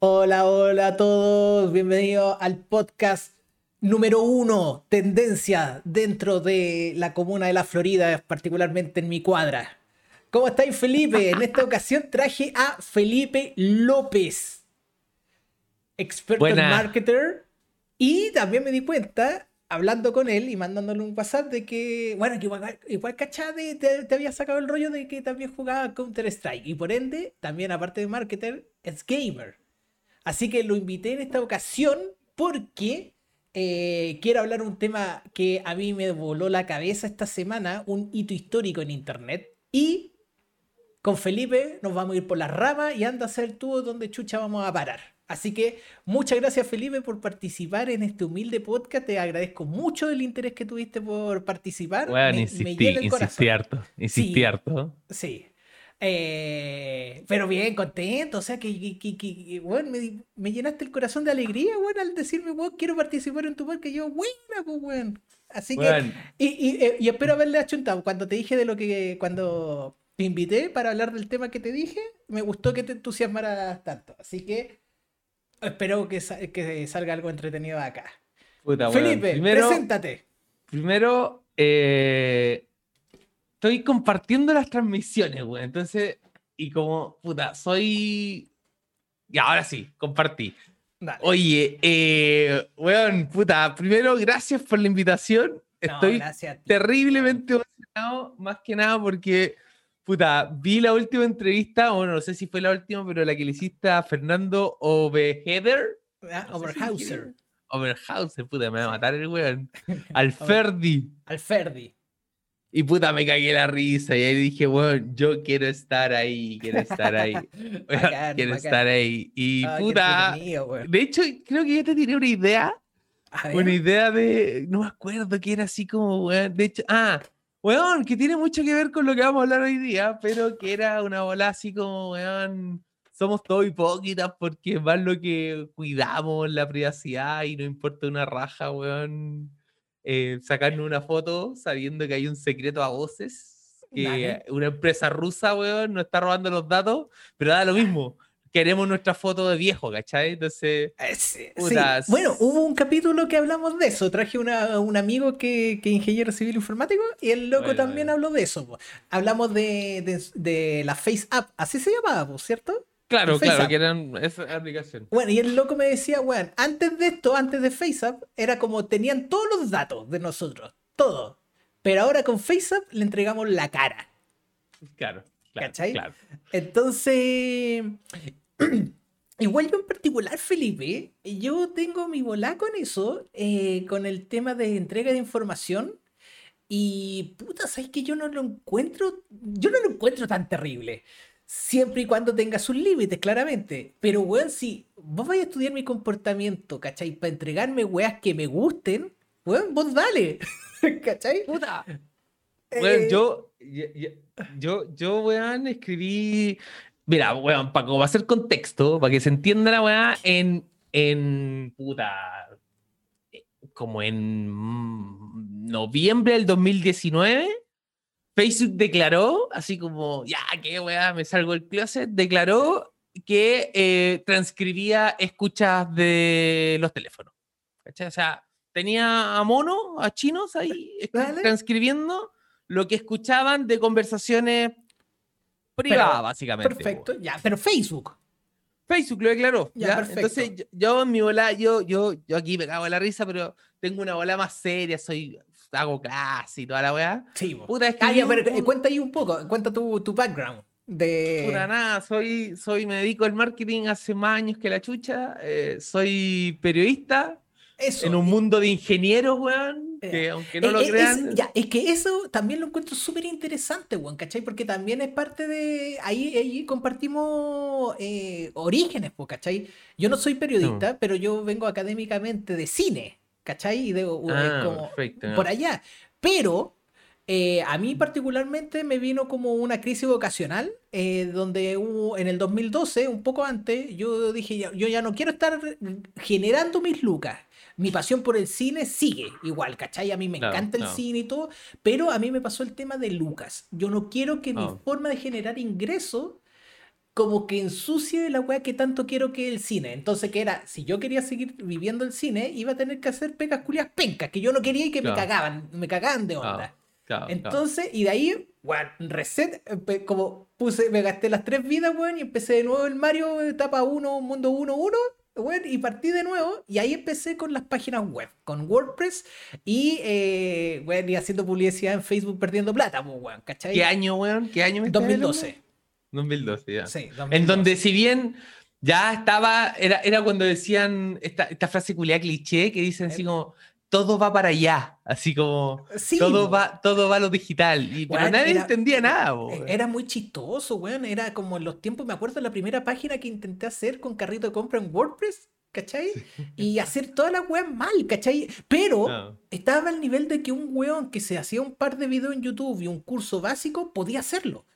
Hola, hola a todos, bienvenidos al podcast número uno, tendencia dentro de la comuna de la Florida, particularmente en mi cuadra. ¿Cómo estáis, Felipe? En esta ocasión traje a Felipe López, experto en marketer, y también me di cuenta, hablando con él y mandándole un WhatsApp, de que, bueno, que igual, igual te, había sacado el rollo de que también jugaba Counter-Strike, y por ende, también aparte de marketer, es gamer. Así que lo invité en esta ocasión porque eh, quiero hablar un tema que a mí me voló la cabeza esta semana, un hito histórico en Internet. Y con Felipe nos vamos a ir por las ramas y anda a hacer tú donde chucha vamos a parar. Así que muchas gracias Felipe por participar en este humilde podcast. Te agradezco mucho el interés que tuviste por participar. Bueno, me, insistí, me el insistí harto, insistí harto. Sí, eh, pero bien, contento, o sea, que, bueno, me, llenaste el corazón de alegría, bueno, al decirme, bueno, quiero participar en tu podcast, yo, buena, pues, bueno. Así que, y, eh, y, espero haberle achuntado, cuando te dije de lo que, cuando te invité para hablar del tema que te dije, me gustó que te entusiasmaras tanto, así que espero que, que salga algo entretenido acá. Felipe, preséntate. Primero, eh, estoy compartiendo las transmisiones, güey. Entonces, y como, puta, soy. Y ahora sí, compartí. Oye, eh, weón, puta, primero, gracias por la invitación. Estoy terriblemente emocionado, más que nada porque, puta, vi la última entrevista, bueno, no sé si fue la última, pero la que le hiciste a Fernando Overheader. Ah, Overhauser. Overhauser, puta, me va a matar el weón. Alferdi. Alferdi. Y puta, me cagué la risa y ahí dije, bueno, yo quiero estar ahí, quiero estar ahí. quiero estar ahí. Y puta, de hecho, creo que yo te tiré una idea. Una idea de, no me acuerdo, que era así como, weón, de hecho, ah, weón, que tiene mucho que ver con lo que vamos a hablar hoy día, pero que era una bola así como, weón, somos todos hipócritas porque más lo que cuidamos la privacidad y no importa una raja, weón eh, sacarnos una foto sabiendo que hay un secreto a voces, que una empresa rusa, weón, nos está robando los datos, pero da lo mismo. Queremos nuestra foto de viejo, ¿cachai? Entonces. Eh, bueno, hubo un capítulo que hablamos de eso. Traje un amigo que, que es ingeniero civil informático y el loco también habló de eso. Hablamos de, de, de, la Face App, así se llamaba, ¿cierto? Claro, claro, que eran esa aplicación. Bueno, y el loco me decía, bueno, antes de esto, antes de FaceApp, era como tenían todos los datos de nosotros, todo. Pero ahora con FaceApp le entregamos la cara. Claro, claro. ¿Cachai? Entonces, igual yo en particular, Felipe, yo tengo mi bola con eso, eh, con el tema de entrega de información. Y puta, ¿sabes que yo no lo encuentro? Yo no lo encuentro tan terrible. Siempre y cuando tenga sus límites, claramente. Pero, weón, si vos vais a estudiar mi comportamiento, ¿cachai? Para entregarme weas que me gusten, weón, vos dale. ¿cachai? Puta. Bueno, eh, yo, yo, yo, weón, escribí. Mira, weón, para como va a ser contexto, para que se entienda la weá, en, en. Puta. Como en noviembre del 2019 Facebook declaró, así como, ya, qué weá, me salgo del closet, declaró que eh, transcribía escuchas de los teléfonos. O sea, tenía a mono, a chinos ahí, transcribiendo lo que escuchaban de conversaciones privadas, básicamente. Perfecto, ya, pero Facebook. Facebook lo declaró. Ya, Entonces, yo, en mi bola, yo, yo, yo aquí me cago en la risa, pero tengo una bola más seria, soy hago clase y toda la weá. Sí, Puta, es que ah, pero, cuenta ahí un poco, cuenta tu, tu background. De... Puta, nada, soy, soy, me dedico al marketing hace más años que la chucha, eh, soy periodista, eso. En un mundo de ingenieros, weón, que eh, aunque no lo crean. Es, ya, es que eso también lo encuentro súper interesante, weón, ¿cachai? Porque también es parte de. Ahí, ahí compartimos eh, orígenes, pues, ¿cachai? Yo no soy periodista, pero yo vengo académicamente de cine. ¿Cachai? Y de, ah, como por allá. Pero eh, a mí particularmente me vino como una crisis vocacional, eh, donde hubo, en el 2012, un poco antes, yo dije, yo ya no quiero estar generando mis lucas. Mi pasión por el cine sigue igual, ¿cachai? A mí me encanta el cine y todo, pero a mí me pasó el tema de lucas. Yo no quiero que mi oh. forma de generar ingresos como que ensucie la weá que tanto quiero que el cine. Entonces, que era, si yo quería seguir viviendo el cine, iba a tener que hacer pegas culias pencas, que yo no quería y que me cagaban, me cagaban de onda. Entonces, y de ahí, bueno, reset, como puse, me gasté las tres vidas, weón, y empecé de nuevo el Mario, etapa 1, mundo 1, 1, y partí de nuevo, y ahí empecé con las páginas web, con WordPress, y, eh, y haciendo publicidad en Facebook perdiendo plata, pues, weón, ¿cachai? ¿Qué año, weón? ¿Qué año me 2012. 2012, ya. Sí, En donde si bien ya estaba, era, era cuando decían esta, esta frase culiada cliché que dicen así como todo va para allá, así como todo, va, todo va a lo digital. Y, pero nadie entendía nada. E, era muy chistoso, weón. Era como en los tiempos, me acuerdo la primera página que intenté hacer con carrito de compra en WordPress, ¿cachai? Y hacer toda la weón mal, ¿cachai? Pero estaba al nivel de que un weón que se hacía un par de videos en YouTube y un curso básico podía hacerlo.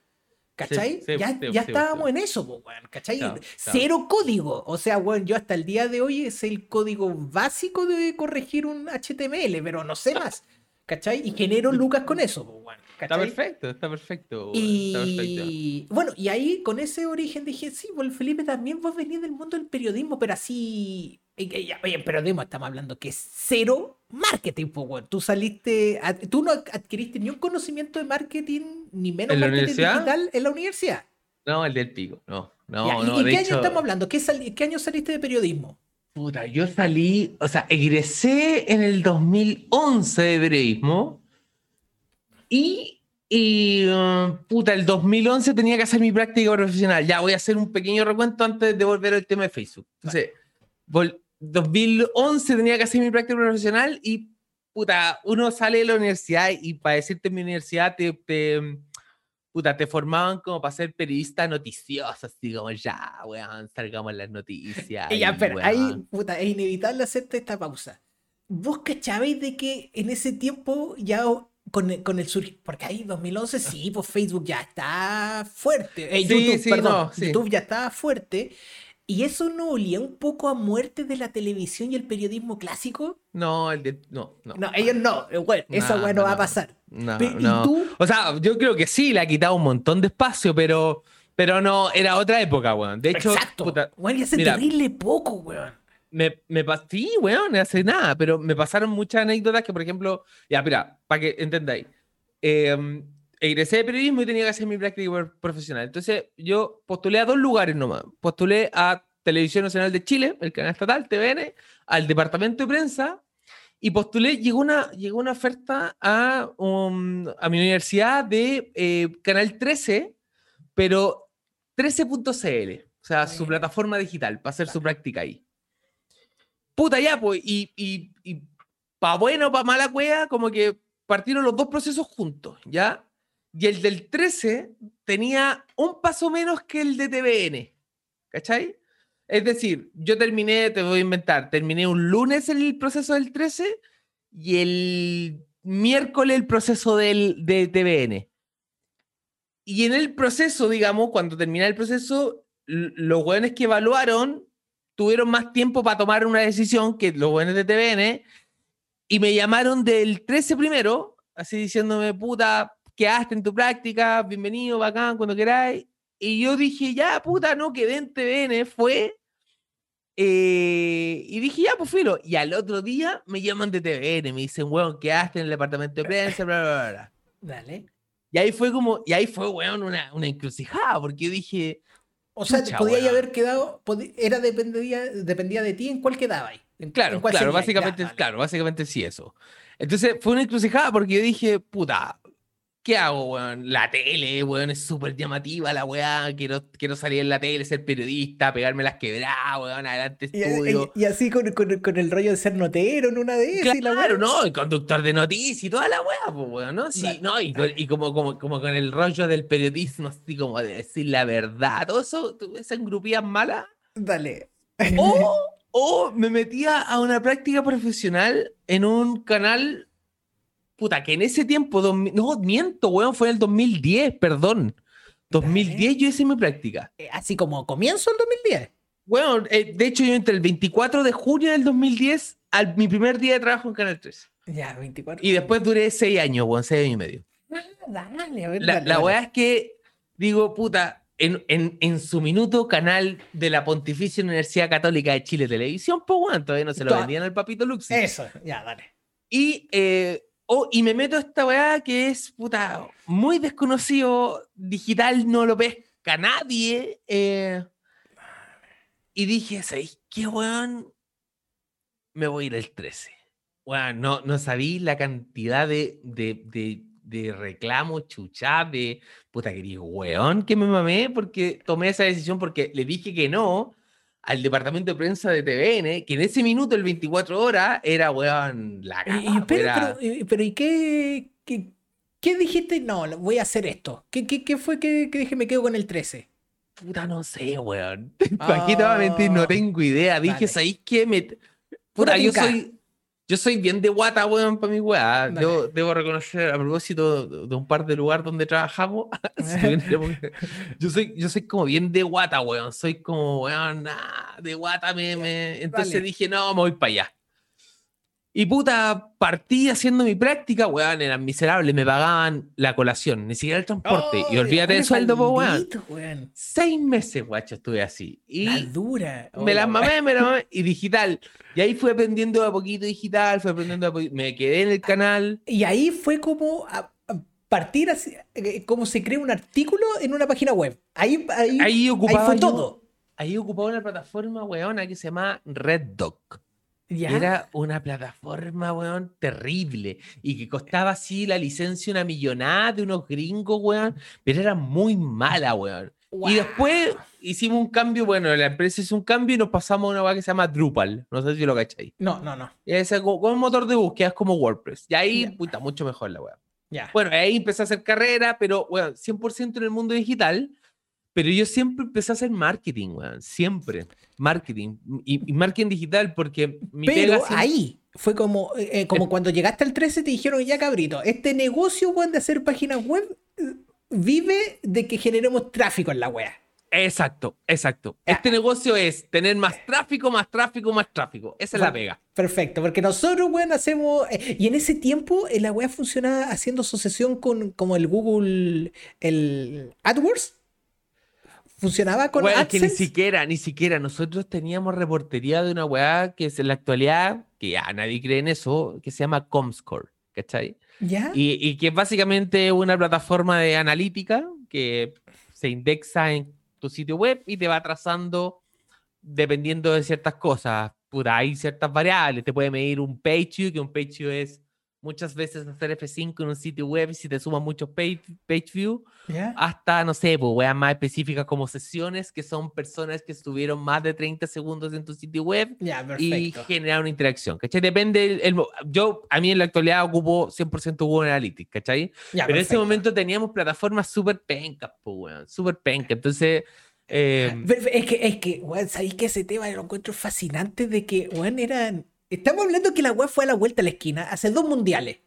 ¿Cachai? ya, ya estábamos en eso, weón, ¿cachai? Cero código. O sea, weón, yo hasta el día de hoy es el código básico de corregir un HTML, pero no sé más. ¿Cachai? Y genero lucas con eso, weón. Está perfecto, está perfecto. Y bueno, y ahí con ese origen dije, sí, pues Felipe también vos venís del mundo del periodismo, pero así Oye, en periodismo estamos hablando que es cero marketing, pues, Tú saliste, tú no adquiriste ni un conocimiento de marketing, ni menos marketing digital en la universidad. No, el del pico, no. no, no ¿Y, qué año estamos hablando? ¿Qué, ¿Qué año saliste de periodismo? Puta, yo salí, o sea, egresé en el 2011 de periodismo y, y uh, puta, el 2011 tenía que hacer mi práctica profesional. Ya voy a hacer un pequeño recuento antes de volver al tema de Facebook. Entonces, 2011 tenía que hacer mi práctica profesional y, puta, uno sale de la universidad y para decirte en mi universidad te, te, puta, te formaban como para ser periodista noticioso, así como ya, weón, salgamos las noticias. ya, pero ahí, puta, es inevitable hacerte esta pausa. ¿Vos cachabais de que en ese tiempo ya con, con el sur, porque ahí 2011 sí, pues Facebook ya está fuerte, eh, YouTube, perdón, YouTube ya estaba fuerte ¿Y eso no olía un poco a muerte de la televisión y el periodismo clásico? No, el de, no, no. No, ellos no. Bueno, eso bueno va a pasar. No, no. tú? O sea, yo creo que sí, le ha quitado un montón de espacio, pero, pero no, era otra época, weón. De hecho, Exacto. Puta, weón, hace terrible poco, weón. Me, me sí, weón, no hace nada, pero me pasaron muchas anécdotas que, por ejemplo, ya, mira, para que entendáis. Eh, egresé de periodismo y tenía que hacer mi práctica profesional. Entonces yo postulé a dos lugares nomás. Postulé a Televisión Nacional de Chile, el canal estatal, TVN, al departamento de prensa y postulé, llegó una, llegó una oferta a, a mi universidad de eh, Canal 13, pero 13.cl, o sea, su plataforma digital, para hacer su práctica ahí. Puta ya, pues, y, y, y para bueno, para mala cueva, como que partieron los dos procesos juntos, ¿ya? Y el del 13 tenía un paso menos que el de TVN. ¿Cachai? Es decir, yo terminé, te voy a inventar, terminé un lunes el proceso del 13 y el miércoles el proceso del, de TVN. Y en el proceso, digamos, cuando terminé el proceso, los jóvenes que evaluaron tuvieron más tiempo para tomar una decisión que los jóvenes de TVN y me llamaron del 13 primero, así diciéndome, puta, quedaste en tu práctica, bienvenido, bacán, cuando queráis. Y yo dije, ya, puta, no quedé en TVN, fue. Eh, y dije, ya, pues filo. Y al otro día me llaman de TVN, me dicen, weón, quedaste en el departamento de prensa, bla, bla, bla. Dale. Y ahí fue como, y ahí fue, weón, una, una encrucijada, porque yo dije. O sea, podía haber quedado, era dependía, dependía de ti en cuál quedaba ahí. claro, claro, básicamente, claro, básicamente sí eso. Entonces fue una encrucijada porque yo dije, puta, ¿Qué hago, weón? La tele, weón, es súper llamativa la weá. Quiero, quiero salir en la tele, ser periodista, pegarme las quebradas, weón, adelante estudio. Y, así con, con, el rollo de ser notero en una de esas. Claro, no, el conductor de noticias y toda la weá, pues, weón, ¿no? Sí, no, y, y como, como, como con el rollo del periodismo, así como de decir la verdad, todo eso, esas grupías malas. Dale. O, o me metía a una práctica profesional en un canal puta, que en ese tiempo, no, miento, weón, fue en el 2010, perdón. 2010 yo hice mi práctica. Eh, así como comienzo el 2010. Bueno, eh, de hecho yo entre el 24 de junio del 2010 al mi primer día de trabajo en Canal 3. Ya, 24. Y después duré 6 años, weón, 6 años y medio. Ah, dale, a ver, la, la weá es que digo, puta, en, en, en, su minuto canal de la Pontificia Universidad Católica de Chile Televisión, pues bueno, todavía no se lo vendían al papito Luxi. Eso, ya, dale. Y, eh, oh, y me meto a esta weá que es, puta, muy desconocido, digital, no lo pesca nadie. Eh, y dije, ¿sabéis qué, weón? Me voy a ir el 13. Weón, no, no sabí la cantidad de, de, de, de reclamos, chuchá, de puta que weón, que me mamé porque tomé esa decisión porque le dije que no al departamento de prensa de TVN, que en ese minuto, el 24 horas, era, weón, la cara. pero, pero, ¿y qué, qué, dijiste? No, voy a hacer esto. ¿Qué, qué, qué fue que, que, dije me quedo con el 13? Puta, no sé, weón. Aquí nuevamente no ah, tengo idea. Dije, ¿sabéis qué? Me... Puta, yo soy, yo soy bien de guata, weón, para mi weá. Debo, debo, reconocer, a propósito de un par de lugares donde trabajamos, yo, soy, yo soy como bien de guata, weón. Soy como, weón, nada, de guata me... me... Entonces dije, no, me voy para allá. Y puta, partí haciendo mi práctica, weón, eran miserables, me pagaban la colación, ni siquiera el transporte. y olvídate del sueldo, weón. Seis meses, guacho, estuve así. Y la dura. me las mamé, me las mamé. Y digital. Y ahí fui aprendiendo de a poquito digital, fui aprendiendo de a poquito. Me quedé en el canal. Y ahí fue como partir así, eh, como se crea un artículo en una página web. Ahí, ahí, ahí, ocupaba fue todo. Ahí ocupaba una plataforma, weona, que se llama Era una plataforma, weón, terrible. Y que costaba así la licencia una millonada de unos gringos, weón. Pero era muy mala, weón. Y después hicimos un cambio, bueno, la empresa hizo un cambio y nos pasamos a una weá que se llama Drupal. No sé si lo cacháis. No, no, no. Es un motor de búsqueda, es como WordPress. Y ahí, puta, mucho mejor la weá. Bueno, ahí empecé a hacer carrera, pero, weón, 100% en el mundo digital. Pero yo siempre empecé a hacer marketing, weón. Siempre. Marketing. Y, marketing digital, porque mi Pero ahí fue como, eh, eh, como cuando llegaste al 13 te dijeron, ya cabrito, este negocio, weón, de hacer páginas web eh, vive de que generemos tráfico en la web. Exacto, exacto. Este negocio es tener más tráfico, más tráfico, más tráfico. Esa es la pega. Perfecto, porque nosotros, weón, hacemos. y en ese tiempo la web funcionaba haciendo asociación con como el Google, el AdWords funcionaba con bueno, que ni siquiera, ni siquiera. Nosotros teníamos reportería de una weá que es en la actualidad, que ya nadie cree en eso, que se llama Comscore, ¿cachai? ¿Ya? Y, y que es básicamente una plataforma de analítica que se indexa en tu sitio web y te va trazando dependiendo de ciertas cosas. Puta, hay ciertas variables. Te puede medir un page view, que un page view es muchas veces hacer F5 en un sitio web si te suman muchos page, page view, hasta, no sé, pues, weas más específicas como sesiones, que son personas que estuvieron más de 30 segundos en tu sitio web y generar una interacción, ¿cachai? Depende, el, yo, a mí en la actualidad ocupo 100% Google Analytics, ¿cachai? Pero en ese momento teníamos plataformas súper pencas, pues, weón, súper pencas, entonces... Eh, es que, es que, weón, ¿sabéis que ese tema lo encuentro fascinante de que, weón, eran Estamos hablando que la web fue a la vuelta a la esquina hace dos mundiales.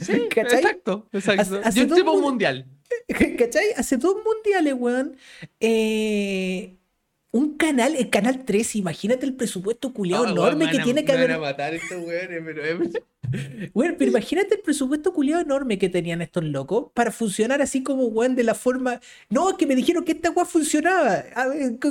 Sí, exacto, exacto. Hace, Yo un mundial. ¿Cachai? Hace dos mundiales, weón. Eh, un canal, el canal 3, imagínate el presupuesto culiado enorme que tiene que haber. a matar estos weones, pero. Bueno, pero imagínate el presupuesto culiado enorme que tenían estos locos para funcionar así como, weón, de la forma. No, es que me dijeron que esta weá funcionaba.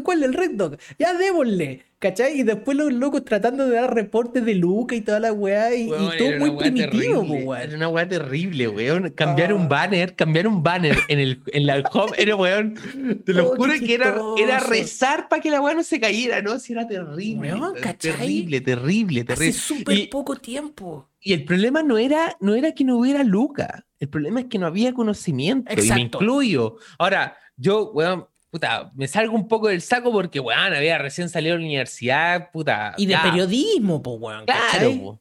¿Cuál? El Red Dog. Ya démosle. ¿Cachai? Y después los locos tratando de dar reportes de Luca y toda la weá. Y, todo muy primitivo, weón. Era una weá terrible, weón. Cambiar un ah. banner, cambiar un banner en, el, en la home. Era, weón. Te lo oh, juro que era, era rezar para que la weá no se cayera, ¿no? Si era terrible. Weón, Terrible, terrible, terrible. Hace súper poco tiempo. Y el problema no era, no era que no hubiera Luca. El problema es que no había conocimiento. Y me incluyo. Ahora, yo, weón, puta, me salgo un poco del saco porque, weón, había recién salido de la universidad, puta. Y de periodismo, pues, weón. Claro,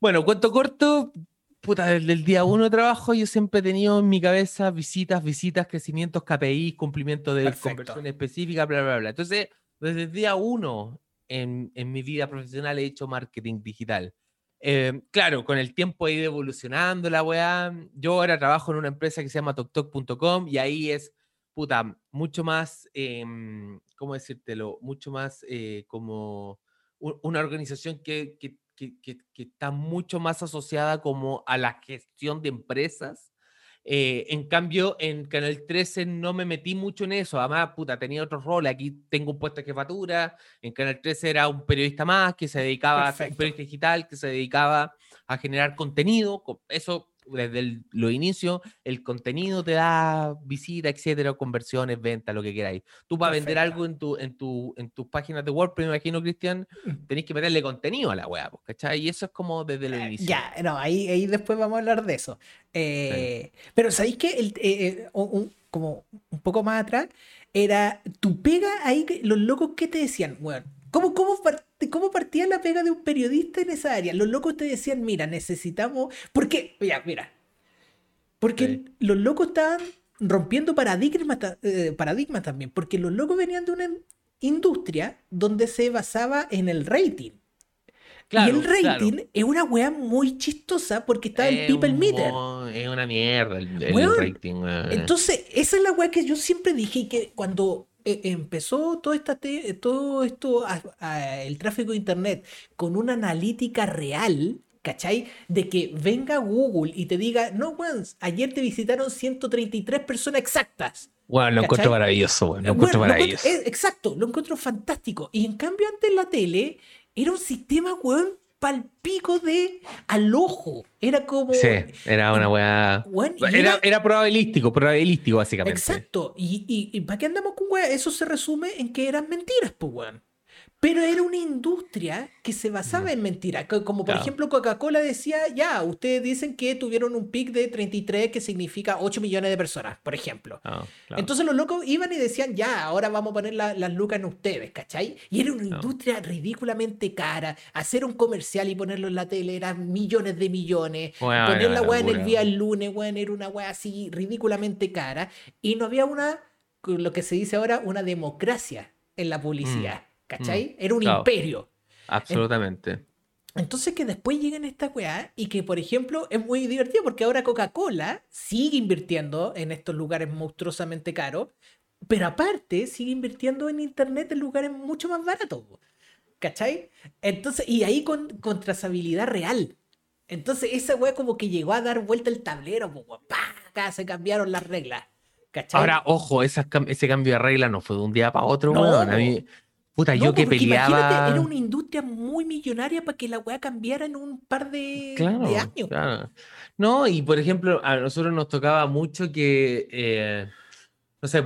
Bueno, cuento corto, puta, desde el día uno de trabajo yo siempre he tenido en mi cabeza visitas, visitas, crecimientos, KPI, cumplimiento de conversión específica, bla, bla, bla. Entonces, desde el día uno en, en mi vida profesional he hecho marketing digital. Eh, claro, con el tiempo he ido evolucionando la weá. Yo ahora trabajo en una empresa que se llama TokTok.com y ahí es puta, mucho más, em, ¿cómo decírtelo? Mucho más eh, como una organización que, que, que, que, está mucho más asociada como a la gestión de empresas Eh, en cambio, en Canal 13 no me metí mucho en eso. Además, puta, tenía otro rol. Aquí tengo un puesto de jefatura. En Canal 13 era un periodista más que se dedicaba, a un periodista digital que se dedicaba a generar contenido. Eso desde los inicios, el contenido te da visita, etcétera, conversiones, ventas, lo que queráis. Tú para vender algo en, tu, en, tu, en tus páginas de WordPress, me imagino, Cristian, mm. tenéis que meterle contenido a la web, ¿cachai? Y eso es como desde el eh, inicio. Ya, no, ahí, ahí después vamos a hablar de eso. Eh, pero ¿sabéis que el, eh, como un poco más atrás, era tu pega ahí, los locos que te decían, bueno, ¿cómo, cómo, cómo partía la pega de un periodista en esa área? Los locos te decían, mira, necesitamos, porque, mira, mira, porque los locos estaban rompiendo paradigmas, eh, paradigmas también, porque los locos venían de una industria donde se basaba en el rating. y el rating es una weá muy chistosa porque está el people meter. Es una mierda el, rating. Entonces, esa es la weá que yo siempre dije y que cuando eh, empezó todo, esta todo esto, el tráfico de internet con una analítica real, ¿Cachai? De que venga Google y te diga, no, weón, ayer te visitaron 133 personas exactas. Bueno, lo encuentro maravilloso, bueno, lo encuentro maravilloso. exacto, lo encuentro fantástico. Y en cambio, antes la tele era un sistema, weón, palpico de al ojo. Era como. Sí, era una weá. era, era, probabilístico, probabilístico, básicamente. Exacto. Y, y, ¿para qué andamos con weá? Eso se resume en que eran mentiras, pues, weón. Pero era una industria que se basaba en mentiras. Como por ejemplo Coca-Cola decía, ya, ustedes dicen que tuvieron un pic de 33 que significa 8 millones de personas, por ejemplo. Ah, Entonces los locos iban y decían, ya, ahora vamos a poner las lucas en ustedes, ¿cachai? Y era una industria ridículamente cara. Hacer un comercial y ponerlo en la tele era millones de millones. Poner la weá en el día el lunes, weón, era una weá así ridículamente cara. Y no había una, lo que se dice ahora, una democracia en la publicidad. Mm. ¿Cachai? Mm, Era un imperio. Absolutamente. Entonces que después lleguen esta weá y que, por ejemplo, es muy divertido porque ahora Coca-Cola sigue invirtiendo en estos lugares monstruosamente caros, pero aparte sigue invirtiendo en Internet en lugares mucho más baratos. ¿Cachai? Entonces, y ahí con, con trazabilidad real. Entonces esa weá como que llegó a dar vuelta el tablero, Acá se cambiaron las reglas. ¿Cachai? Ahora, ojo, ese cambio de regla no fue de un día para otro, no, A mí, Puta, yo que peleaba. era una industria muy millonaria para que la weá cambiara en un par de, años. Claro. No, y por ejemplo, a nosotros nos tocaba mucho que, eh, no sé,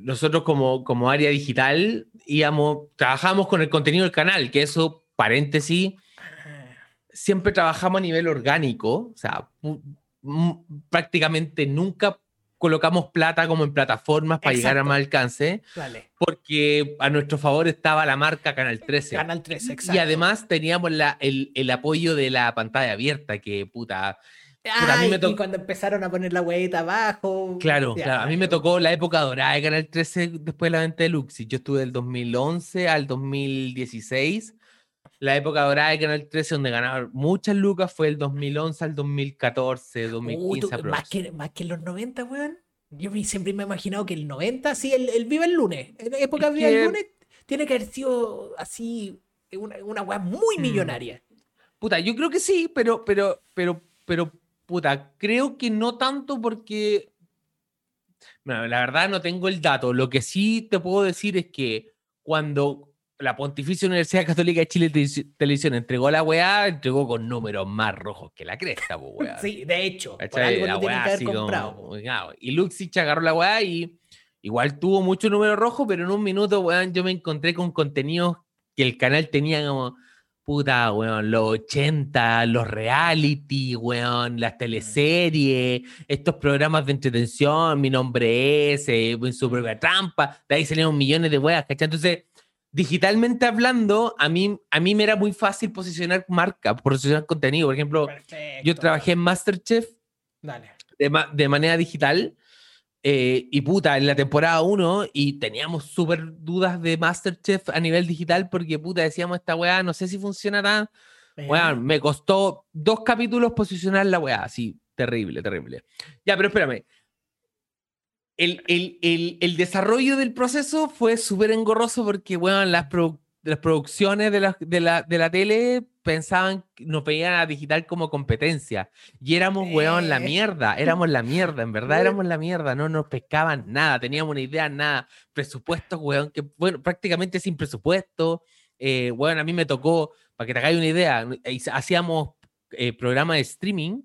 nosotros como, como área digital íbamos, trabajamos con el contenido del canal, que eso, paréntesis, siempre trabajamos a nivel orgánico, o sea, prácticamente nunca colocamos plata como en plataformas para llegar a más alcance. Porque a nuestro favor estaba la marca Canal 13. Canal 13, exacto. Y además teníamos la, el, el, apoyo de la pantalla abierta, que puta. a mí me tocó... Y cuando empezaron a poner la huevita abajo. Claro, claro. A mí me tocó la época dorada de Canal 13 después de la venta de Luxi. Yo estuve del 2011 al 2016 la época dorada de Canal 13 donde ganaron muchas lucas fue el 2011 al 2014, 2015. más, que, más que los 90, weón. Yo siempre me he imaginado que el 90, sí, el, el Viva el Lunes, en época Viva el Lunes, tiene que haber sido así, una, una weá muy mm. millonaria. Puta, yo creo que sí, pero, pero, pero, pero, puta, creo que no tanto porque, bueno, la verdad no tengo el dato. Lo que sí te puedo decir es que cuando la Pontificia Universidad Católica de Chile Televisión entregó la weá, entregó con números más rojos que la cresta, weá. Sí, de hecho, por algo la weá, que haber comprado. y Luxich agarró la weá y igual tuvo mucho número rojo, pero en un minuto, weón, yo me encontré con contenidos que el canal tenía como, puta, weón, los 80, los reality, weón, las teleseries, estos programas de entretención, mi nombre es, eh, en su propia trampa, de ahí salieron millones de weas, ¿cachai? Entonces digitalmente hablando, a mí, a mí me era muy fácil posicionar marca, posicionar contenido. Por ejemplo, yo trabajé en Masterchef De, manera digital. Eh, y puta, en la temporada 1 y teníamos súper dudas de Masterchef a nivel digital porque puta, decíamos esta weá, no sé si funcionará. Weá, me costó dos capítulos posicionar la weá, así, terrible, terrible. Ya, pero espérame, el, desarrollo del proceso fue súper engorroso porque, bueno, las, las producciones de la, de, la, tele pensaban, nos veían a digital como competencia. Y éramos, weón, la eh. mierda. Éramos la mierda, en verdad éramos la mierda. No nos pescaban nada, teníamos una idea, nada. Presupuesto, weón, que, bueno, prácticamente sin presupuesto. Eh, weón, a mí me tocó, para que te hagáis una idea, hacíamos eh, programa de streaming,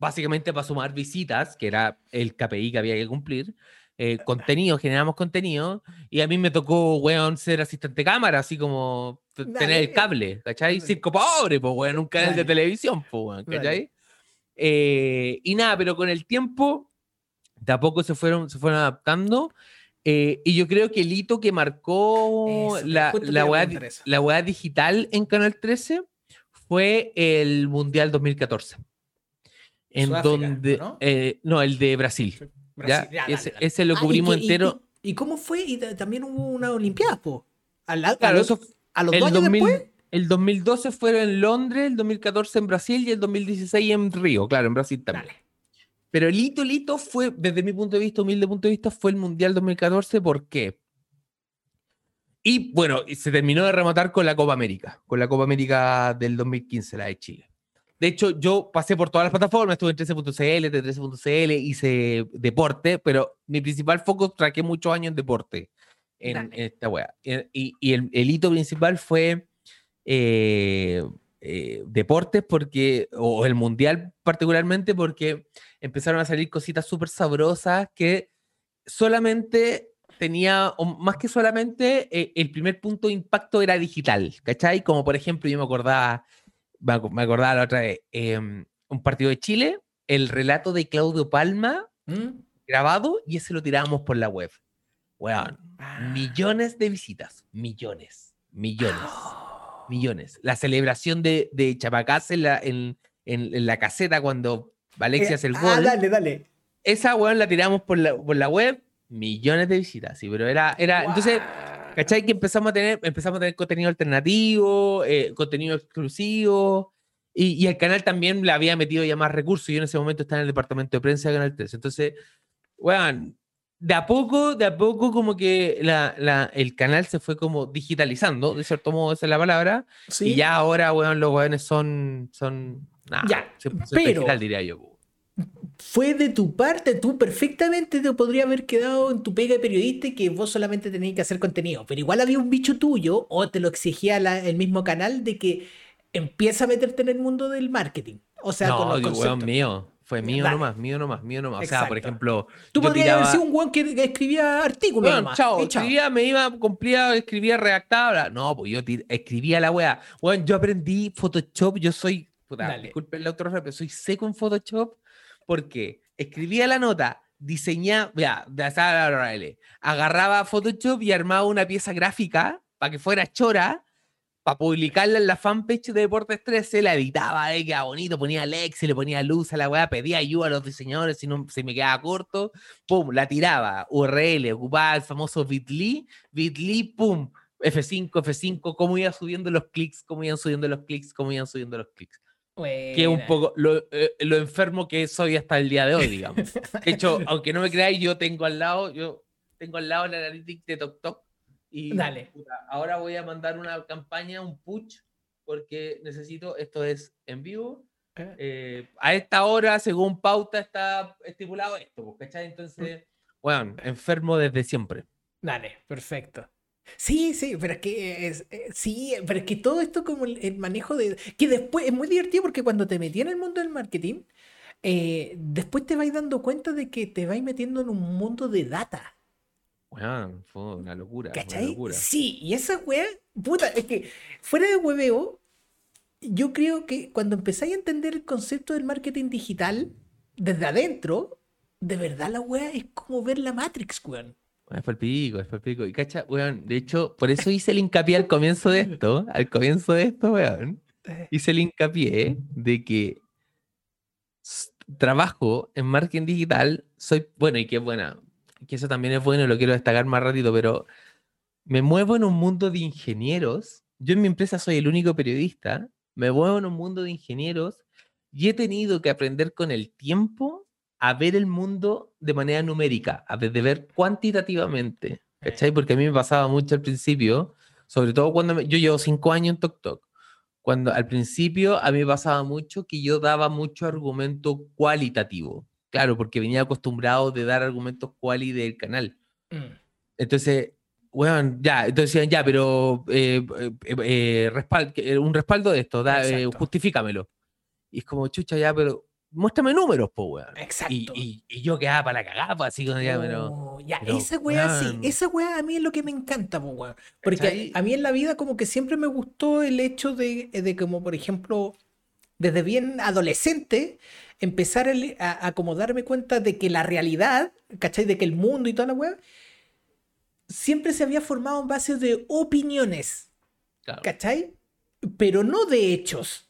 básicamente para sumar visitas, que era el KPI que había que cumplir. Eh, contenido, generamos contenido, y a mí me tocó, weón, ser asistente cámara, así como tener el cable, ¿cachai? Circo pobre, pues, weón, un canal de televisión, pues, weón, ¿cachai? Eh, y nada, pero con el tiempo, de a poco se fueron, se fueron adaptando, eh, y yo creo que el hito que marcó la, la, web, digital en Canal 13 fue el Mundial 2014. En donde. ¿no? no, el de Brasil ese, lo ah, cubrimos entero. Y, cómo fue? Y también hubo una Olimpiada, po. Al, claro, eso, a los dos años después. El 2012 fue en Londres, el 2014 en Brasil y el 2016 en Río, claro, en Brasil también. Pero el hito, el hito fue, desde mi punto de vista, humilde punto de vista, fue el Mundial 2014. ¿Por qué? Y bueno, se terminó de rematar con la Copa América, con la Copa América del 2015, la de Chile. De hecho, yo pasé por todas las plataformas, estuve en 13.cl, de 13.cl, hice deporte, pero mi principal foco traqué muchos años en deporte en, esta wea. Y, el, hito principal fue eh, eh, deportes porque, o el mundial particularmente, porque empezaron a salir cositas súper sabrosas que solamente tenía, o más que solamente, eh, el primer punto de impacto era digital, ¿cachai? Como por ejemplo, yo me acordaba me acordaba la otra vez, em, un partido de Chile, el relato de Claudio Palma ¿Mm? grabado y ese lo tirábamos por la web. Weón, ah. millones de visitas, millones, millones, millones. La celebración de, de Chapacás en la, en, en, la caseta cuando Alexia hace el ah, gol. dale, dale. Esa, weón, la tiramos por la, por la web, millones de visitas, sí, pero era, era, entonces ¿Cachai? Que empezamos a tener, empezamos a tener contenido alternativo, eh, contenido exclusivo, y, y, el canal también le había metido ya más recursos. Yo en ese momento estaba en el departamento de prensa de Canal 3. Entonces, weón, de a poco, de a poco, como que la, la, el canal se fue como digitalizando, de cierto modo, esa es la palabra. Y ya ahora, weón, los weones son, son, ya, pero, digital, diría yo fue de tu parte, tú perfectamente te podría haber quedado en tu pega de periodista y que vos solamente tenías que hacer contenido, pero igual había un bicho tuyo o te lo exigía el mismo canal de que empieza a meterte en el mundo del marketing. O sea, no, con los mío. Fue mío nomás, mío nomás, mío nomás. O sea, por ejemplo. Tú podrías haber sido un weón que, escribía artículos. Bueno, chao, escribía, me iba, cumplía, escribía redactaba. No, pues yo escribía la wea. Bueno, yo aprendí Photoshop, yo soy. Puta, disculpen la otra pero soy seco en Photoshop porque escribía la nota, diseñaba, ya, agarraba Photoshop y armaba una pieza gráfica para que fuera chora, para publicarla en la fanpage de Deportes 13, la editaba, eh, quedaba bonito, ponía Alex, le ponía luz a la weá, pedía ayuda a los diseñadores si no se me quedaba corto, pum, la tiraba, URL, ocupaba el famoso Bitly, Bitly, pum, F5, F5, cómo iban subiendo los clics, cómo iban subiendo los clics, cómo iban subiendo los clics. Que es un poco eh, lo, enfermo que soy hasta el día de hoy, digamos. De hecho, aunque no me creáis, yo tengo al lado, yo tengo al lado la analytics de TokTok. Y Dale. ahora voy a mandar una campaña, un push, porque necesito, esto es en vivo. Eh. Eh, a esta hora, según pauta, está estipulado esto, ¿cachai? Entonces, bueno, enfermo desde siempre. Dale, perfecto. Sí, sí, pero es que es, eh, sí, pero es que todo esto como el, manejo de que después es muy divertido porque cuando te metí en el mundo del marketing, eh, después te vais dando cuenta de que te vais metiendo en un mundo de data. Bueno, fue una locura. ¿Cachai? Sí, y esa weá, puta, es que fuera de hueveo, yo creo que cuando empezáis a entender el concepto del marketing digital desde adentro, de verdad la weá es como ver la Matrix, weón. Es el pico, es el pico. Y cacha, weón, de hecho, por eso hice el hincapié al comienzo de esto, al comienzo de esto, weón, hice el hincapié de que trabajo en marketing digital, soy, bueno, y que buena, que eso también es bueno, lo quiero destacar más ratito, pero me muevo en un mundo de ingenieros. Yo en mi empresa soy el único periodista, me muevo en un mundo de ingenieros y he tenido que aprender con el tiempo a ver el mundo de manera numérica, a de ver cuantitativamente. ¿Cachai? Porque a mí me pasaba mucho al principio, sobre todo cuando yo llevo cinco años en TokTok. cuando al principio a mí me pasaba mucho que yo daba mucho argumento cualitativo. Claro, porque venía acostumbrado de dar argumentos quali del canal. Mm. Entonces, bueno, ya, entonces decían, ya, pero eh, eh, eh, un respaldo de esto, da, justifícamelo. Y es como, chucha, ya, pero muéstrame números, po, weón. Exacto. Y, y, yo quedaba para la cagada, así como ya, pero. Ya, esa weá sí, esa weá a mí es lo que me encanta, po, weón. Porque a, mí en la vida, como que siempre me gustó el hecho de, de como, por ejemplo, desde bien adolescente, empezar a, a, como darme cuenta de que la realidad, ¿cachai? De que el mundo y toda la weá, siempre se había formado en base de opiniones. ¿Cachai? Pero no de hechos.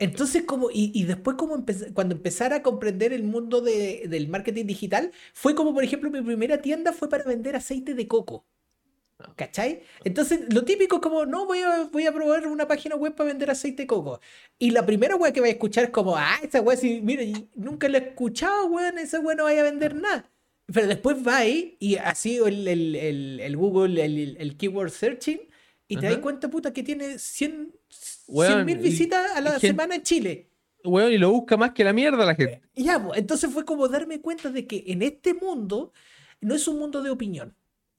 Entonces, como, y, después como cuando empezara a comprender el mundo del marketing digital, fue como, por ejemplo, mi primera tienda fue para vender aceite de coco. Ah. ¿Cachai? Entonces, lo típico es como, no, voy a, voy a probar una página web para vender aceite de coco. Y la primera web que voy a escuchar es como, ah, esa web, si, mire, nunca la he escuchado, weón, esa web no vaya a vender nada. Pero después va ahí y así el, el, el, Google, el, keyword searching, y te das cuenta, puta, que tiene 100 mil visitas a la semana en Chile. Weón, y lo busca más que la mierda la gente. Ya, entonces fue como darme cuenta de que en este mundo no es un mundo de opinión.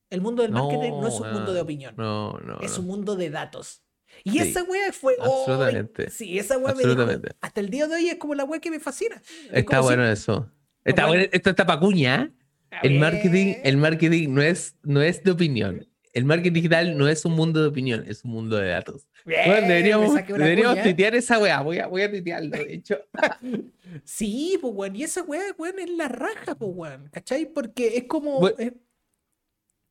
El mundo del marketing no es un mundo de opinión. No, no. Es un mundo de datos. Y esa wea fue. Absolutamente. sí, esa wea me dijo, Hasta el día de hoy es como la wea que me fascina. Está bueno eso. Está bueno, esto está pacuña. ¿eh? El marketing, el marketing no es, no es de opinión. El marketing digital no es un mundo de opinión, es un mundo de datos. Bueno, deberíamos, deberíamos tuitear esa weá. Voy a, voy a tuitearlo, de hecho. sí, pues, weón. Y esa weá, weón, es la raja, pues, weón. ¿Cachai? Porque es como. es,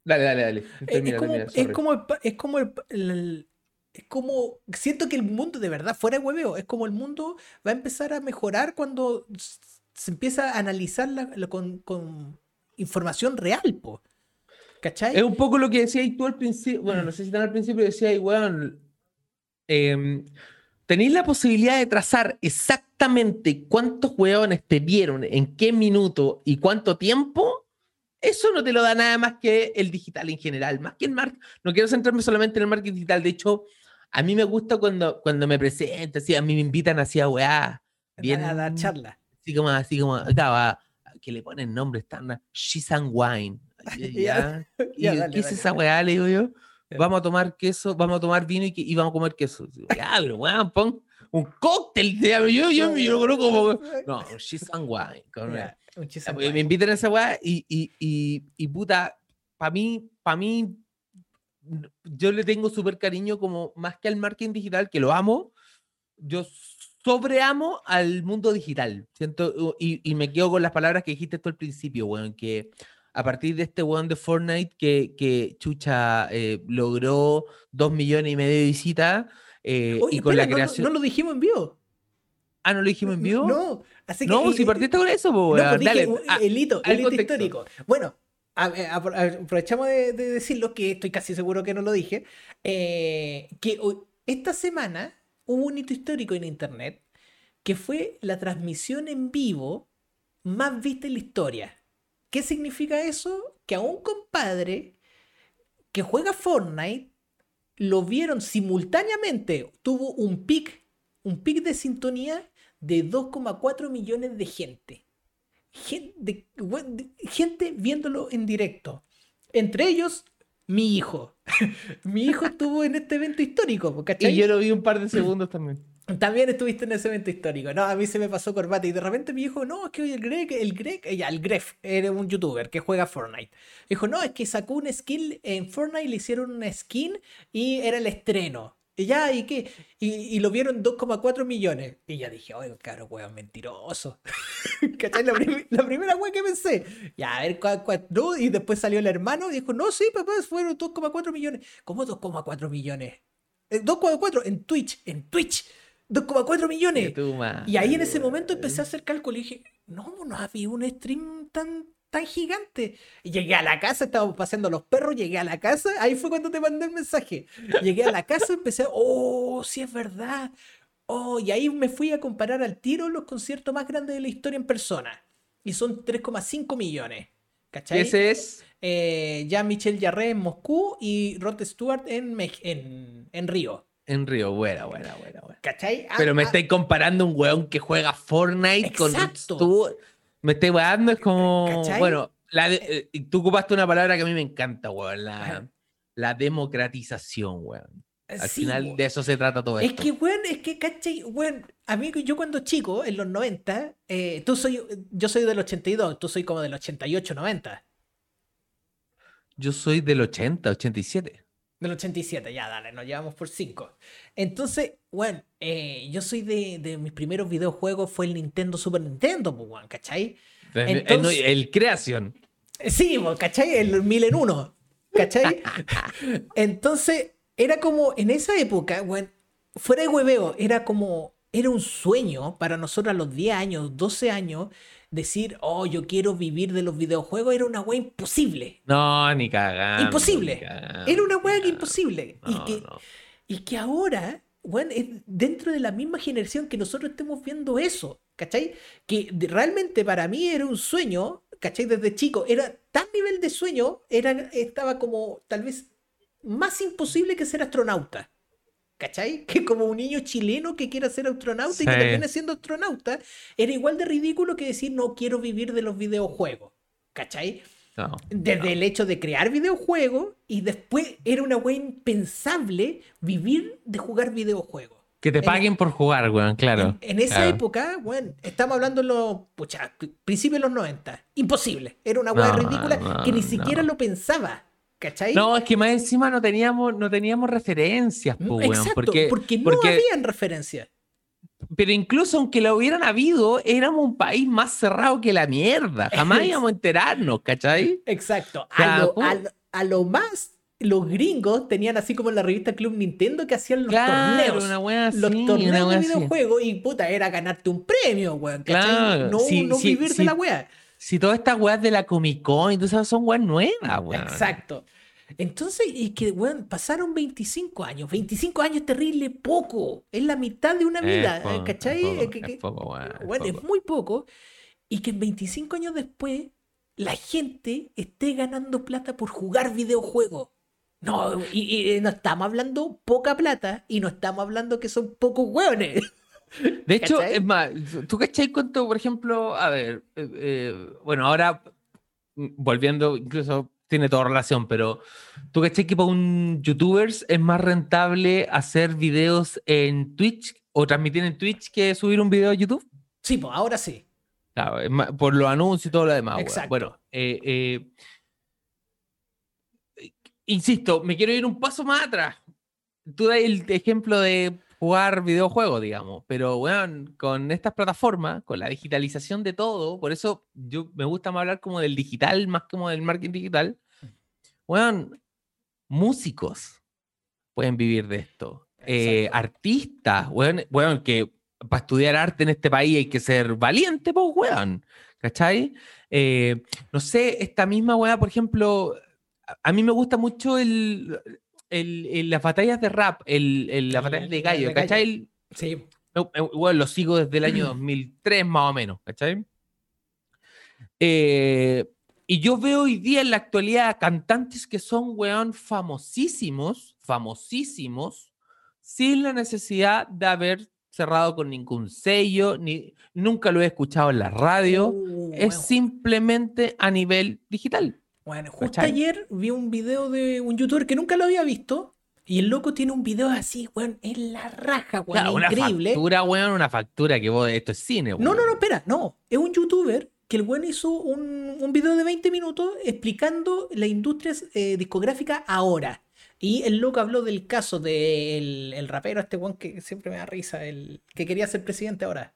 dale, dale, dale. es, como, es como, es como el, es como, siento que el mundo de verdad, fuera de hueveo, es como el mundo va a empezar a mejorar cuando se empieza a analizar con, información real, po. ¿Cachai? Es un poco lo que decías tú al principio, bueno, no sé si tan al principio decías, weón, em, tenéis la posibilidad de trazar exactamente cuántos weones te vieron, en qué minuto y cuánto tiempo, eso no te lo da nada más que el digital en general, más que el marketing. No quiero centrarme solamente en el marketing digital, de hecho, a mí me gusta cuando, cuando me presento, así, a mí me invitan así a weá. Bien, a dar charla. Así como, así como, acá que le ponen nombres tan. She's and wine. ¿Ya? ¿Qué es esa weá? Le digo yo. Vamos a tomar queso, vamos a tomar vino y, vamos a comer queso. Ya, pero weón, pon un cóctel. Yo, yo, yo, yo lo conozco como. No, she's and wine. me invitan a esa weá y, y, y, y puta, para mí, para mí, yo le tengo súper cariño como más que al marketing digital, que lo amo. Yo sobreamo al mundo digital. Siento, y, me quedo con las palabras que dijiste tú al principio, weón, que a partir de este weón de Fortnite que, que Chucha eh, logró dos millones y medio de visitas eh, y con la creación. No, lo dijimos en vivo. Ah, no lo dijimos en vivo. No, así que. No, si partiste con eso, pues, no, Dale, el hito, el hito histórico. Bueno, aprovechamos de, decirlo, que estoy casi seguro que no lo dije. Eh, que esta semana hubo un hito histórico en Internet que fue la transmisión en vivo más vista en la historia. ¿Qué significa eso? Que a un compadre que juega Fortnite lo vieron simultáneamente, tuvo un pic, un pic de sintonía de 2,4 millones de gente. Gente, gente viéndolo en directo. Entre ellos, mi hijo. mi hijo estuvo en este evento histórico, ¿cachai? Y yo lo vi un par de segundos también. También estuviste en ese evento histórico. No, a mí se me pasó corbata y de repente mi hijo, no, es que hoy el Greg, el Greg, ya, el Gref, era un youtuber que juega Fortnite. Dijo, no, es que sacó un skin en Fortnite, le hicieron una skin y era el estreno. Y ya, ¿y qué? Y, lo vieron 2,4 millones. Y ya dije, oye, caro, weón, mentiroso. ¿Cachai? La, primera weón que pensé. Ya, a ver, ¿cuál, no? Y después salió el hermano y dijo, no, sí, papá, fueron 2,4 millones. ¿Cómo 2,4 millones? 2,4 eh, en Twitch, en Twitch. 2,4 millones. Y ahí en ese momento empecé a hacer cálculo y dije, no, no había un stream tan tan gigante. Y llegué a la casa, estábamos paseando los perros, llegué a la casa, ahí fue cuando te mandé el mensaje. Llegué a la casa, empecé, oh, sí es verdad. Oh, y ahí me fui a comparar al tiro los conciertos más grandes de la historia en persona. Y son 3,5 millones. ¿Cachai? Ese es. Eh, ya Michel Jarre en Moscú y Rod Stewart en, en, en Río. En Río, buena, buena, buena. buena. ¿Cachai? Ah, Pero me ah. estáis comparando un weón que juega Fortnite con tú. Me estáis weando, es como. Bueno, eh, eh, tú ocupaste una palabra que a mí me encanta, weón. La, la democratización, weón. Al final de eso se trata todo esto. Es que, weón, es que, ¿cachai? Weón, a mí, yo cuando chico, en los 90, eh, tú soy, yo soy del 82, tú soy como del 88, 90. Yo soy del 80, 87. Del 87, ya, dale, nos llevamos por 5. Entonces, bueno, eh, yo soy de, de, mis primeros videojuegos fue el Nintendo Super Nintendo, pues, ¿cachai? el, creación. Sí, ¿cachai? El mil en uno, ¿cachai? Entonces, era como, en esa época, bueno, fuera de hueveo, era como, era un sueño para nosotros a los 10 años, 12 años, decir, oh, yo quiero vivir de los videojuegos, era una wea imposible. No, ni cagando. Imposible. era una wea imposible. y, que, y que ahora, bueno, es dentro de la misma generación que nosotros estemos viendo eso, ¿cachai? Que realmente para mí era un sueño, ¿cachai? Desde chico, era tan nivel de sueño, era, estaba como tal vez más imposible que ser astronauta. ¿Cachai? Que como un niño chileno que quiera ser astronauta y que termine siendo astronauta, era igual de ridículo que decir no quiero vivir de los videojuegos. ¿Cachai? Desde el hecho de crear videojuegos y después era una wea impensable vivir de jugar videojuegos. Que te paguen por jugar, weón, claro. En, esa época, bueno, estamos hablando en los pucha, principios de los 90. Imposible. Era una wea ridícula que ni siquiera lo pensaba. ¿Cachai? No, es que más encima no teníamos, no teníamos referencias, pues, Exacto, porque, porque no habían referencias. Pero incluso aunque lo hubieran habido, éramos un país más cerrado que la mierda. Jamás íbamos a enterarnos, ¿cachai? Exacto. a, lo, más, los gringos tenían así como en la revista Club Nintendo que hacían los torneos. los torneos de videojuegos y puta, era ganarte un premio, weón. ¿cachai? no, no vivir de la wea. Si todas estas weas de la Comic Con, entonces son weas nuevas, weón. Exacto. Entonces, y que, weón, pasaron 25 años. 25 años es terrible poco. Es la mitad de una vida, ¿cachai? Es, poco, weón, es, muy poco. Y que 25 años después la gente esté ganando plata por jugar videojuegos. No, y, no estamos hablando poca plata y no estamos hablando que son pocos hueones. De hecho, es más, ¿tú cachai cuánto, por ejemplo, a ver, eh, eh, bueno, ahora mm, volviendo, incluso tiene toda relación, pero ¿tú cachai que para un youtuber es más rentable hacer videos en Twitch o transmitir en Twitch que subir un video a YouTube? Sí, pues ahora sí. Claro, por los anuncios y todo lo demás. Exacto. Bueno, eh, insisto, me quiero ir un paso más atrás. Tú das el ejemplo de jugar videojuegos, digamos. Pero, bueno, con estas plataformas, con la digitalización de todo, por eso yo me gusta más hablar como del digital más como del marketing digital. Bueno, músicos pueden vivir de esto. Eh, artistas, bueno, bueno, que para estudiar arte en este país hay que ser valiente, pues, weón. ¿Cachai? Eh, no sé, esta misma weá, por ejemplo, a mí me gusta mucho el, el, las batallas de rap, el, las batallas de gallo, ¿cachai? Sí. Bueno, lo sigo desde el año 2003 más o menos, ¿cachai? Eh, y yo veo hoy día en la actualidad cantantes que son, weón, famosísimos, famosísimos, sin la necesidad de haber cerrado con ningún sello, ni nunca lo he escuchado en la radio, uh, es simplemente a nivel digital. Bueno, justo ayer vi un video de un youtuber que nunca lo había visto. Y el loco tiene un video así, weón, en la raja, weón, una increíble. Una factura, weón, una factura que vos, esto es cine, weón. No, no, no, espera, no. Es un youtuber que el weón hizo un, un video de 20 minutos explicando la industria eh, discográfica ahora. Y el loco habló del caso del el rapero, este weón que siempre me da risa, el que quería ser presidente ahora.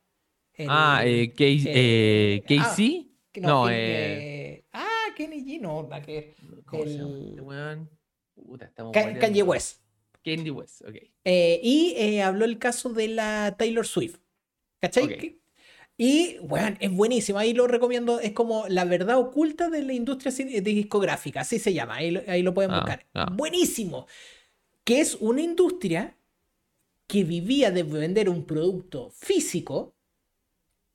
ah, eh, Casey. Eh, Casey? Ah, no, eh... ah, Kenny G, no, la que. El... Puta, Kanye West. Kanye West, ok. Eh, y eh, habló el caso de la Taylor Swift. ¿Cachai? Y, bueno, es buenísimo. Ahí lo recomiendo. Es como la verdad oculta de la industria discográfica. Así se llama. Ahí, ahí lo pueden ah, buscar. Ah. Buenísimo. Que es una industria que vivía de vender un producto físico.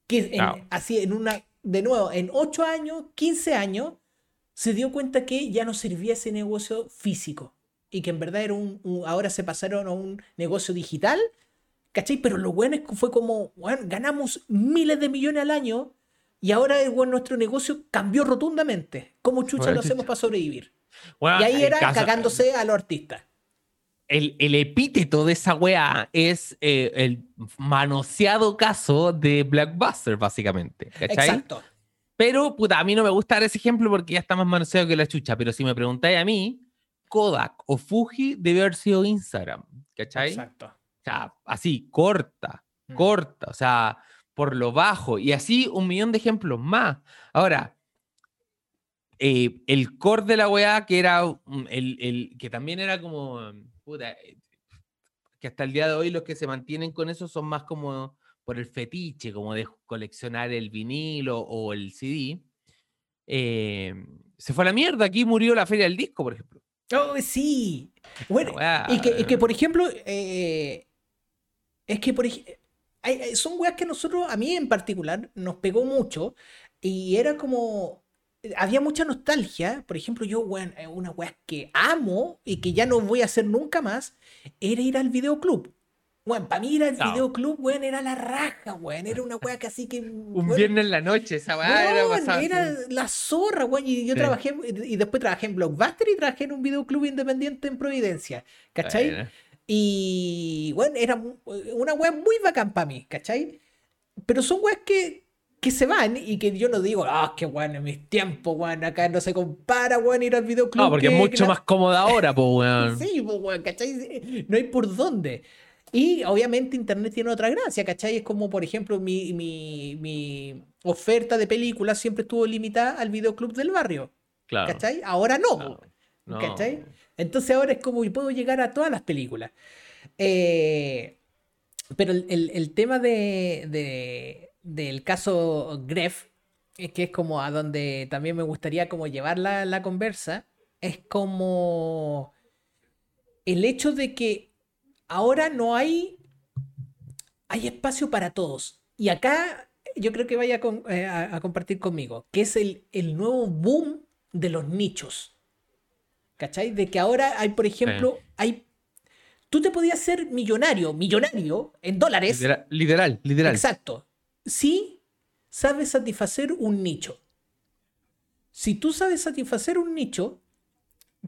Que ah. así en una. De nuevo, en 8 años, 15 años, se dio cuenta que ya no servía ese negocio físico. y que en verdad era un, ahora se pasaron a un negocio digital, ¿cachai? Pero lo bueno es que fue como, bueno, ganamos miles de millones al año y ahora bueno, nuestro negocio cambió rotundamente. ¿Cómo chucha lo hacemos para sobrevivir? y ahí era cagándose a los artistas. El, epíteto de esa wea es eh, el manoseado caso de Blackbuster, básicamente. ¿cachai? Exacto. Pero, puta, a mí no me gusta dar ese ejemplo porque ya está más manoseado que la chucha. Pero si me preguntáis a mí, Kodak o Fuji debe haber sido Instagram. ¿Cachai? Exacto. O sea, así, corta, mm. corta. O sea, por lo bajo. Y así un millón de ejemplos más. Ahora, eh, el core de la weá, que era el, que también era como, puta, eh, que hasta el día de hoy los que se mantienen con eso son más como por el fetiche, como de coleccionar el vinilo o el CD. Eh, se fue a la mierda. Aquí murió la feria del disco, por ejemplo. Oh, sí. Bueno, y que, por ejemplo, es que por ejemplo son weas que nosotros, a mí en particular, nos pegó mucho y era como había mucha nostalgia. Por ejemplo, yo, eh, una wea que amo y que ya no voy a hacer nunca más, era ir al videoclub. Bueno, para mí ir al videoclub, weón, era la raja, weón. Era una wea que así que. Un viernes en la noche, esa weá era pasada. Era la zorra, weón. Y yo trabajé, y después trabajé en Blockbuster y trabajé en un videoclub independiente en Providencia. ¿Cachai? Y bueno, era una web muy bacán para mí, ¿cachai? Pero son webs que, que se van y que yo no digo, ah, qué bueno, en mis tiempos, weón, acá no se compara, weón, ir al videoclub. No, porque es mucho más cómoda ahora, pues, weón. sí, pues, weón, ¿cachai? No hay por dónde. Y obviamente Internet tiene otra gracia, ¿cachai? Es como, por ejemplo, mi, mi, mi oferta de películas siempre estuvo limitada al videoclub del barrio. Claro. ¿Cachai? Ahora no. no. ¿Cachai? Entonces ahora es como que puedo llegar a todas las películas. Eh, pero el, tema de, del caso Gref, que es como a donde también me gustaría como llevar la, la conversa, es como el hecho de que ahora no hay, hay espacio para todos. Y acá yo creo que vaya eh, a, compartir conmigo, que es el, el nuevo boom de los nichos. ¿Cachai? De que ahora hay, por ejemplo, hay. Tú te podías ser millonario, millonario en dólares. Literal, literal. Exacto. Si sabes satisfacer un nicho. Si tú sabes satisfacer un nicho,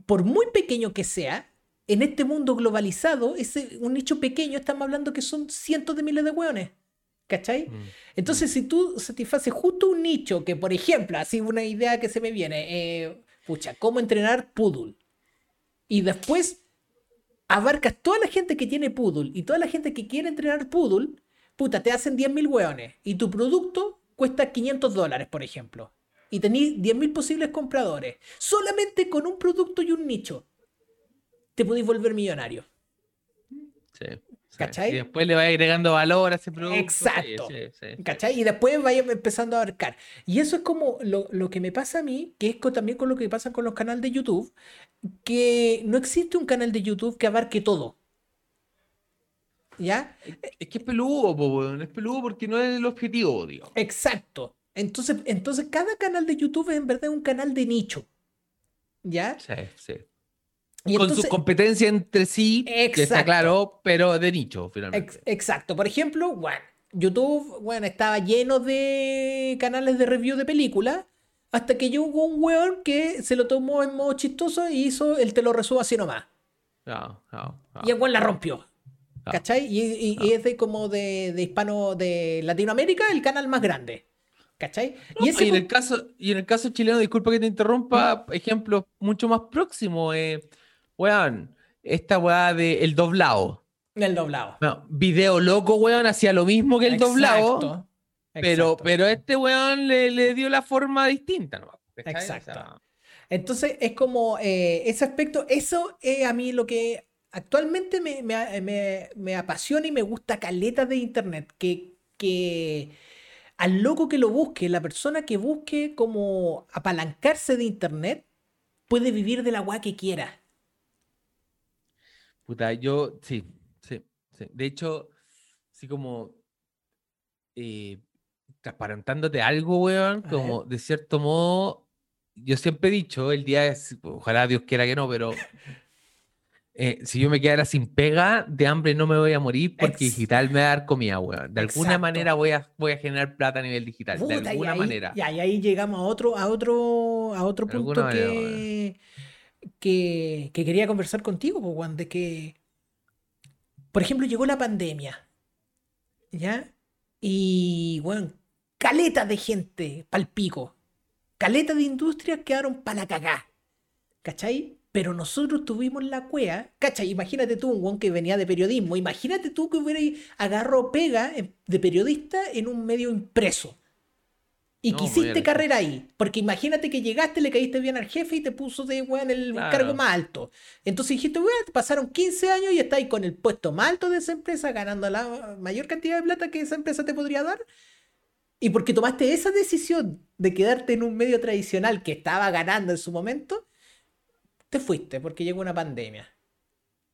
por muy pequeño que sea, en este mundo globalizado, ese, un nicho pequeño, estamos hablando que son cientos de miles de hueones. ¿Cachai? Mm, Entonces, mm. si tú satisfaces justo un nicho, que por ejemplo, así una idea que se me viene, eh, pucha, ¿cómo entrenar poodle? y después abarcas toda la gente que tiene Poodle y toda la gente que quiere entrenar Poodle, puta, te hacen 10.000 hueones y tu producto cuesta 500 dólares, por ejemplo. Y tenés 10.000 posibles compradores. Solamente con un producto y un nicho te podéis volver millonario. Sí. ¿Cachai? Y después le va agregando valor a ese producto. Exacto. ¿Cachai? Y después vaya empezando a abarcar. Y eso es como lo, que me pasa a mí, que es también con lo que pasa con los canales de YouTube, que no existe un canal de YouTube que abarque todo. ¿Ya? Es que es peludo, es peludo porque no es el objetivo, digo. Exacto. Entonces, entonces, cada canal de YouTube es en verdad un canal de nicho. ¿Ya? Sí, sí con su competencia entre sí, que está claro, pero de nicho, finalmente. exacto. Por ejemplo, bueno, YouTube bueno, estaba lleno de canales de review de películas. Hasta que llegó un weón que se lo tomó en modo chistoso y hizo el te lo resumo así nomás. Y el weón la rompió. ¿Cachai? Y, es de como de, hispano, de Latinoamérica, el canal más grande. ¿Cachai? y, en el caso, y en el caso chileno, disculpa que te interrumpa, ejemplo mucho más próximo. Eh, weón, esta weá de el doblado. El doblado. No, video loco, weón, hacía lo mismo que el doblado. Pero, pero este weón le, dio la forma distinta, ¿no? Exacto. Entonces es como eh, ese aspecto, eso es a mí lo que actualmente me, apasiona y me gusta caleta de internet, que, que al loco que lo busque, la persona que busque como apalancarse de internet, puede vivir de la weá que quiera. Puta, yo, sí, sí, sí. De hecho, sí como eh, transparentándote algo, weón, como de cierto modo, yo siempre he dicho, el día es, ojalá Dios quiera que no, pero eh, si yo me quedara sin pega, de hambre no me voy a morir porque digital me va a dar comida, weón. De alguna manera voy a, voy a generar plata a nivel digital. de alguna manera. Y ahí, llegamos a otro, a otro, a otro punto que, que, quería conversar contigo, Juan, de que, por ejemplo, llegó la pandemia. ¿Ya? Y, bueno, caleta de gente pal pico. Caleta de industrias quedaron para la cagá. ¿Cachai? Pero nosotros tuvimos la cuea, ¿cachai? Imagínate tú, un guan que venía de periodismo, imagínate tú que hubiera agarró pega de periodista en un medio impreso. Y que hiciste carrera ahí. Porque imagínate que llegaste, le caíste bien al jefe y te puso de weón el cargo más alto. Entonces dijiste, weón, pasaron 15 años y estás con el puesto más alto de esa empresa, ganando la mayor cantidad de plata que esa empresa te podría dar. Y porque tomaste esa decisión de quedarte en un medio tradicional que estaba ganando en su momento, te fuiste porque llegó una pandemia.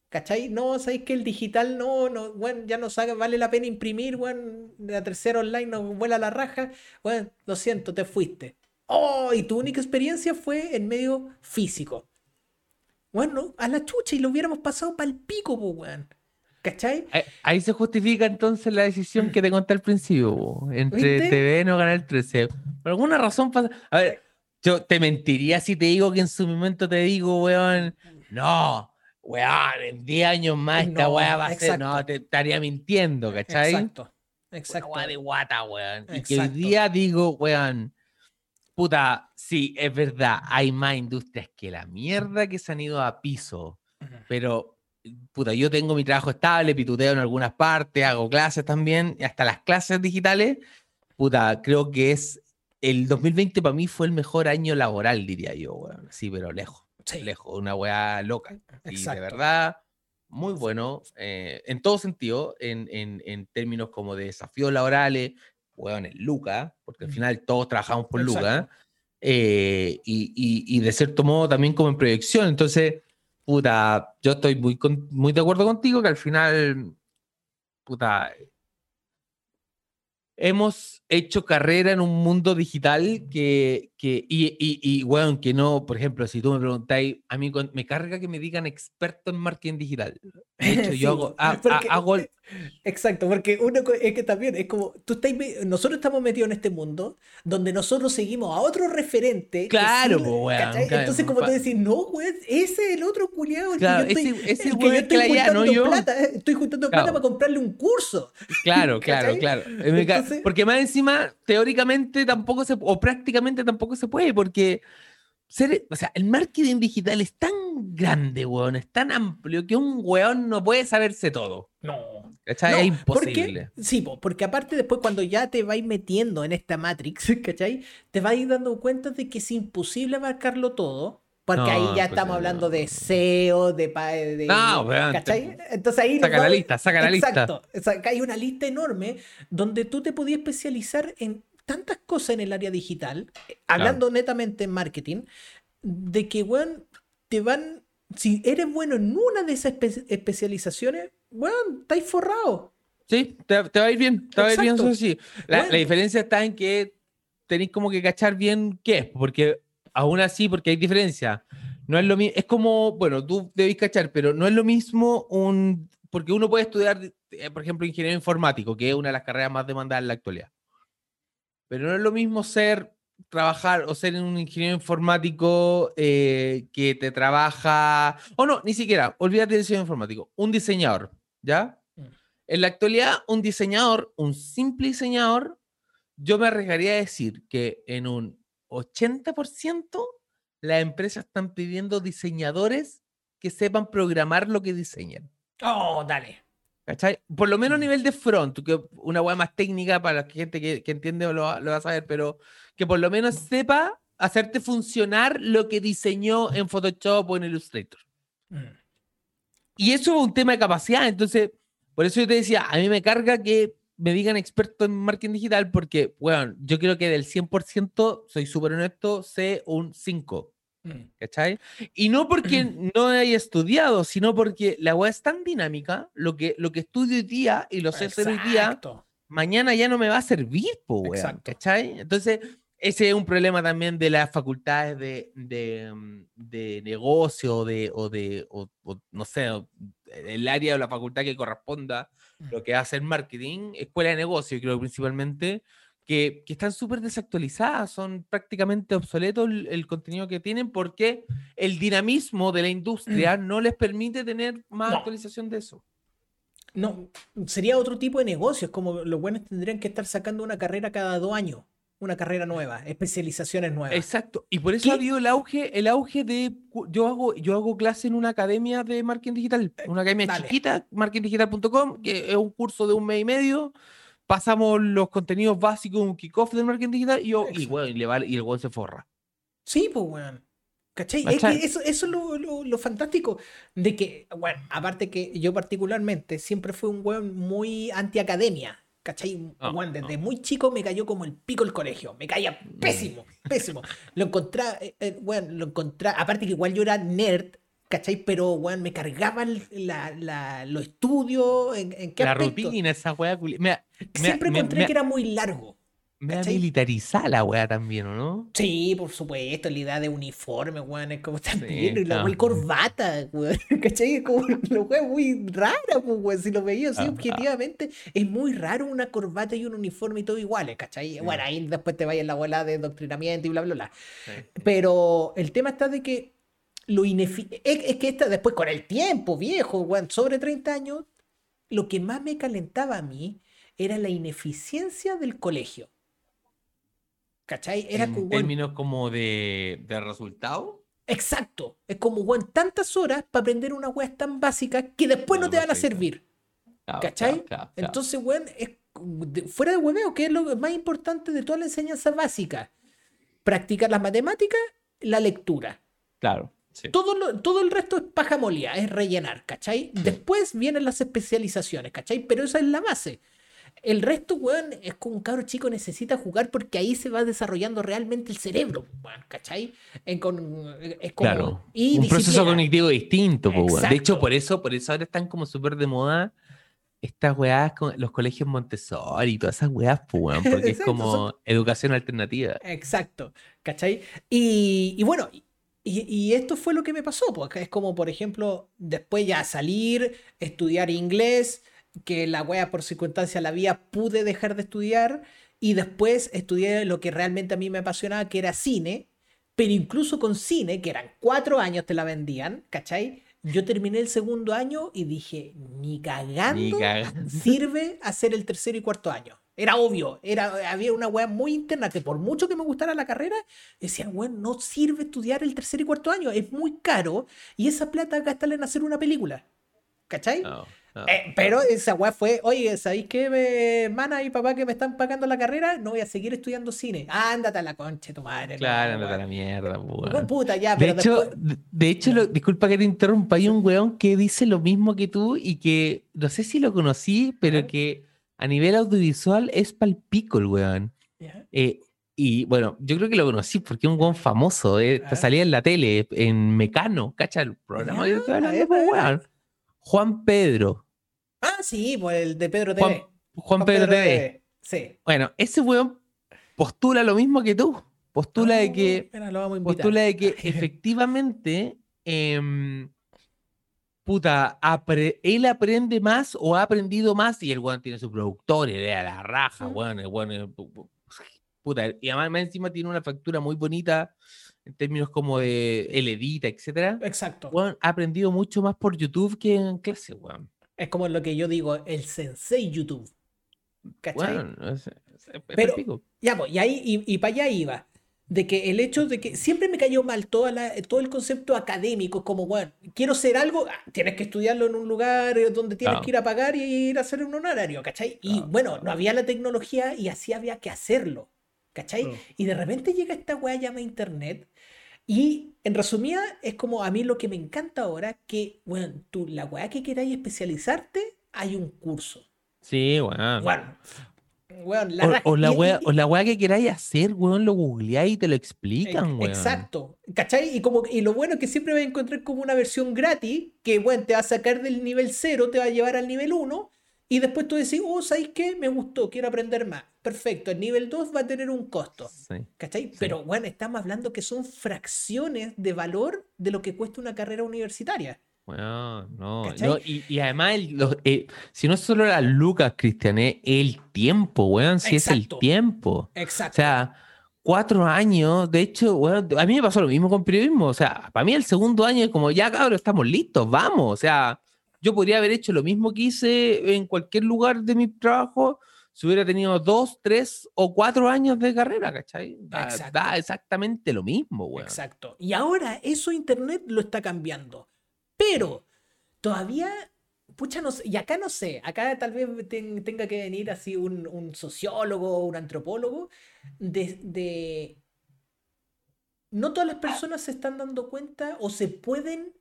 ¿Cachai? No, sabéis que el digital no, no, bueno, ya no sabe, vale la pena imprimir, bueno, la tercera online no vuela la raja. Bueno, lo siento, te fuiste. Oh, y tu única experiencia fue en medio físico. Bueno, a la chucha y lo hubiéramos pasado para el pico, pues, weón. ¿Cachai? Ahí, se justifica entonces la decisión que te conté al principio, entre TV no ganar el 13. Por alguna razón pasa. A ver, yo te mentiría si te digo que en su momento te digo, weón, no, weón, en 10 años más esta weá va a ser, no, te estaría mintiendo, ¿cachai? Exacto, exacto. Una de guata, weón. Y que hoy día digo, weón, puta, sí, es verdad, hay más industrias que la mierda que se han ido a piso, pero, puta, yo tengo mi trabajo estable, pituteo en algunas partes, hago clases también, hasta las clases digitales, puta, creo que es el 2020 para mí fue el mejor año laboral, diría yo, weón. Sí, pero lejos. Lejos, una weá loca. Y de verdad, muy bueno, eh, en todo sentido, en, en, términos como de desafíos laborales, weón, en Luca, porque al final todos trabajamos por Luca, eh, y, y, de cierto modo también como en proyección. Entonces, puta, yo estoy muy, muy de acuerdo contigo que al final, puta, hemos hecho carrera en un mundo digital que, que y, y, y, bueno, que no, por ejemplo, si tú me preguntáis, a mí me carga que me digan experto en marketing digital. De hecho, yo hago, Exacto, porque uno es que también es como, tú estás, nosotros estamos metidos en este mundo donde nosotros seguimos a otro referente. Claro, pues, Entonces, como tú decís, no, güey, ese es el otro culiado. Claro, ese, ese el que yo estoy juntando plata, eh, estoy juntando plata para comprarle un curso. Claro, claro, claro. porque más encima, teóricamente tampoco se, o prácticamente tampoco se puede, porque o sea, el marketing digital es tan grande, weón, es tan amplio que un weón no puede saberse todo. No. ¿Cachai? es imposible. sí, porque aparte después cuando ya te vais metiendo en esta Matrix, ¿cachai? Te vais dando cuenta de que es imposible abarcarlo todo. Porque ahí ya estamos hablando de SEO, de... de no, weón, ¿Cachai? Entonces ahí... Saca la lista, saca la lista. Exacto. Hay una lista enorme donde tú te podías especializar en tantas cosas en el área digital, hablando netamente en marketing, de que, weón, te van, si eres bueno en una de esas especializaciones, weón, estáis forrado. Sí, te, va a ir bien, te va a ir bien, eso sí. La, diferencia está en que tenéis como que cachar bien qué es, porque aún así, porque hay diferencia. No es lo mismo, es como, bueno, tú debéis cachar, pero no es lo mismo un, porque uno puede estudiar, eh, por ejemplo, ingeniero informático, que es una de las carreras más demandadas en la actualidad. Pero no es lo mismo ser, trabajar o ser un ingeniero informático eh, que te trabaja, o no, ni siquiera, olvídate del ingeniero informático, un diseñador, ¿ya? Mm. En la actualidad, un diseñador, un simple diseñador, yo me arriesgaría a decir que en un 80% las empresas están pidiendo diseñadores que sepan programar lo que diseñan. Oh, dale. ¿Cachai? Por lo menos a nivel de front, que una web más técnica para la gente que, entiende lo, lo, va a saber, pero que por lo menos sepa hacerte funcionar lo que diseñó en Photoshop o en Illustrator. Mm. Y eso es un tema de capacidad, entonces, por eso yo te decía, a mí me carga que me digan experto en marketing digital, porque, bueno, yo creo que del 100%, soy súper honesto, sé un 5. Mm. ¿Cachai? Y no porque no haya estudiado, sino porque la web es tan dinámica, lo que, lo que estudio hoy día y lo sé hacer hoy día, mañana ya no me va a servir, po, ¿cachai? Entonces, ese es un problema también de las facultades de, de, mm, negocio de, o de, no sé, el área de la facultad que corresponda mm. lo que hace el marketing, escuela de negocio, creo principalmente, que, están súper desactualizadas, son prácticamente obsoletos el, contenido que tienen porque el dinamismo de la industria no les permite tener más actualización de eso. No, sería otro tipo de negocios, como los buenos tendrían que estar sacando una carrera cada dos años una carrera nueva, especializaciones nuevas. Exacto. Y por eso ha habido el auge, el auge de yo hago, yo hago clase en una academia de marketing digital, una academia chiquita, marketingdigital.com, que es un curso de un mes y medio. Pasamos los contenidos básicos, un kickoff del marketing digital y, yo, y, bueno, y, le va, y el weón se forra. Sí, pues weón. ¿Cachai? Es que eso, eso es lo, lo, fantástico de que, bueno, aparte que yo particularmente siempre fui un weón muy anti-academia. ¿Cachai? Ah, bueno, desde ah. muy chico me cayó como el pico el colegio. Me caía pésimo, pésimo. Lo encontré, eh, eh, lo encontré. Aparte que igual yo era nerd, ¿cachai? Pero, bueno, me cargaban la, la, los estudios. ¿En, en qué La rutina, esa weá. Siempre encontré que era muy largo. Me ha militarizada la weá también, ¿o no? Sí, por supuesto, la idea de uniforme, weón, es como también, sí, la corbata, weón, ¿cachai? Es como la weá muy rara, pues, weón, si lo veía así objetivamente, es muy raro una corbata y un uniforme y todo iguales, ¿cachai? Bueno, ahí después te vayas la bola de doctrinamiento y bla, bla, bla. Pero el tema está de que lo ineficiente, es, que esta después con el tiempo, viejo, weón, sobre 30 años, lo que más me calentaba a mí era la ineficiencia del colegio. ¿Cachai? Era en términos como de, de resultado. Exacto. Es como, weón, tantas horas para aprender una weá tan básica que después no, te van a servir. ¿Cachai? Entonces, weón, es, fuera de hueveo, ¿qué es lo más importante de toda la enseñanza básica? Practicar las matemáticas, la lectura. Claro. Todo, todo el resto es paja molía, es rellenar, ¿cachai? Después vienen las especializaciones, ¿cachai? Pero esa es la base. El resto, weón, es como un cabro chico necesita jugar porque ahí se va desarrollando realmente el cerebro, weón, ¿cachai? es como, claro. un proceso cognitivo distinto, weón. De hecho, por eso, por eso ahora están como súper de moda estas weas con los colegios Montessori y todas esas weas, weón, porque es como educación alternativa. Exacto, ¿cachai? Y, y bueno, y, y, esto fue lo que me pasó, porque es como, por ejemplo, después ya salir, estudiar inglés, que la wea por circunstancia la vía pude dejar de estudiar y después estudié lo que realmente a mí me apasionaba, que era cine, pero incluso con cine, que eran cuatro años te la vendían, ¿cachai? Yo terminé el segundo año y dije, ni cagando, sirve hacer el tercero y cuarto año. Era obvio, era, había una wea muy interna que por mucho que me gustara la carrera, decía, weón, no sirve estudiar el tercer y cuarto año, es muy caro y esa plata gastarla en hacer una película. ¿Cachai? Eh, pero esa weá fue, oye, ¿sabéis qué, me, mana y papá que me están pagando la carrera? No voy a seguir estudiando cine. ándate a la concha, tu madre. Claro, ándate a la mierda, weón. Puta, ya, de hecho, de hecho disculpa que te interrumpa, hay un weón que dice lo mismo que tú y que no sé si lo conocí, pero que a nivel audiovisual es palpico el weón. Eh, y bueno, yo creo que lo conocí porque es un weón famoso, eh, salía en la tele, en Mecano, ¿cacha? El programa de weón. Juan Pedro. Ah, sí, pues el de Pedro TV. Juan, Pedro, TV. Sí. Bueno, ese weón postula lo mismo que tú. Postula de que. postula de que efectivamente. Em, puta, él aprende más o ha aprendido más y el weón tiene su productor, y a la raja, weón, el weón, puta, y además encima tiene una factura muy bonita en términos como de el edita, etcétera. Exacto. Weón, ha aprendido mucho más por YouTube que en clase, weón. Es como lo que yo digo, el sensei YouTube. ¿Cachai? Pero, ya, pues, y ahí, y, para allá iba. De que el hecho de que siempre me cayó mal toda la, todo el concepto académico, como, bueno, quiero ser algo, ah, tienes que estudiarlo en un lugar eh, donde tienes que ir a pagar y ir a hacer un honorario, ¿cachai? Y bueno, no había la tecnología y así había que hacerlo, ¿cachai? Y de repente llega esta weá llama internet y en resumida, es como a mí lo que me encanta ahora, que, bueno, tú, la weá que queráis especializarte, hay un curso. Sí, bueno. Bueno, la o, la weá, o la que queráis hacer, weón, lo googleáis y te lo explican, weón. Exacto. ¿Cachai? Y, como, y lo bueno es que siempre vas a encontrar como una versión gratis que, bueno, te va a sacar del nivel 0, te va a llevar al nivel 1 Y después tú decís, oh, ¿sabes qué? Me gustó, quiero aprender más. Perfecto, el nivel 2 va a tener un costo. ¿Cachai? Pero bueno, estamos hablando que son fracciones de valor de lo que cuesta una carrera universitaria. Bueno, no, y, además, eh, si no es solo las lucas, Cristian, es el tiempo, weón, si es el tiempo. Exacto. O sea, cuatro años, de hecho, bueno, a mí me pasó lo mismo con periodismo, o sea, para mí el segundo año es como, ya cabrón, estamos listos, vamos, o sea, yo podría haber hecho lo mismo que hice en cualquier lugar de mi trabajo si hubiera tenido dos, tres o cuatro años de carrera, ¿cachai? Da, exactamente lo mismo, weón. Exacto. Y ahora eso Internet lo está cambiando. Pero todavía, pucha, no sé, y acá no sé, acá tal vez tenga que venir así un, sociólogo, un antropólogo, de, No todas las personas se están dando cuenta o se pueden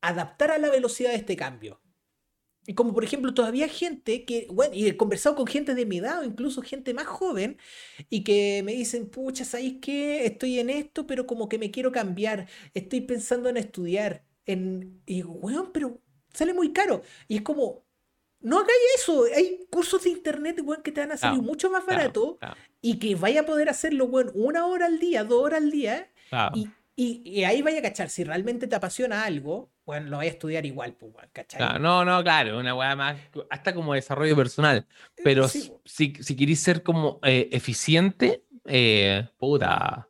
adaptar a la velocidad de este cambio. Y como por ejemplo, todavía gente que, bueno, y he conversado con gente de mi edad o incluso gente más joven y que me dicen, pucha, ¿sabéis qué? Estoy en esto, pero como que me quiero cambiar, estoy pensando en estudiar. En... Y digo, weón, pero sale muy caro. Y es como, no hagáis eso. Hay cursos de internet, weón, que te van a salir mucho más barato y que vaya a poder hacerlo, weón, una hora al día, dos horas al día. Y, y, ahí vaya a cachar, si realmente te apasiona algo, bueno, lo vaya a estudiar igual, pues, ¿cachai? no, no, claro, una weá más, hasta como desarrollo personal. Eh, pero si, si queréis ser como eh, eficiente, eh, puta.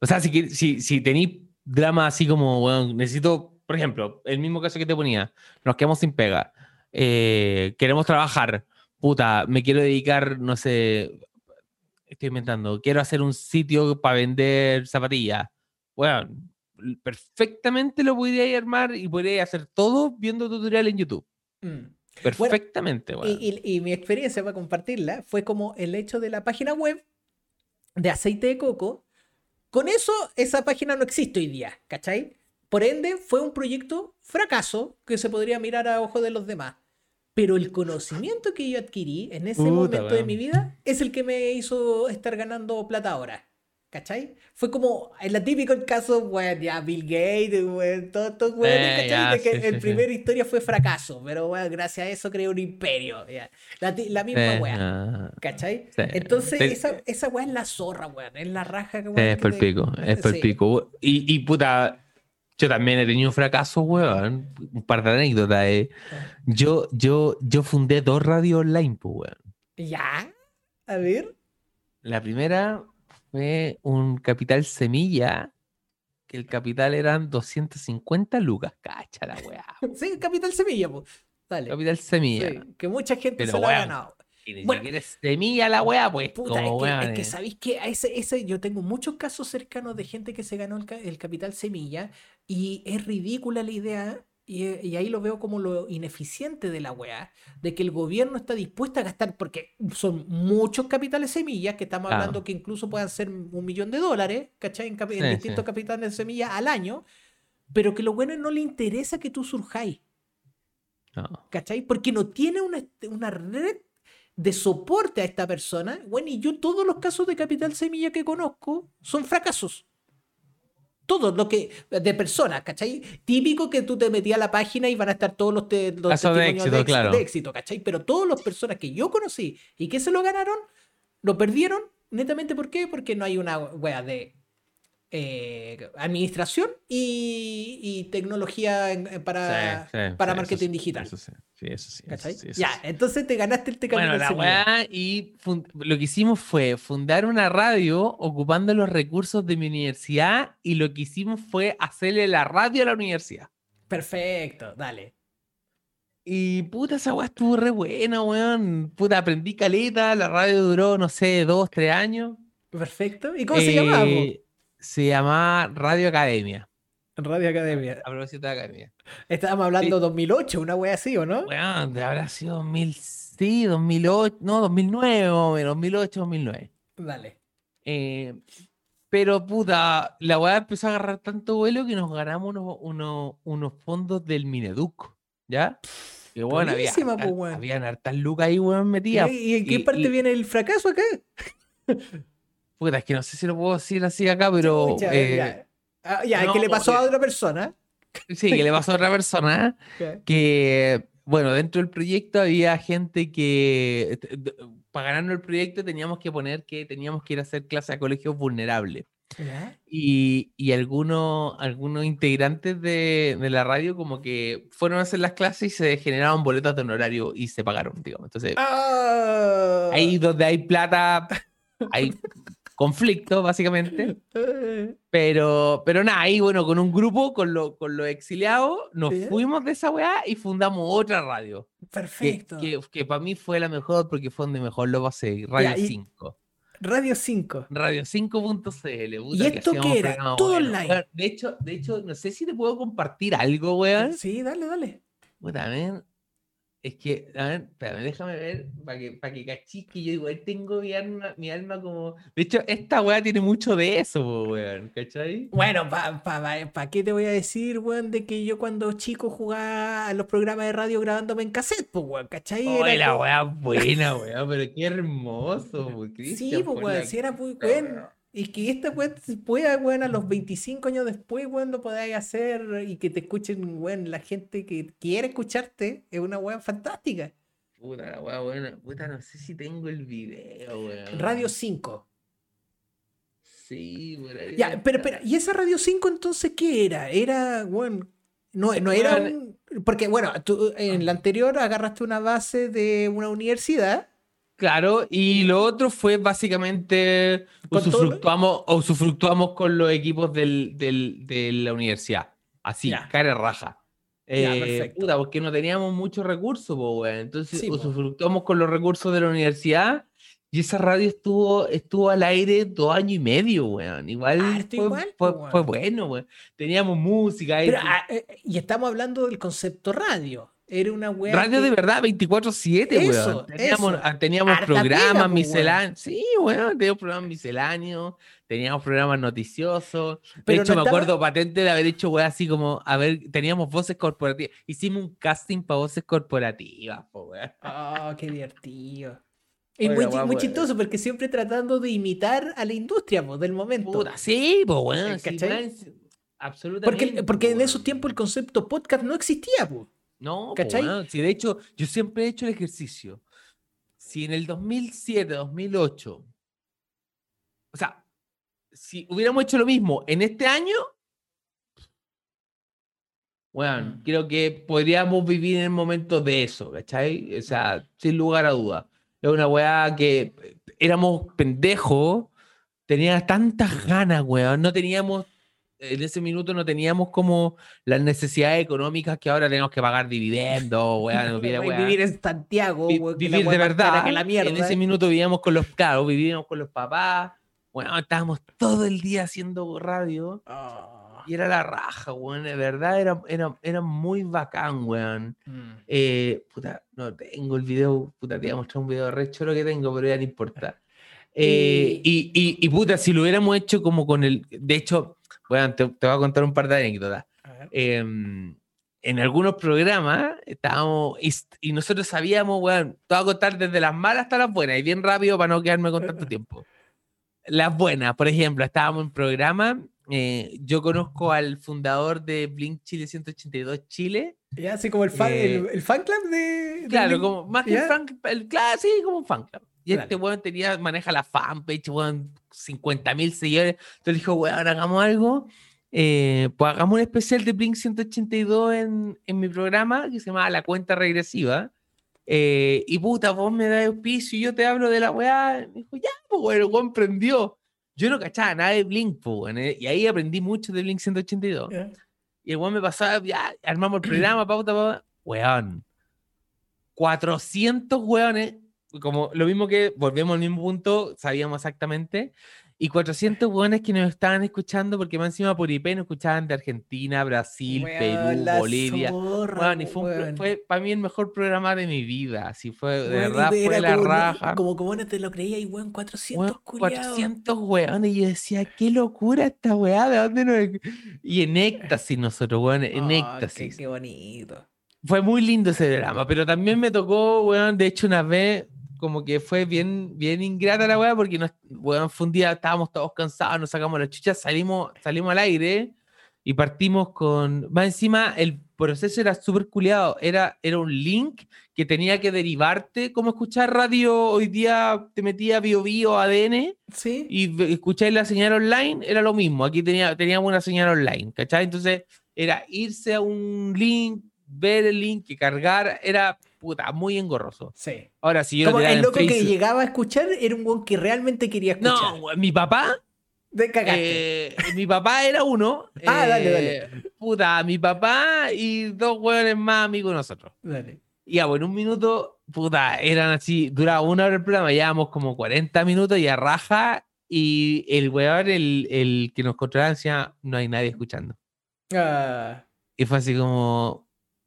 O sea, si, si, si tenéis drama así como, bueno, necesito, por ejemplo, el mismo caso que te ponía, nos quedamos sin pega, queremos trabajar, puta, me quiero dedicar, no sé, estoy inventando, quiero hacer un sitio para vender zapatillas bueno, perfectamente lo podría armar y podría hacer todo viendo tutorial en YouTube. Mm. Perfectamente, bueno, y, mi experiencia para compartirla fue como el hecho de la página web de aceite de coco. Con eso, esa página no existe hoy día, ¿cachai? Por ende, fue un proyecto fracaso que se podría mirar a ojos de los demás. Pero el conocimiento que yo adquirí en ese momento de mi vida es el que me hizo estar ganando plata ahora. ¿Cachai? Fue como en la típico caso, bueno, ya Bill Gates, bueno, todos estos eh, ¿cachai? de que el primer historia fue fracaso, pero bueno, gracias a eso creó un imperio. La, la, misma weá. ¿Cachai? Entonces, esa, esa weá es la zorra, weón. Es la raja que Es por el pico, es por el pico. Y, y puta, yo también he tenido un fracaso, weón. Un par de anécdotas. Eh. Yo, yo, yo fundé dos radios online, pues, weón. ¿Ya? A ver. La primera fue un capital semilla, que el capital eran 250 lucas. Cacha la weá. sí, capital semilla, pues. Dale. Capital semilla. que mucha gente se lo ha ganado. Y ni siquiera es semilla la weá, pues. Puta, es, que, sabéis que ese, ese, yo tengo muchos casos cercanos de gente que se ganó el, el capital semilla y es ridícula la idea y, ahí lo veo como lo ineficiente de la weá, de que el gobierno está dispuesto a gastar, porque son muchos capitales semillas, que estamos hablando que incluso puedan ser un millón de dólares, ¿cachai? En, distintos capitales de semillas al año, pero que lo bueno no le interesa que tú surjáis. ¿Cachai? Porque no tiene una, una red de soporte a esta persona. Bueno, y yo todos los casos de capital semilla que conozco son fracasos todo lo que de personas, ¿cachai? Típico que tú te metías a la página y van a estar todos los, te, los de éxito, claro. de éxito, ¿cachai? Pero todas las personas que yo conocí y que se lo ganaron, lo perdieron netamente ¿por qué? Porque no hay una wea de eh, administración y, tecnología para, para marketing digital. Eso sí, sí, eso sí. ya, entonces te ganaste el teclado. Bueno, la weá, y lo que hicimos fue fundar una radio ocupando los recursos de mi universidad y lo que hicimos fue hacerle la radio a la universidad. Perfecto, dale. Y puta, esa weá estuvo re buena, weón. Puta, aprendí caleta, la radio duró, no sé, dos, tres años. Perfecto. ¿Y cómo se llamaba? Eh, se llama Radio Academia. Radio Academia. A propósito de Academia. Estábamos hablando de 2008, una wea así, ¿o no? Bueno, habrá sido 2000, sí, 2008, no, 2009 o 2008, 2009. Dale. Eh, pero puta, la weá empezó a agarrar tanto vuelo que nos ganamos unos, unos, unos fondos del Mineduc, ¿ya? Que bueno, había, pues, habían hartas lucas ahí, weón, metidas. ¿Y, en qué parte viene el fracaso acá? Puta, es que no sé si lo puedo decir así acá, pero. Eh, ya, ah, ya que le pasó a otra persona. Sí, que le pasó a otra persona que bueno, dentro del proyecto había gente que, para ganarnos el proyecto teníamos que poner que teníamos que ir a hacer clases a colegios vulnerables. Y, y, algunos, algunos integrantes de, de, la radio como que fueron a hacer las clases y se generaron boletas de honorario y se pagaron, digamos. Entonces, ¡Ah! ahí donde hay plata, hay conflicto, básicamente. Pero, pero nada, ahí bueno, con un grupo, con, lo, con los exiliados, nos fuimos de esa weá y fundamos otra radio. Perfecto. Que, que, para mí fue la mejor porque fue donde mejor lo pasé, Radio 5. Radio 5. Radio 5.cl. ¿Y esto qué era? Todo online. De hecho, de hecho, no sé si te puedo compartir algo, weón. Sí, dale, dale. Puta, es que, a ver, espérame, déjame ver para que, para que cachis que yo igual tengo mi alma, mi alma como. De hecho, esta weá tiene mucho de eso, weón, ¿cachai? Bueno, ¿para pa, pa, qué te voy a decir, weón, de que yo cuando chico jugaba a los programas de radio grabándome en cassette, pues, weón, ¿cachai? Oh, la weá buena, weón, pero qué hermoso, weón. Sí, pues, weón, sí era muy bueno. Y que esta weón pueda, weón, a los 25 años después, weón, lo podáis hacer y que te escuchen, weón, la gente que quiere escucharte, es una weón fantástica. Puta, la weón, weón, puta, no sé si tengo el video, weón. Radio 5. Sí, weón. Ya, pero espera, ¿y esa Radio 5 entonces qué era? Era, weón, no, no era un... Porque, bueno, tú en la anterior agarraste una base de una universidad Claro, y lo otro fue básicamente usufructuamos, usufructuamos con los equipos del, del, de la universidad. Así, cara raja. Eh, puta, porque no teníamos muchos recursos, entonces usufructuamos con los recursos de la universidad y esa radio estuvo, estuvo al aire dos años y medio, weón. Igual, ah, fue, bueno, weón. Teníamos música. Ah, eh, y estamos hablando del concepto radio. Era una weá. Radio de verdad, 24-7, weón. Teníamos, teníamos programas misceláneos. Sí, weón, teníamos programas misceláneos, teníamos programas noticiosos. de hecho, me acuerdo patente de haber hecho weá así como, a ver, teníamos voces corporativas. Hicimos un casting para voces corporativas, weón. Oh, qué divertido. Es muy, chistoso porque siempre tratando de imitar a la industria del momento. sí, pues weón. absolutamente. Porque, porque en esos tiempos el concepto podcast no existía, pues. No, ¿cachai? si de hecho, yo siempre he hecho el ejercicio. Si en el 2007, 2008, o sea, si hubiéramos hecho lo mismo en este año, bueno, mm. creo que podríamos vivir en el momento de eso, ¿cachai? O sea, sin lugar a duda. Es una weá que éramos pendejos, teníamos tantas ganas, weón, no teníamos en ese minuto no teníamos como las necesidades económicas que ahora tenemos que pagar dividendos, weón, vivir en Santiago, vivir de verdad. en ese minuto vivíamos con los, claro, vivíamos con los papás, bueno, estábamos todo el día haciendo radio. Ah. Y era la raja, weón, de verdad era, era, era muy bacán, weón. Mm. Eh, puta, no tengo el video, puta, te voy a mostrar un video re lo que tengo, pero ya no importa. Eh, y, y, y, puta, si lo hubiéramos hecho como con el. De hecho, bueno, te, voy a contar un par de anécdotas. Em, en algunos programas estábamos. Y, nosotros sabíamos, weón, te voy a contar desde las malas hasta las buenas, y bien rápido para no quedarme con tanto tiempo. Las buenas, por ejemplo, estábamos en programa. Eh, yo conozco al fundador de Blink Chile 182 Chile. Ya, así como el fan, el, eh, fan club de. claro, como más que el fan el, claro, sí, como un fan club. Y este weón tenía, maneja la fanpage, weón, 50 mil seguidores. Entonces dijo, weón, hagamos algo. Eh, pues hagamos un especial de Blink 182 en, en mi programa que se llama La Cuenta Regresiva. Eh, y puta, vos me das auspicio y yo te hablo de la weá. Me dijo, ya, pues bueno, weón prendió. Yo no cachaba nada de Blink, pues, weón. Eh, y ahí aprendí mucho de Blink 182. Y el weón me pasaba, ya, armamos el programa, pauta, pauta. Weón. 400 weones como lo mismo que volvemos al mismo punto, sabíamos exactamente. Y 400 buenos que nos estaban escuchando porque más encima por IP nos escuchaban de Argentina, Brasil, Perú, Bolivia. y fue, para mí el mejor programa de mi vida. Así fue, de verdad, fue la raja. Como, como no te lo creía, y weón, 400 400 weón. Y yo decía, qué locura esta weá, ¿de dónde nos.? Y en éxtasis nosotros, weón, en éxtasis. Qué, bonito. Fue muy lindo ese drama, pero también me tocó, weón, de hecho, una vez como que fue bien, bien ingrata la weá, porque nos, weón, fue un día, estábamos todos cansados, nos sacamos la chucha, salimos, salimos al aire Y partimos con. Más encima, el proceso era súper culiado. Era, era un link que tenía que derivarte, como escuchar radio hoy día te metía bio bio ADN ¿Sí? y escucháis la señal online, era lo mismo. Aquí tenía, teníamos una señal online, ¿cachai? Entonces era irse a un link, ver el link, que cargar, era puta, muy engorroso. Sí. Ahora, si yo Como el loco que llegaba a escuchar era un buen que realmente quería escuchar. No, mi papá de cagaste. Eh, mi papá era uno. ah, dale, dale. Eh, puta, mi papá y dos hueones más amigos de nosotros. Dale. Y ya, bueno, en un minuto, puta, eran así, duraba una hora el programa, llevábamos como 40 minutos y a raja. Y el weón, el, el que nos controlaba, decía, no hay nadie escuchando. Ah. Y fue así como,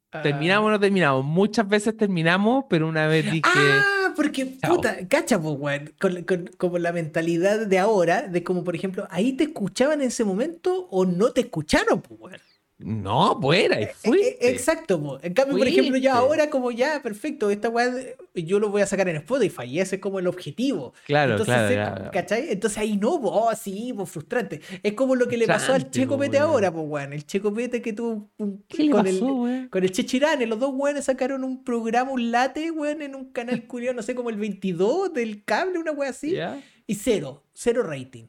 terminamos o no terminamos. Muchas veces terminamos, pero una vez dije... Ah porque, puta, cacha, pues, con, como la mentalidad de ahora, de como, por ejemplo, ahí te escuchaban en ese momento o no te escucharon, pues, weón. No, pues era, Exacto, en cambio, por ejemplo, ya ahora como ya, perfecto, esta weá yo lo voy a sacar en Spotify y ese es como el objetivo. Claro, Entonces, claro, ¿cachai? Entonces ahí no, oh, sí, pues frustrante. Es como lo que le pasó al Checo Pete ahora, pues weón. El Checo Pete que tuvo con, el, con el Chechirane, los dos weones sacaron un programa, un late, weón, en un canal curioso, no sé, como el 22 del cable, una weá así. Y cero, cero rating.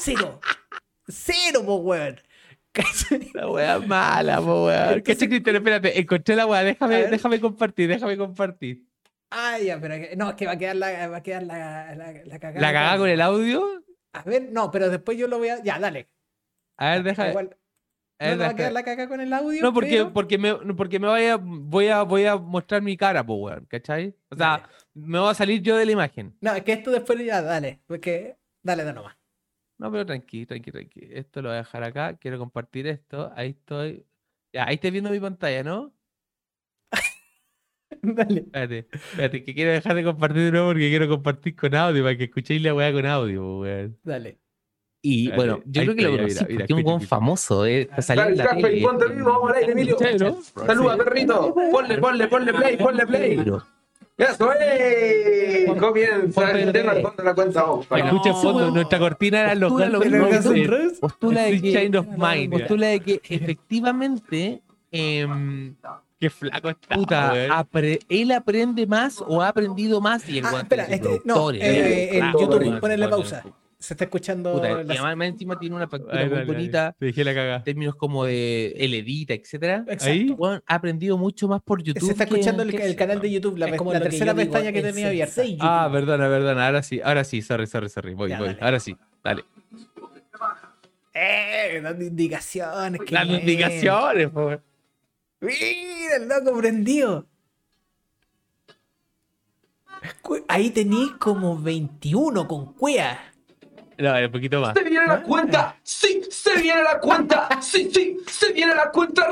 Cero. cero, pues weón. La wea mala, po, weón. ¿Qué Cristian? Espérate, encontré la wea, déjame, déjame compartir, déjame compartir. Ah, ya, pero no, es que va a quedar la, va a quedar la, la, la cagada. ¿La cagada con el audio? A ver, no, pero después yo lo voy a. Ya, dale. A ver, déjame. Igual, ¿No va a quedar la cagada con el audio? No, porque, porque, me, porque me vaya, voy, a, voy a mostrar mi cara, po, weón, ¿cachai? O sea, me va a salir yo de la imagen. No, es que esto después ya, dale, porque. Dale de nomás. No, pero tranqui, tranqui, tranqui. Esto lo voy a dejar acá. Quiero compartir esto. Ahí estoy. Ya, ahí estoy viendo mi pantalla, ¿no? Dale. Espérate, espérate, que quiero dejar de compartir de nuevo porque quiero compartir con audio para que escuchéis la weá con audio, weón. Dale. Y bueno, yo creo que lo conocí mira, porque un famoso, eh, salió en la tele. Ponte vivo, vamos al aire, Emilio. Saluda, perrito. Ponle, ponle, ponle play, ponle play. ¡Eso es! Comienza el tema fondo de la cuenta Escucha fondo, nuestra cortina era local. Postula de que, postula de que efectivamente eh, Qué flaco está. Puta, él aprende más o ha aprendido más y el ah, espera, este, no, eh, el YouTube, ponle pausa se está escuchando. Puta, Y además encima tiene una factura muy bonita. Te dije la caga. Términos como de él edita, etcétera. Ahí bueno, ha aprendido mucho más por YouTube. Se está escuchando el, canal de YouTube, la, la tercera pestaña que tenía abierta. Ah, perdona, perdona. Ahora sí, ahora sí, sorry, sorry, sorry. Voy, voy. Ahora sí, dale. Eh, dando indicaciones. Dando indicaciones, por Mira, el loco prendido. Ahí tenéis como 21 con cuea. No, un poquito más. Se viene la cuenta, sí, se viene la cuenta, sí, sí, se viene la cuenta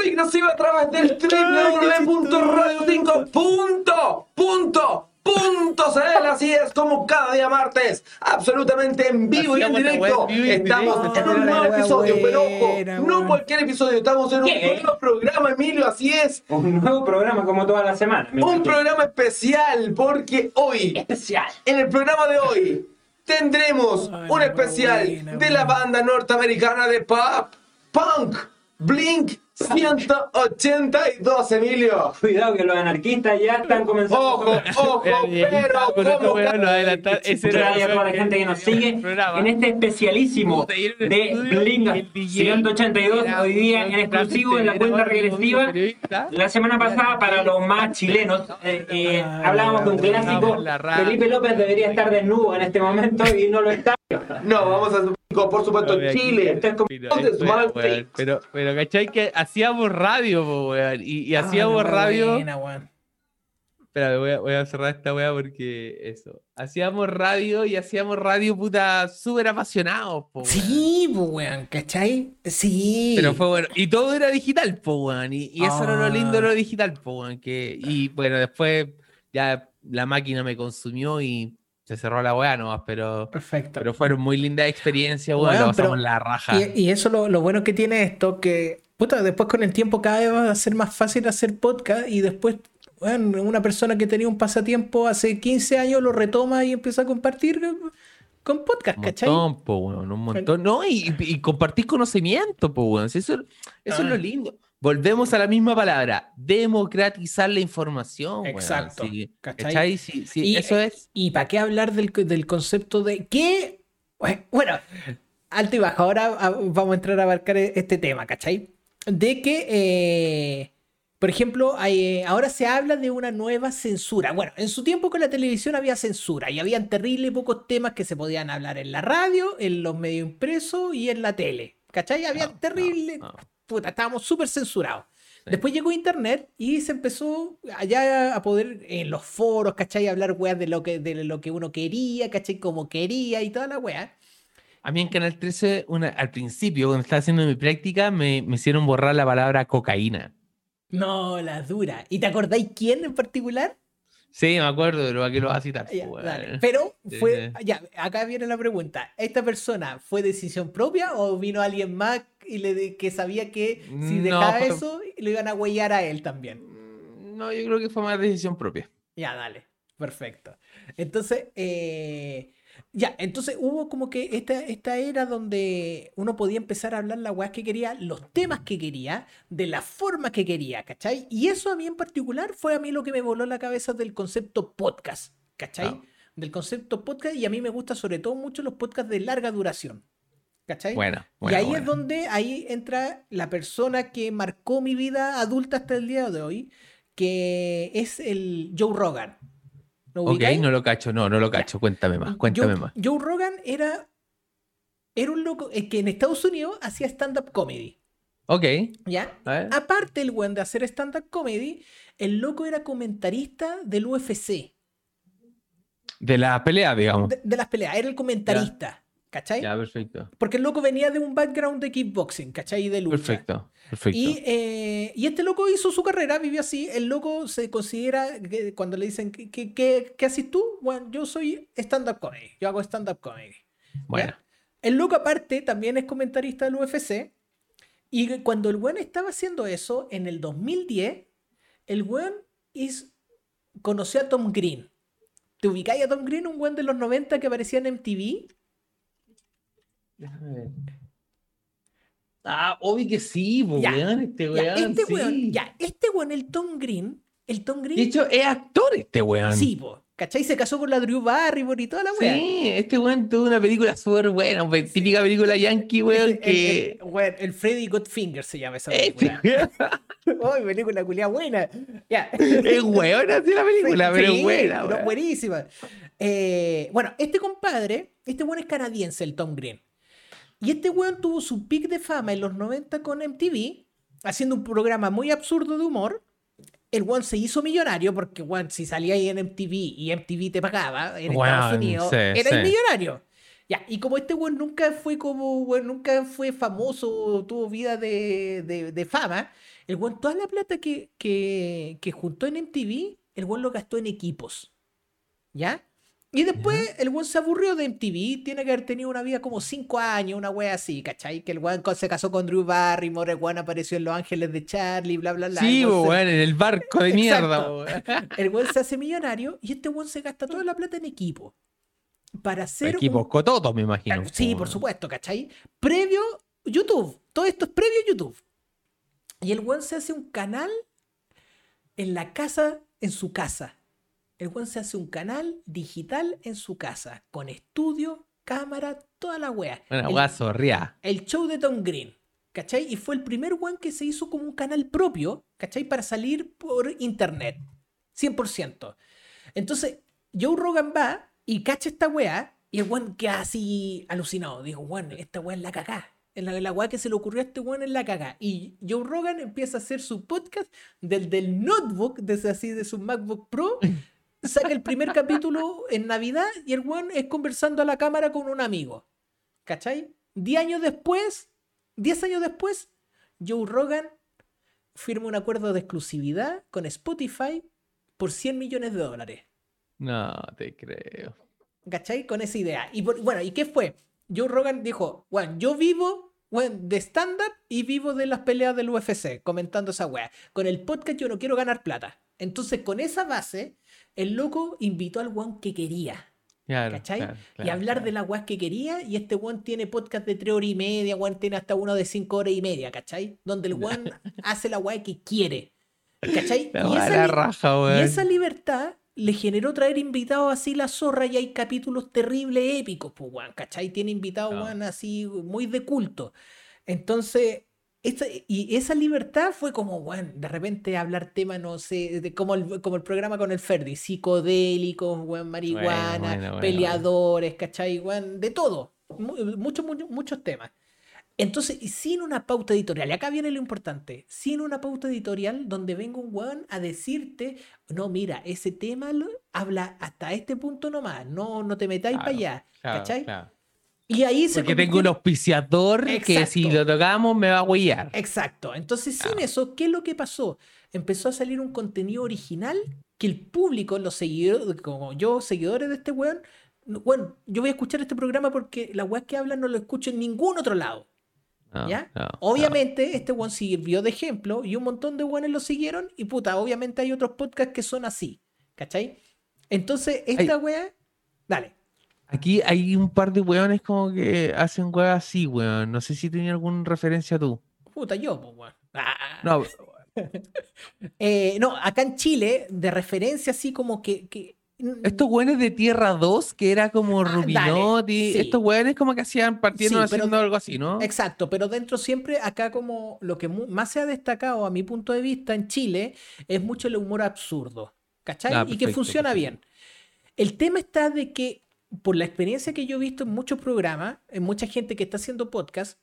regresiva a través del www.radio5.cl. Así es como cada día martes, absolutamente en vivo y en directo. Estamos en un nuevo episodio, pero ojo, no cualquier episodio, estamos en un nuevo programa, Emilio, así es. Un nuevo programa como toda la semana. Un programa especial, porque hoy, especial, en el programa de hoy, tendremos un especial de la banda norteamericana de pop punk Blink 182, Emilio. Cuidado que los anarquistas ya están comenzando. Ojo, ojo, pero como Ese era toda la gente que nos sigue en este especialísimo de Blink 182 hoy día en exclusivo en la cuenta regresiva. La semana pasada para los más chilenos eh, eh, hablábamos de un clásico. Felipe López debería estar desnudo en este momento y no lo está. No, vamos a por supuesto, Chile. pero, pero, ¿cachai? Que hacíamos radio, weón. Y, ah, hacíamos radio. Espera, voy a, voy a, cerrar esta weá porque eso. Hacíamos radio y hacíamos radio puta súper apasionados, po, Sí, po, weón, ¿cachai? Sí. Pero fue bueno. Y todo era digital, po, weón. Y, eso era lo lindo de lo ah. digital, po, weón. Que, y bueno, después ya la máquina me consumió y se cerró la weá nomás, pero. Perfecto. Pero fueron muy lindas experiencias, bueno, lo la raja. Y, eso lo, lo, bueno que tiene esto, que puta, después con el tiempo cada vez va a ser más fácil hacer podcast y después, bueno, una persona que tenía un pasatiempo hace 15 años lo retoma y empieza a compartir. con podcast, ¿cachai? Un montón, po, un montón. No, y, y, compartir conocimiento, po, Eso, eso es lo ah. lindo. Volvemos a la misma palabra, democratizar la información. Exacto. ¿Cachai? Sí, sí, eso es. ¿Y para qué hablar del, del concepto de qué? Bueno, alto y bajo, ahora ah, vamos a entrar a abarcar e, este tema, ¿cachai? De que, eh, por ejemplo, eh, ahora se habla de una nueva censura. Bueno, en su tiempo con la televisión había censura y habían terrible pocos temas que se podían hablar en la radio, en los medios impresos y en la tele. ¿Cachai? Había terrible estábamos súper censurados. Después llegó internet y se empezó allá a poder en los foros, ¿cachai? hablar weas de lo que, de lo que uno quería, ¿cachai? Como quería y toda la wea. A mí en Canal 13, una, al principio, cuando estaba haciendo mi práctica, me, me hicieron borrar la palabra cocaína. No, la dura. ¿Y te acordáis quién en particular? Sí, me acuerdo, pero aquí lo vas a citar. Pero fue, ya, acá viene la pregunta. ¿Esta persona fue decisión propia o vino alguien más y le que sabía que si dejaba eso, lo iban a huellar a él también? Mm, no, yo creo que fue más decisión propia. Ya, dale. Perfecto. Entonces, eh, ya, entonces hubo como que esta, esta era donde uno podía empezar a hablar la weá que quería, los temas que quería, de la forma que quería, ¿cachai? Y eso a mí en particular fue a mí lo que me voló la cabeza del concepto podcast, ¿cachai? Ah. Del concepto podcast y a mí me gusta sobre todo mucho los podcasts de larga duración. ¿Cachai? Bueno, y ahí es donde ahí entra la persona que marcó mi vida adulta hasta el día de hoy, que es el Joe Rogan. ok, no lo cacho, no, no lo cacho. Cuéntame más, cuéntame más. Joe Rogan era, era un loco que en Estados Unidos hacía stand-up comedy. Ok. ¿Ya? Aparte el buen de hacer stand-up comedy, el loco era comentarista del UFC. De la pelea, digamos. De, las peleas, era el comentarista. ¿Cachai? Ya, perfecto. Porque el loco venía de un background de kickboxing, ¿cachai? De lucha. Perfecto, perfecto. Y, eh, y este loco hizo su carrera, vivió así. El loco se considera, cuando le dicen, ¿qué, qué, qué haces tú? Bueno, yo soy stand-up comedy. Yo hago stand-up comedy. Bueno. El loco aparte también es comentarista del UFC. Y cuando el buen estaba haciendo eso, en el 2010, el buen conoció a Tom Green. ¿Te ubicáis a Tom Green, un buen de los 90 que aparecía en MTV? Ah, obvio que sí, weón, este weón. este weón, ya, este weón, el Tom Green, el Tom Green. De hecho, es actor este weón. Sí, po. ¿Cachai? Se casó con la Drew Barrymore y toda la weón. Sí, este weón tuvo una película súper buena, una típica película yankee, weón, que... El, el, Freddy Godfinger se llama esa película. Este película culia buena. Ya. Es weón así la película, pero es buena, weón. buenísima. Eh, bueno, este compadre, este weón es canadiense, el Tom Green. Y este weón tuvo su pick de fama en los 90 con MTV, haciendo un programa muy absurdo de humor. El weón se hizo millonario porque, weón, si salía ahí en MTV y MTV te pagaba en Estados Unidos, era el millonario. Ya, y como este weón nunca fue como, weón, nunca fue famoso, tuvo vida de, de, fama, el weón, toda la plata que, que, que juntó en MTV, el weón lo gastó en equipos. ¿Ya? Y después el weón se aburrió de MTV, tiene que haber tenido una vida como cinco años, una wea así, ¿cachai? Que el weón se casó con Drew Barrymore, el weón apareció en Los Ángeles de Charlie, bla, bla, bla. Sí, weón, en el barco de mierda, El weón se hace millonario y este weón se gasta toda la plata en equipo. Para hacer. Equipos con todos, me imagino. Sí, por supuesto, ¿cachai? Previo YouTube. Todo esto es previo YouTube. Y el weón se hace un canal en la casa, en su casa el Juan se hace un canal digital en su casa, con estudio, cámara, toda la wea. Una wea zorria. El show de Tom Green. ¿Cachai? Y fue el primer one que se hizo como un canal propio, ¿cachai? Para salir por internet. 100%. Entonces, Joe Rogan va y cacha esta wea y el one queda así alucinado. Digo, Juan, esta wea es la cagá. La, la weá que se le ocurrió a este weón en la caga. Y Joe Rogan empieza a hacer su podcast del, del notebook, desde así de su MacBook Pro, saca el primer capítulo en Navidad y el weón es conversando a la cámara con un amigo. ¿Cachai? Diez años después, diez años después, Joe Rogan firma un acuerdo de exclusividad con Spotify por 100 millones de dólares. No, te creo. ¿Cachai? Con esa idea. Y bueno, ¿y qué fue? Joe Rogan dijo, bueno, yo vivo de stand-up y vivo de las peleas del UFC, comentando esa weá. Con el podcast yo no quiero ganar plata. Entonces, con esa base, el loco invitó al one que quería. ¿Cachai? y hablar de las weas que quería. Y este weón tiene podcast de tres horas y media, weón tiene hasta uno de cinco horas y media, ¿cachai? Donde el weón hace la wea que quiere. ¿Cachai? Y esa, y esa libertad le generó traer invitados así la zorra y hay capítulos terribles épicos, pues, weón, ¿cachai? Tiene invitados, weón, así muy de culto. Entonces, y esa libertad fue como, bueno, de repente hablar temas, no sé, de, como, el, como el programa con el Ferdi, psicodélicos, bueno, marihuana, peleadores, ¿cachai? Bueno, de todo, muchos, muchos, muchos temas. Entonces, sin una pauta editorial, y acá viene lo importante, sin una pauta editorial donde venga un weón a decirte, no, mira, ese tema habla hasta este punto nomás, no, no te metáis para allá, ¿cachai? Y ahí se Porque tengo un auspiciador que si lo tocamos me va a huellar. Exacto. Entonces, sin eso, ¿qué es lo que pasó? Empezó a salir un contenido original que el público, los seguidores, como yo, seguidores de este weón, bueno, yo voy a escuchar este programa porque la weas que hablan no lo escucho en ningún otro lado. ¿Ya? obviamente, este weón sirvió de ejemplo y un montón de weones lo siguieron y puta, obviamente hay otros podcasts que son así. ¿Cachai? Entonces, esta wea, dale. Aquí hay un par de weones como que hacen weas así, weón. No sé si tenía alguna referencia tú. Puta, yo, pues, weón. Ah. No. Eh, no, acá en Chile, de referencia así como que. estos weones de Tierra 2, que era como ah, Rubinotti, estos weones como que hacían partiendo haciendo algo así, ¿no? Exacto, pero dentro siempre, acá como lo que más se ha destacado a mi punto de vista en Chile es mucho el humor absurdo, ¿cachai? Ah, y que funciona bien. El tema está de que por la experiencia que yo he visto en muchos programas, en mucha gente que está haciendo podcast,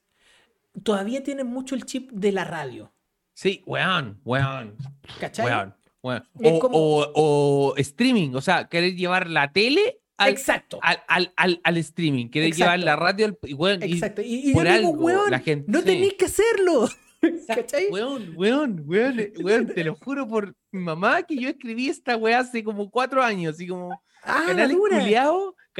todavía tienen mucho el chip de la radio. Sí, weón, weón. ¿Cachai? Weón, O, streaming, o sea, querer llevar la tele al, Exacto. Al, al, streaming, querer llevar la radio al. Exacto. Y, por algo, weón, la gente, no tenéis que hacerlo. ¿Cachai? Weón, weón, weón, weón, te lo juro por mi mamá que yo escribí esta weá hace como cuatro años, así como ah, canales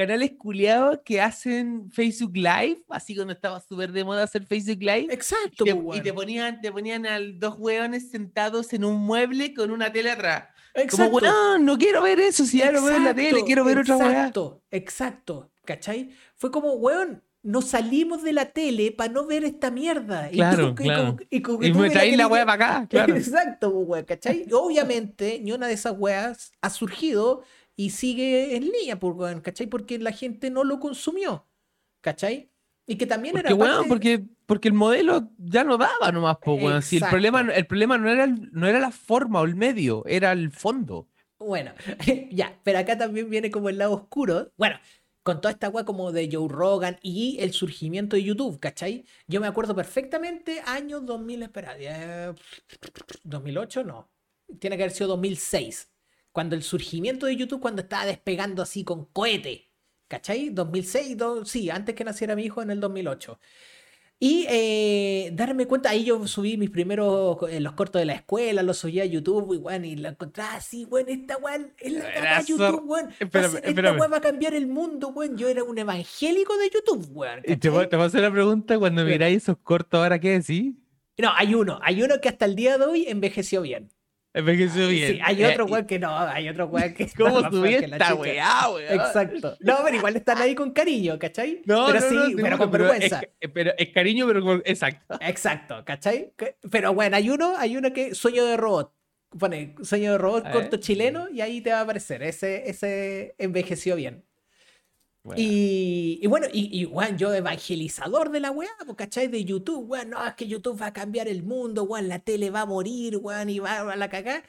canales culiados que hacen Facebook Live, así cuando estaba súper de moda hacer Facebook Live. Exacto. Y te, ponían, te ponían a dos weones sentados en un mueble con una tele atrás. Exacto. Como, weón, no quiero ver eso, si ya lo veo en la tele, quiero ver otra weá. Exacto, exacto, ¿cachai? Fue como, weón, nos salimos de la tele para no ver esta mierda. Claro, y, claro. y, me traí la, weá para acá, claro. Exacto, weón, ¿cachai? Obviamente, ni una de esas weas ha surgido y sigue en línea, ¿cachai? Porque la gente no lo consumió, ¿cachai? Y que también era. Parte... porque, porque el modelo ya no daba nomás, pues, Si el problema, el problema no, era no era la forma o el medio, era el fondo. Bueno, ya, pero acá también viene como el lado oscuro. Bueno, con toda esta weá como de Joe Rogan y el surgimiento de YouTube, ¿cachai? Yo me acuerdo perfectamente, año 2000, espera, 2008 no, tiene que haber sido 2006, cuando el surgimiento de YouTube, cuando estaba despegando así con cohete, ¿cachai? 2006, sí, antes que naciera mi hijo en el 2008. Y eh, darme cuenta, ahí yo subí mis primeros, eh, los cortos de la escuela, los subí a YouTube, y bueno, y la encontraba así, bueno, esta weón es la cara YouTube, weón. Esta weón va a cambiar el mundo, weón. Yo era un evangélico de YouTube, weón. Y te, voy a hacer la pregunta, cuando miráis esos cortos ahora, ¿qué decís? No, hay uno, hay uno que hasta el día de hoy envejeció bien. Envejeció bien. Sí, hay otro eh, weón que no, hay otro weón que. ¿Cómo subí esta weá, weón? Exacto. No, pero igual están ahí con cariño, ¿cachai? No, pero sí, pero con vergüenza. pero es cariño, pero con. Exacto. Exacto, ¿cachai? Pero bueno, hay uno, hay uno que. Sueño de robot. Pone sueño de robot corto chileno y ahí te va a aparecer. Ese, ese envejeció bien. Y, bueno, y, y yo evangelizador de la weá, ¿cachai? De YouTube, weón, no, es que YouTube va a cambiar el mundo, weón, la tele va a morir, weón, y va a la cagá.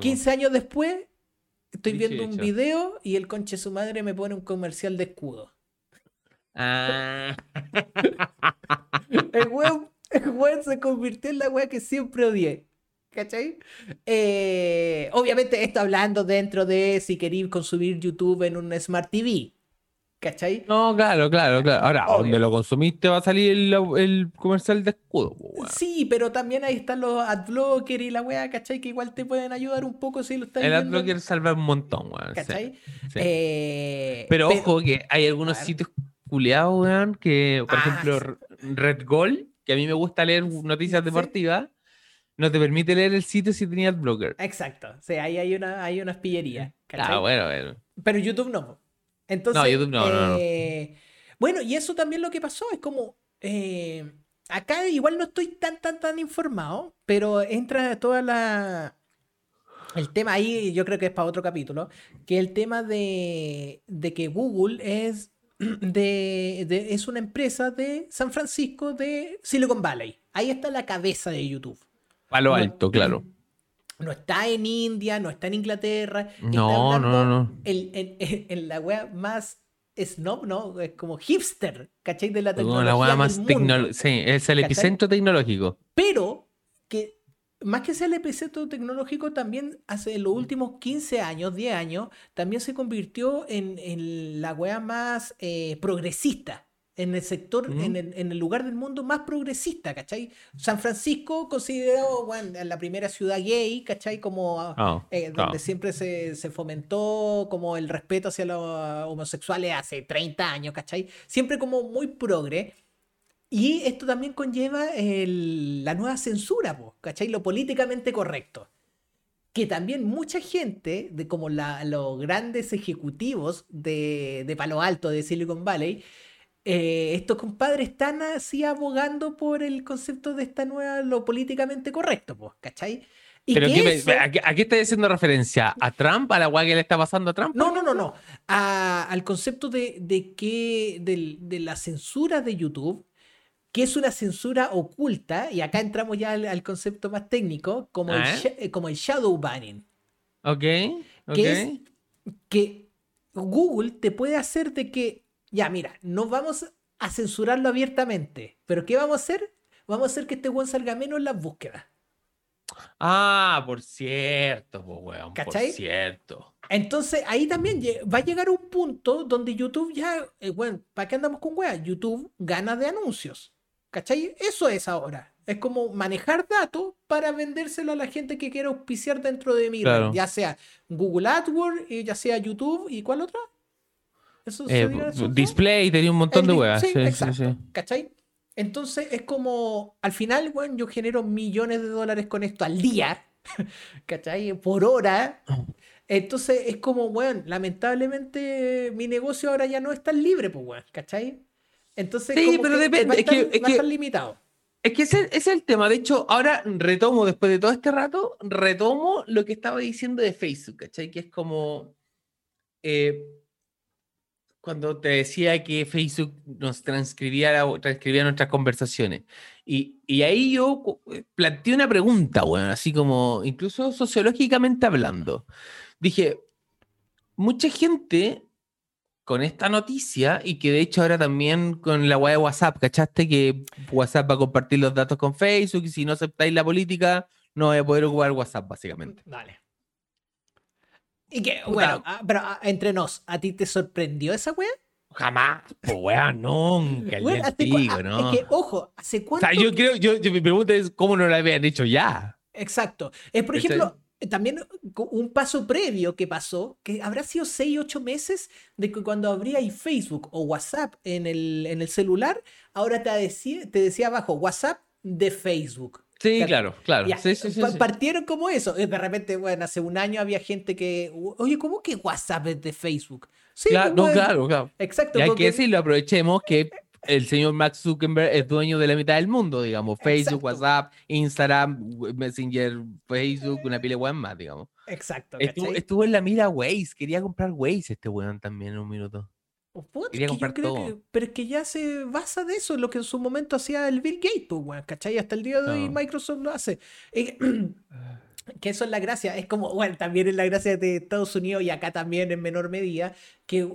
15 años después, estoy viendo un video y el conche su madre me pone un comercial de escudo. Ah. el, weón, el se convirtió en la weá que siempre odié. ¿Cachai? Eh, obviamente esto hablando dentro de si queréis consumir YouTube en un Smart TV. ¿Cachai? No, claro, claro, claro. Ahora, donde lo consumiste va a salir el, comercial de escudo. Sí, pero también ahí están los adblockers y la weá, ¿cachai? Que igual te pueden ayudar un poco si lo estás El adblocker salva un montón, weón. ¿Cachai? Eh, pero, ojo que hay algunos sitios culeados, weón, que, por ah, ejemplo, Red Gold, que a mí me gusta leer noticias deportivas no te permite leer el sitio si tenías blogger. Exacto. O sea, ahí hay una, hay pillerías. Ah, bueno, bueno. Pero YouTube no. Entonces, no, YouTube no, no, eh, Bueno, y eso también lo que pasó es como. Eh, acá igual no estoy tan, tan, tan informado, pero entra toda la. El tema ahí, yo creo que es para otro capítulo, que el tema de, de que Google es de, es una empresa de San Francisco de Silicon Valley. Ahí está la cabeza de YouTube. A lo alto, claro. No está en India, no está en Inglaterra. No, no, no. En, la web más snob, ¿no? Es como hipster, ¿cachai? De la tecnología. la web más tecnológica. Sí, es el epicentro tecnológico. Pero que más que sea el epicentro tecnológico, también hace los últimos 15 años, 10 años, también se convirtió en, la wea más eh, progresista. En el sector, en, el, lugar del mundo más progresista, ¿cachai? San Francisco considerado, bueno, la primera ciudad gay, ¿cachai? Como ah, eh, donde siempre se, se, fomentó como el respeto hacia los homosexuales hace 30 años, ¿cachai? Siempre como muy progre. Y esto también conlleva la nueva censura, ¿cachai? Lo políticamente correcto. Que también mucha gente, de como los grandes ejecutivos de, Palo Alto, de Silicon Valley, eh, estos compadres están así abogando por el concepto de esta nueva, lo políticamente correcto, pues, ¿cachai? ¿Pero a, qué, estás haciendo referencia? ¿A Trump? ¿A la guay que le está pasando a Trump? No, no, no, no. al concepto de, de que de, la censura de YouTube que es una censura oculta, y acá entramos ya al, concepto más técnico, como, el, eh, como el shadow banning. Ok, ok. Que es que Google te puede hacer de que, ya mira, no vamos a censurarlo abiertamente, pero ¿qué vamos a hacer? Vamos a hacer que este weón salga menos en las búsquedas. Ah, por cierto, weón, ¿Cachai? por cierto. Entonces ahí también va a llegar un punto donde YouTube ya, bueno, eh, ¿para qué andamos con weas? YouTube gana de anuncios. ¿Cachai? Eso es ahora. Es como manejar datos para vendérselo a la gente que quiera auspiciar dentro de mi ya sea Google AdWords, eh, ya sea YouTube y cuál otra. ¿Eso eh, display, tenía un montón de weas. Sí, exacto. ¿Cachai? Entonces es como, al final, bueno, yo genero millones de dólares con esto al día, ¿cachai? Por hora. Entonces es como, bueno, lamentablemente mi negocio ahora ya no es tan libre, pues, bueno, ¿cachai? Entonces, sí, pero depende. es que, va a estar limitado. Es que ese, es el tema. De hecho, ahora retomo, después de todo este rato, retomo lo que estaba diciendo de Facebook, ¿cachai? Que es como. Eh, cuando te decía que Facebook nos transcribía, nuestras conversaciones. Y, ahí yo eh, planteé una pregunta, bueno, así como, incluso sociológicamente hablando. Dije, mucha gente con esta noticia y que de hecho ahora también con la web de WhatsApp, ¿cachaste? Que WhatsApp va a compartir los datos con Facebook y si no aceptáis la política, no voy a poder ocupar WhatsApp, básicamente. Vale. Y que, bueno, ah, pero ah, entre nos, ¿a ti te sorprendió esa web? Jamás, pues weá, nunca, el ah, ¿no? Es que, ojo, ¿hace cuánto? O sea, yo creo, yo, mi pregunta es, ¿cómo no lo habían dicho ya? Exacto. Es, por ejemplo, también un paso previo que pasó, que habrá sido 6, 8 meses de que cuando abría Facebook o WhatsApp en el, en el celular, ahora te decía, te decía abajo WhatsApp de Facebook. Sí, claro, claro. Sí, sí, sí, partieron como eso. De repente, bueno, hace un año había gente que, oye, ¿cómo que WhatsApp es de Facebook? Sí, claro, no, claro, claro. Exacto. Y hay que decirlo, aprovechemos que el señor Max Zuckerberg es dueño de la mitad del mundo, digamos. Facebook, WhatsApp, Instagram, Messenger, Facebook, una pila de más, digamos. Exacto. Estuvo, en la mira Waze, quería comprar Waze este weón también en un minuto. Comprar todo. pero es que ya se basa de eso, lo que en su momento hacía el Bill Gates, pues, weón, ¿cachai? Hasta el día de hoy Microsoft lo hace. Eh, que eso es la gracia, es como, bueno, también es la gracia de Estados Unidos y acá también en menor medida, que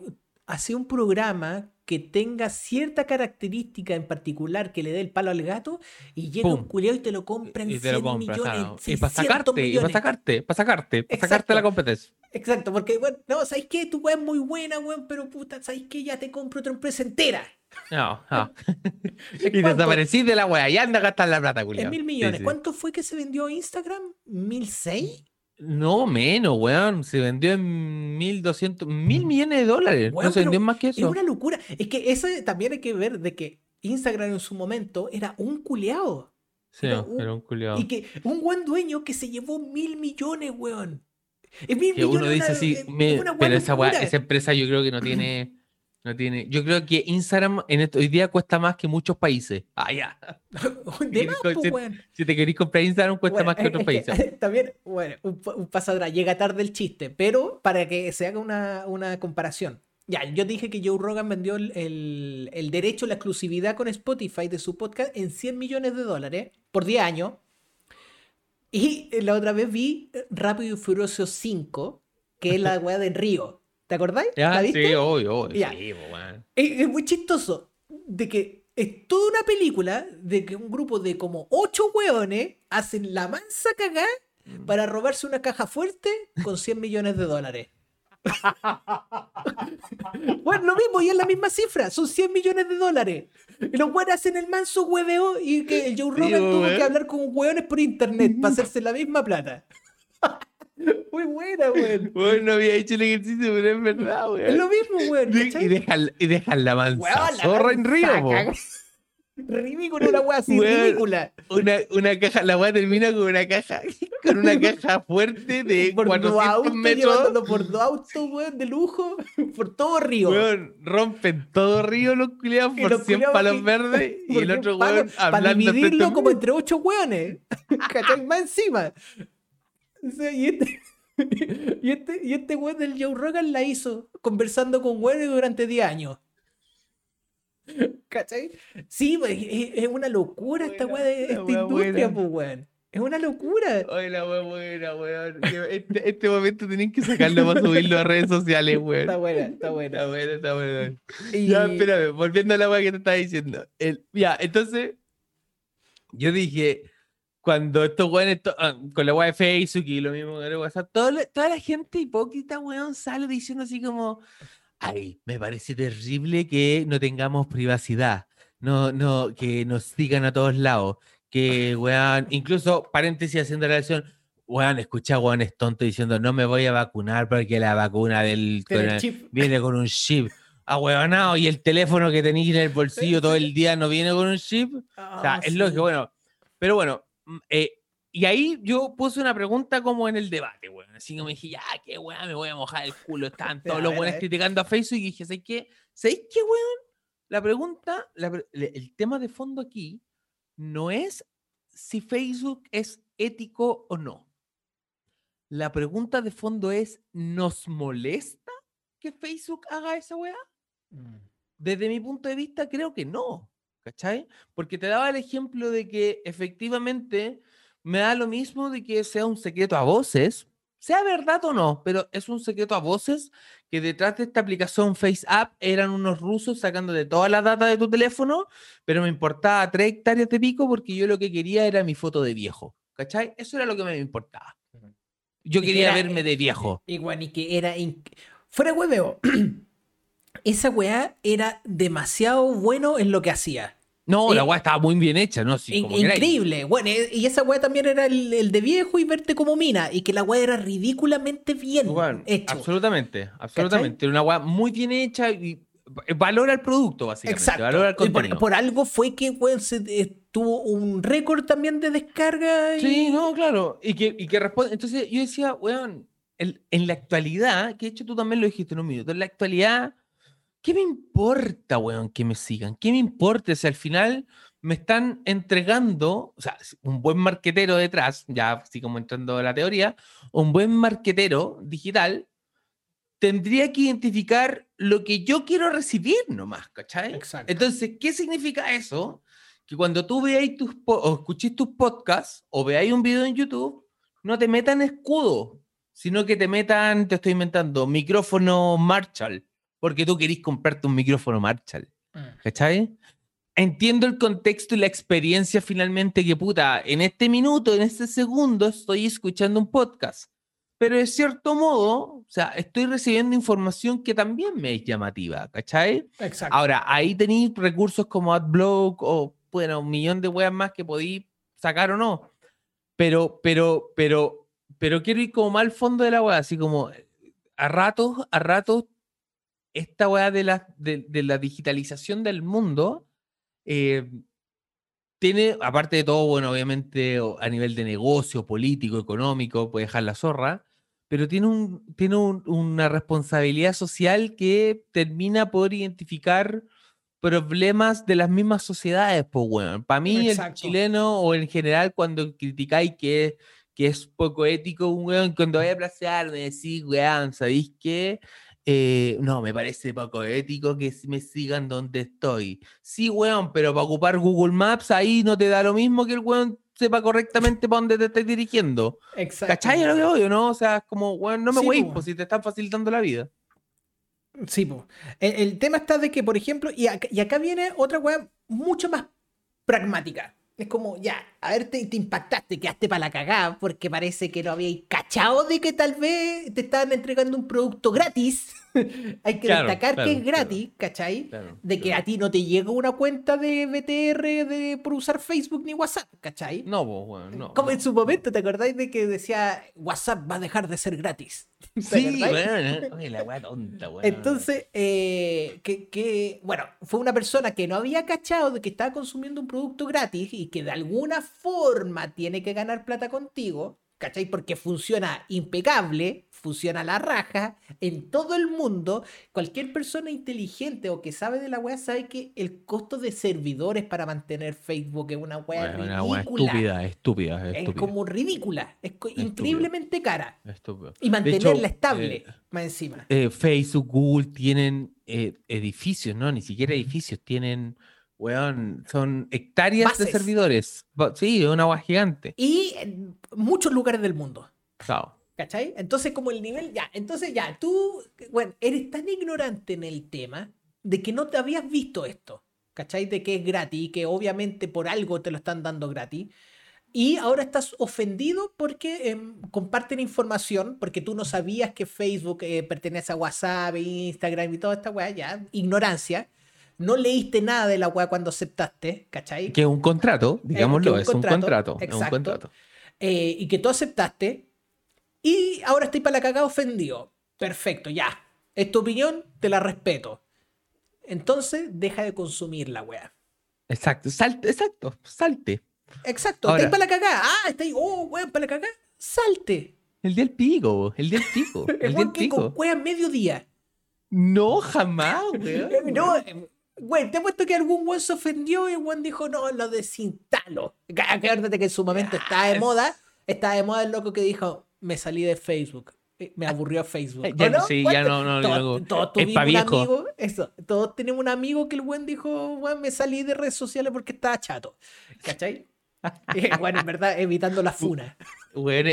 hace un programa que tenga cierta característica en particular que le dé el palo al gato y llega un culiao y te lo compra en y 100 millones. Y para sacarte, y para sacarte, para sacarte, para sacarte la competencia. Exacto, porque, bueno, no, ¿sabes qué? Tu weá es muy buena, weón, pero puta, ¿sabes qué? Ya te compro otra empresa entera. No, no. y desaparecís de la weá y anda a gastar la plata, culiao. En mil millones. ¿Cuánto fue que se vendió Instagram? ¿Mil seis? No, menos, weón. Se vendió en 1.200, mil millones de dólares. no se vendió más que eso. Es una locura. Es que eso también hay que ver de que Instagram en su momento era un culeado. Sí, era un, culeado. Y que un buen dueño que se llevó mil millones, weón. que uno dice así, pero esa, esa empresa yo creo que no tiene no tiene. Yo creo que Instagram en hoy día cuesta más que muchos países. Ah, ya. Pues, si, te querés comprar Instagram, cuesta más que otros países. También, bueno, un, un paso atrás. Llega tarde el chiste, pero para que se haga una, una comparación. Ya, yo dije que Joe Rogan vendió el, el, el, derecho, la exclusividad con Spotify de su podcast en 100 millones de dólares por 10 años. Y la otra vez vi Rápido y Furioso 5, que es la weá de Río. ¿Te acordáis? ¿La viste? Sí, obvio, obvio. Sí, es, muy chistoso de que es toda una película de que un grupo de como ocho hueones hacen la mansa cagada mm. para robarse una caja fuerte con 100 millones de dólares. bueno, lo mismo, y es la misma cifra, son 100 millones de dólares. Y los hueones hacen el manso hueveo y que el Joe Rogan tuvo que hablar con hueones por internet para hacerse la misma plata. Muy buena, güey. Bueno, no había hecho el ejercicio, pero es verdad, güey. Es lo mismo, güey. Y dejan, y dejan la mansa zorra en río, güey. Ridículo una weá así, ridícula. Una, una caja, la weá termina con una caja, con una caja fuerte de por 400 metros. Por dos autos, weón, de lujo, por todo río. Weón, rompen todo río los culiados por 100 palos verdes y el otro weón hablando. Para dividirlo como entre ocho weones. ¿Cachai? Más encima y este, y este, y este weón del Joe Rogan la hizo conversando con weones durante 10 años. ¿Cachai? Sí, es, una locura esta weá de esta industria, pues weón. Es una locura. Ay, la weá buena, weón. Este, este momento tenían que sacarlo para subirlo a redes sociales, weón. Está buena, está buena. Está buena, está buena. Ya, espérame, volviendo a la weá que te estaba diciendo. El, ya, entonces, yo dije, cuando estos weones, ah, con la weá de Facebook y lo mismo con el WhatsApp, toda la gente hipócrita, weón, sale diciendo así como, ay, me parece terrible que no tengamos privacidad, no, no, que nos sigan a todos lados, que, weón, incluso, paréntesis haciendo la relación, weón, escucha weón es tonto diciendo, no me voy a vacunar porque la vacuna del viene con un chip. Ah, weón, y el teléfono que tenéis en el bolsillo todo el día no viene con un chip. o sea, ah, es lógico, bueno. Pero bueno, eh, y ahí yo puse una pregunta como en el debate, weón. Así que me dije, ya, qué weón, me voy a mojar el culo. Están todos los buenos criticando a Facebook y dije, ¿sabes qué? ¿Sabéis qué, weón? La pregunta, el tema de fondo aquí no es si Facebook es ético o no. La pregunta de fondo es, ¿nos molesta que Facebook haga esa weá? Mm. Desde mi punto de vista, creo que no. ¿Cachai? Porque te daba el ejemplo de que efectivamente me da lo mismo de que sea un secreto a voces, sea verdad o no, pero es un secreto a voces que detrás de esta aplicación FaceApp eran unos rusos sacando de toda la data de tu teléfono, pero me importaba tres hectáreas de pico porque yo lo que quería era mi foto de viejo, ¿cachai? Eso era lo que me importaba. Yo quería verme de viejo. Igual, y que era... Fuera hueveo. Esa weá era demasiado bueno en lo que hacía. No, la eh, weá estaba muy bien hecha, ¿no? Sí, increíble. Bueno, eh, y esa weá también era el, de viejo y verte como mina. Y que la weá era ridículamente bien hecha. Absolutamente, absolutamente. Era una weá muy bien hecha y valora el producto, básicamente. Exacto. Valora el contenido. Por, algo fue que weón, se, eh, tuvo un récord también de descarga. Sí, no, claro. Y que, y que responde. Entonces yo decía, weón, en la actualidad, que de hecho tú también lo dijiste en un minuto, en la actualidad ¿qué me importa, weón, que me sigan? ¿Qué me importa si al final me están entregando, o sea, un buen marquetero detrás, ya así como entrando a la teoría, un buen marquetero digital tendría que identificar lo que yo quiero recibir nomás, ¿cachai? Exacto. Entonces, ¿qué significa eso? Que cuando tú veáis tus o escuchéis tus podcasts o veáis un video en YouTube, no te metan escudo, sino que te metan, te estoy inventando, micrófono Marshall porque tú querís comprarte un micrófono Marshall. Mm. ¿Cachai? Entiendo el contexto y la experiencia finalmente que, puta, en este minuto, en este segundo, estoy escuchando un podcast. Pero de cierto modo, o sea, estoy recibiendo información que también me es llamativa, ¿cachai? Exacto. Ahora, ahí tenéis recursos como AdBlock o, bueno, un millón de weas más que podéis sacar o no. Pero, pero, pero, pero quiero ir como más al fondo de la wea, así como a ratos, a ratos esta weá de la, de, la digitalización del mundo eh, tiene, aparte de todo, bueno, obviamente a nivel de negocio, político, económico, puede dejar la zorra, pero tiene, un, tiene una responsabilidad social que termina por identificar problemas de las mismas sociedades, pues, bueno. Para mí, el chileno o en general, cuando criticáis que, que es poco ético, weón, cuando voy a placear, me decís, weón, ¿sabéis qué? Eh, no, me parece poco ético que me sigan donde estoy. Sí, weón, pero para ocupar Google Maps ahí no te da lo mismo que el weón sepa correctamente para dónde te estés dirigiendo. Exacto. ¿Cachai lo que odio, no? O sea, es como, weón, no me voy, pues si te están facilitando la vida. Sí, pues. El, tema está de que, por ejemplo, y acá, viene otra weón mucho más pragmática. Es como, ya, a ver, te, te impactaste, quedaste para la cagada, porque parece que no habíais cachado de que tal vez te estaban entregando un producto gratis. Hay que destacar que es gratis, ¿cachai? de que a ti no te llega una cuenta de BTR de, por usar Facebook ni WhatsApp, ¿cachai? No, vos, bueno, no. Como en su momento, ¿te acordáis de que decía WhatsApp va a dejar de ser gratis? Sí, bueno, la tonta, Entonces, eh, que, que, bueno, fue una persona que no había cachado de que estaba consumiendo un producto gratis y que de alguna forma tiene que ganar plata contigo, ¿cachai? Porque funciona impecable, funciona la raja en todo el mundo. Cualquier persona inteligente o que sabe de la web sabe que el costo de servidores para mantener Facebook es una web ridícula. estúpida, estúpida, Es como ridícula, es increíblemente cara. Y mantenerla estable, eh, más encima. Eh, Facebook, Google tienen eh, edificios, ¿no? Ni siquiera edificios, tienen Weón, son hectáreas de servidores. Sí, una agua gigante. Y en muchos lugares del mundo. Chao. ¿Cachai? Entonces, como el nivel, ya, entonces ya, tú, bueno, eres tan ignorante en el tema de que no te habías visto esto. ¿Cachai? De que es gratis, que obviamente por algo te lo están dando gratis. Y ahora estás ofendido porque em, comparten información, porque tú no sabías que Facebook eh, pertenece a WhatsApp, Instagram y toda esta weá, ya, ignorancia no leíste nada de la weá cuando aceptaste, ¿cachai? Que es un contrato, digámoslo, es, un contrato. Es un contrato. Eh, y que tú aceptaste, y ahora estoy para la cagada ofendido. Perfecto, ya. Es tu opinión, te la respeto. Entonces, deja de consumir la weá. Exacto, salte, exacto, salte. Exacto, ahora, para la cagada. Ah, está ahí, oh, weón, para la cagada. Salte. El día del pico, el día del pico. el, el día del pico. Con mediodía. No, jamás, weón. no, Güey, te he puesto que algún weón se ofendió y el dijo, no, lo desinstalo. Acuérdate que en su momento estaba de moda, estaba de moda el loco que dijo, me salí de Facebook. Eh, me aburrió Facebook. Ya, no? Sí, ya no, no, todos, todos tuvimos un amigo, eso, todos tenemos un amigo que el buen dijo, bueno, me salí de redes sociales porque estaba chato. ¿Cachai? bueno, en verdad, evitando la funa. Bueno,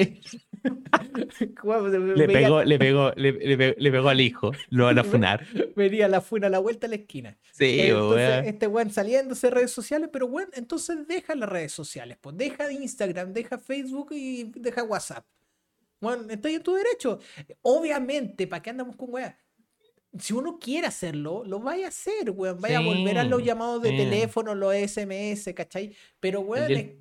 le, pegó, le, pegó, le, pegó, al hijo, lo van a funar. Venía la funa a la vuelta a la esquina. Sí, entonces, este weón saliéndose de redes sociales, pero bueno, entonces deja las redes sociales, pues deja Instagram, deja Facebook y deja WhatsApp. Bueno, estoy en tu derecho. Obviamente, ¿para qué andamos con weón? si uno quiere hacerlo, lo vaya a hacer, weón. Vaya a volver a los llamados de teléfono, los SMS, ¿cachai? Pero, weón,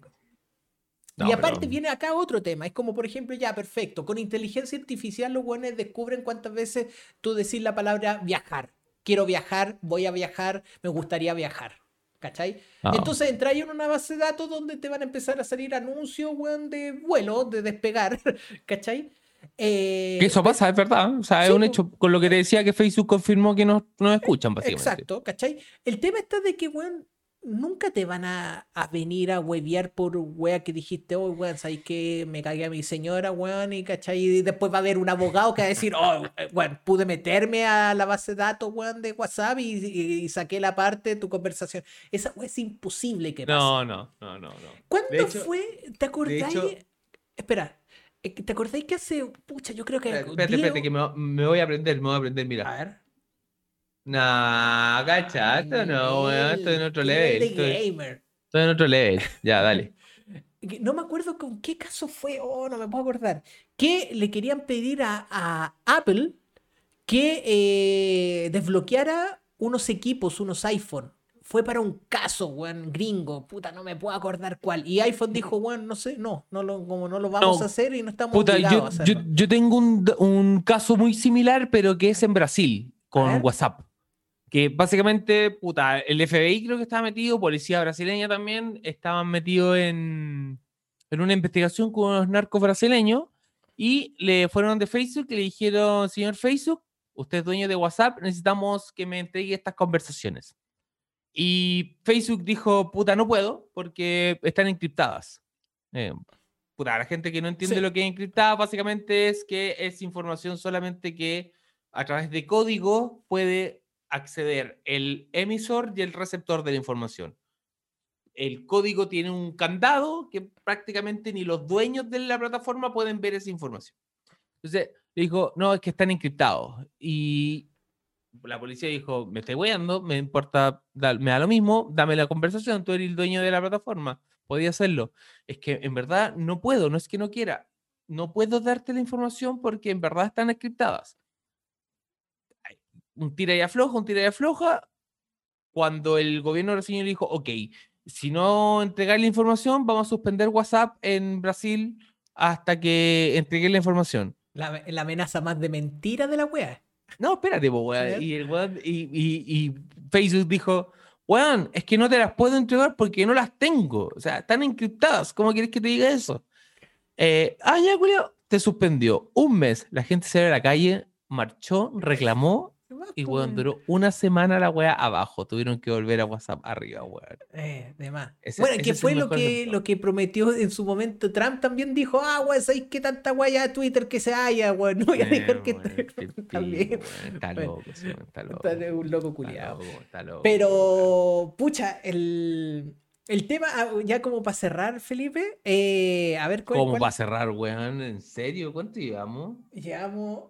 y aparte viene acá otro tema. Es como, por ejemplo, ya, perfecto. Con inteligencia artificial los weones descubren cuántas veces tú decís la palabra viajar. Quiero viajar, voy a viajar, me gustaría viajar. ¿Cachai? Ah. Entonces entra en una base de datos donde te van a empezar a salir anuncios, weón, de vuelo, de despegar. ¿Cachai? Eh, eso pasa, es verdad. O sea, es un hecho con lo que te decía que Facebook confirmó que nos, nos escuchan, básicamente. Exacto, ¿cachai? El tema está de que, weón, nunca te van a, venir a huevear por wea que dijiste, oh, weón, sabes que me cagué a mi señora, weón, y cachai. Y después va a haber un abogado que va a decir, oh, weón, pude meterme a la base de datos, weón, de WhatsApp y, saqué la parte de tu conversación. Esa weón es imposible que pase. No, no, no, no. no. ¿Cuándo fue? ¿Te acordáis? Espera, eh, ¿Te acordáis que hace. Pucha, yo creo que. Espérate, espérate, que me, voy a aprender, me voy a aprender, mira. A ver. No, cachato, no, weón. Estoy en otro level. Estoy, gamer. estoy en otro level. Ya, dale. No me acuerdo con qué caso fue, oh, no me puedo acordar. Que le querían pedir a, Apple que eh, desbloqueara unos equipos, unos iPhone fue para un caso, weón, gringo, puta, no me puedo acordar cuál. Y iPhone dijo, weón, no sé, no, no lo, como no lo vamos a hacer y no estamos puta, yo, a hacerlo. Yo, tengo un, caso muy similar, pero que es en Brasil, con WhatsApp. Que básicamente, puta, el FBI creo que estaba metido, policía brasileña también, estaban metidos en, en una investigación con unos narcos brasileños Y le fueron de Facebook y le dijeron, señor Facebook, usted es dueño de WhatsApp, necesitamos que me entregue estas conversaciones. Y Facebook dijo, puta, no puedo porque están encriptadas. Eh, puta, la gente que no entiende lo que es encriptada básicamente es que es información solamente que a través de código puede acceder el emisor y el receptor de la información. El código tiene un candado que prácticamente ni los dueños de la plataforma pueden ver esa información. Entonces, le dijo, no, es que están encriptados. Y la policía dijo, me estoy weando, me importa, me da lo mismo, dame la conversación, tú eres el dueño de la plataforma, podía hacerlo. Es que en verdad no puedo, no es que no quiera, no puedo darte la información porque en verdad están encriptadas. Un tira y afloja, un tira y afloja. Cuando el gobierno brasileño dijo, ok, si no entregáis la información, vamos a suspender WhatsApp en Brasil hasta que entregué la información. La, la amenaza más de mentira de la wea. No, espérate, weón. Y, el y, Facebook dijo, weón, es que no te las puedo entregar porque no las tengo. O sea, están encriptadas. ¿Cómo quieres que te diga eso? Eh, ah, ya, Julio, te suspendió un mes. La gente se ve a la calle, marchó, reclamó y weón, duró una semana la weá abajo. Tuvieron que volver a WhatsApp arriba, weón. Eh, de más. bueno, que fue lo que, lo que prometió en su momento Trump también dijo, ah, weón, ¿sabéis qué tanta weá de Twitter que se haya, weón? No voy a eh, dejar que también. Está loco, está loco. Está un loco culiado. Pero, pucha, el. El tema, ah, ya como para cerrar, Felipe, eh, a ver ¿Cómo para cerrar, weón? ¿En serio? ¿Cuánto llevamos? Llevamos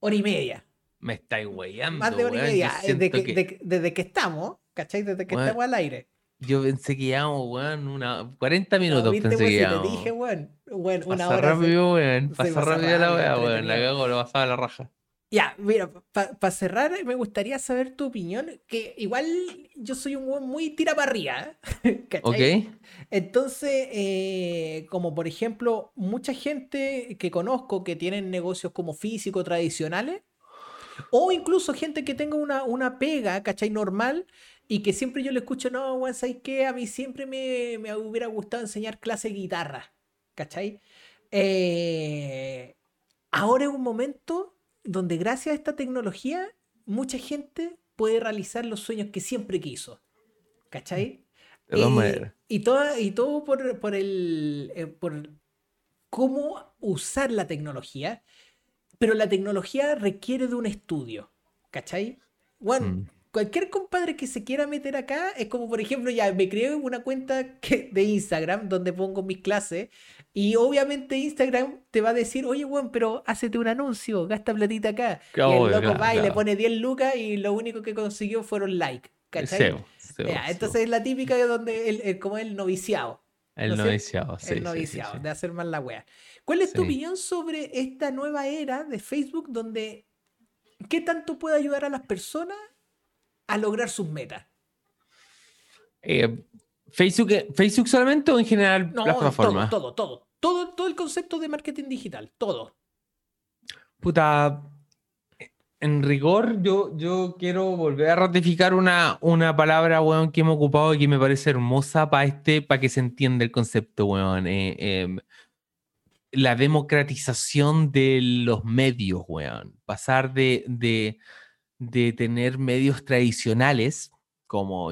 hora y media. Me estáis weyando. Más de hora y media. Desde que, desde que estamos, ¿cachai? Desde que estamos al aire. Yo pensé que llevamos, weón, una 40 minutos. pensé que llevamos. Te dije, weón, weón una hora. rápido, weón. Pasa rápido la weá, weón. La cago, lo pasaba a la raja. Ya, mira, para cerrar, me gustaría saber tu opinión, que igual yo soy un weón muy tiraparría, ¿cachai? Ok. Entonces, eh, como por ejemplo, mucha gente que conozco que tienen negocios como físico tradicionales, o incluso gente que tenga una, una pega, ¿cachai? Normal y que siempre yo le escucho, no, weón, ¿sabes qué? A mí siempre me, me, hubiera gustado enseñar clase de guitarra, ¿cachai? Eh, ahora es un momento donde gracias a esta tecnología mucha gente puede realizar los sueños que siempre quiso, ¿cachai? De eh, y, todo, y todo por, por el... Eh, por cómo usar la tecnología pero la tecnología requiere de un estudio, ¿cachai? Bueno, mm. cualquier compadre que se quiera meter acá es como, por ejemplo, ya me creé una cuenta de Instagram donde pongo mis clases y obviamente Instagram te va a decir, oye, bueno, pero hácete un anuncio, gasta platita acá. y el loco va y le pone 10 lucas y lo único que consiguió fueron like, ¿cachai? entonces es la típica de donde, el, como el noviciado. El noviciado, sí. El noviciado, de hacer mal la wea. ¿Cuál es tu opinión sobre esta nueva era de Facebook donde qué tanto puede ayudar a las personas a lograr sus metas? Eh, Facebook, eh, ¿Facebook solamente o en general no, la plataforma? Todo, todo, todo, todo, el concepto de marketing digital, todo. Puta, en rigor, yo, yo quiero volver a ratificar una, una palabra, weón, que hemos ocupado y que me parece hermosa para este, para que se entienda el concepto, weón. Eh, em, la democratización de los medios, weón. Pasar de, de, tener medios tradicionales como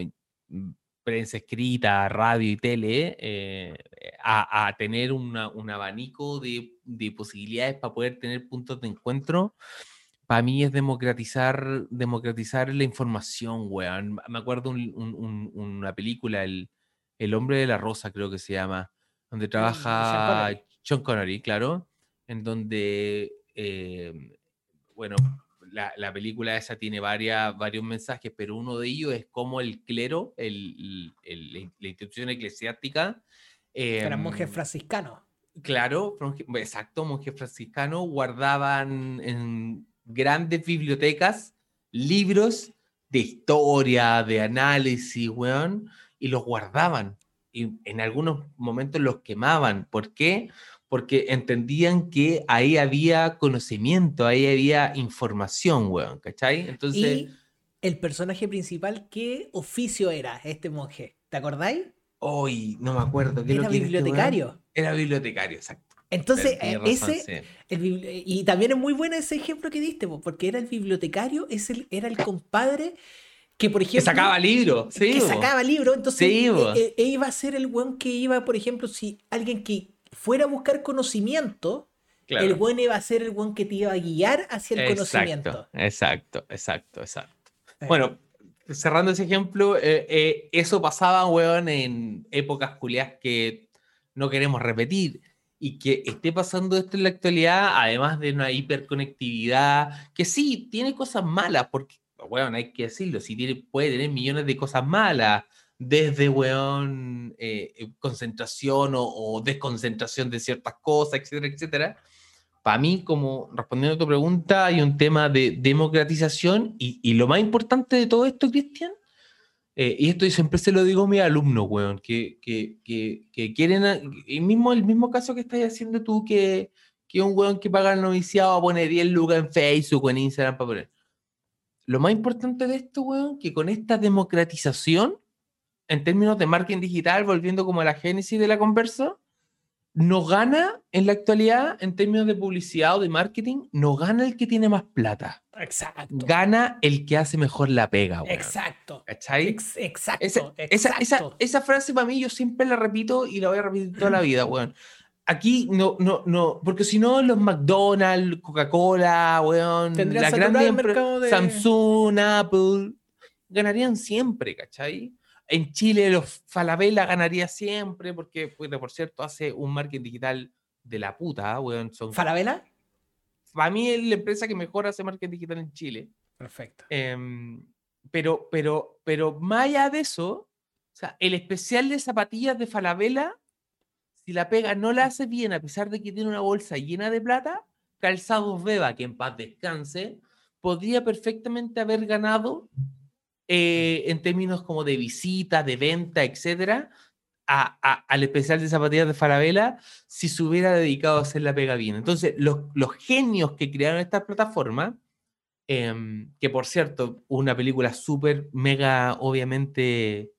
prensa escrita, radio y tele, eh, a, tener un abanico de, posibilidades para poder tener puntos de encuentro, para mí es democratizar, democratizar la información, weón. Me acuerdo una película, el, el, Hombre de la Rosa, creo que se llama, donde trabaja Sean Connery, claro, en donde, em, bueno, la, película esa tiene varias, varios mensajes, pero uno de ellos es cómo el clero, el, la institución eclesiástica... Eran monjes em, franciscanos. Claro, exacto, monjes franciscanos guardaban en grandes bibliotecas libros de historia, de análisis, weón, y los guardaban. Y en algunos momentos los quemaban. ¿Por qué? porque entendían que ahí había conocimiento, ahí había información, weón, ¿cachai? Entonces... Y el personaje principal, ¿qué oficio era este monje? ¿Te acordáis? Hoy, no me acuerdo. ¿Era este bibliotecario? Era bibliotecario, exacto. Entonces, eh, ese, y también es muy bueno ese ejemplo que diste, porque era el bibliotecario, es el, era el compadre que, por ejemplo... Que sacaba libro, sí. Que sacaba libro, entonces sí, e, e, iba a ser el buen que iba, por ejemplo, si alguien que fuera a buscar conocimiento, el buen iba a ser el buen que te iba a guiar hacia el conocimiento. Exacto, exacto, exacto. Bueno, cerrando ese ejemplo, eh, eh, eso pasaba, weón, en épocas culiadas que no queremos repetir. Y que esté pasando esto en la actualidad, además de una hiperconectividad, que sí, tiene cosas malas, porque, weón, hay que decirlo, si tiene, puede tener millones de cosas malas, desde, weón, eh, concentración o, o, desconcentración de ciertas cosas, etcétera, etcétera. Para mí, como respondiendo a tu pregunta, hay un tema de democratización y, lo más importante de todo esto, Cristian, eh, y esto siempre se lo digo a mis alumnos, weón, que, que, que, quieren, el mismo, el mismo caso que estás haciendo tú, que, que un weón que paga el noviciado a poner 10 lucas en Facebook o en Instagram para poner. Lo más importante de esto, weón, que con esta democratización, en términos de marketing digital, volviendo como a la génesis de la conversa, no gana en la actualidad, en términos de publicidad o de marketing, no gana el que tiene más plata. Exacto. Gana el que hace mejor la pega. Exacto. ¿Cachai? exacto, esa, Esa, frase para mí yo siempre la repito y la voy a repetir toda la vida, weón. Aquí no, no, no, porque si no, los McDonald's, Coca-Cola, weón, la gran de... Samsung, Apple, ganarían siempre, ¿cachai? En Chile los Falabella ganaría siempre porque, por cierto, hace un marketing digital de la puta, weón. Son... ¿Falabella? Para mí es la empresa que mejor hace marketing digital en Chile. Perfecto. Em, pero, pero, pero más allá de eso, o sea, el especial de zapatillas de Falabella, si la pega no la hace bien, a pesar de que tiene una bolsa llena de plata, Calzados Beba, que en paz descanse, podría perfectamente haber ganado eh, en términos como de visita, de venta, etcétera, al especial de zapatillas de Falabella si se hubiera dedicado a hacer la pega bien. Entonces, los, los genios que crearon esta plataforma, em, que por cierto, una película súper, mega, obviamente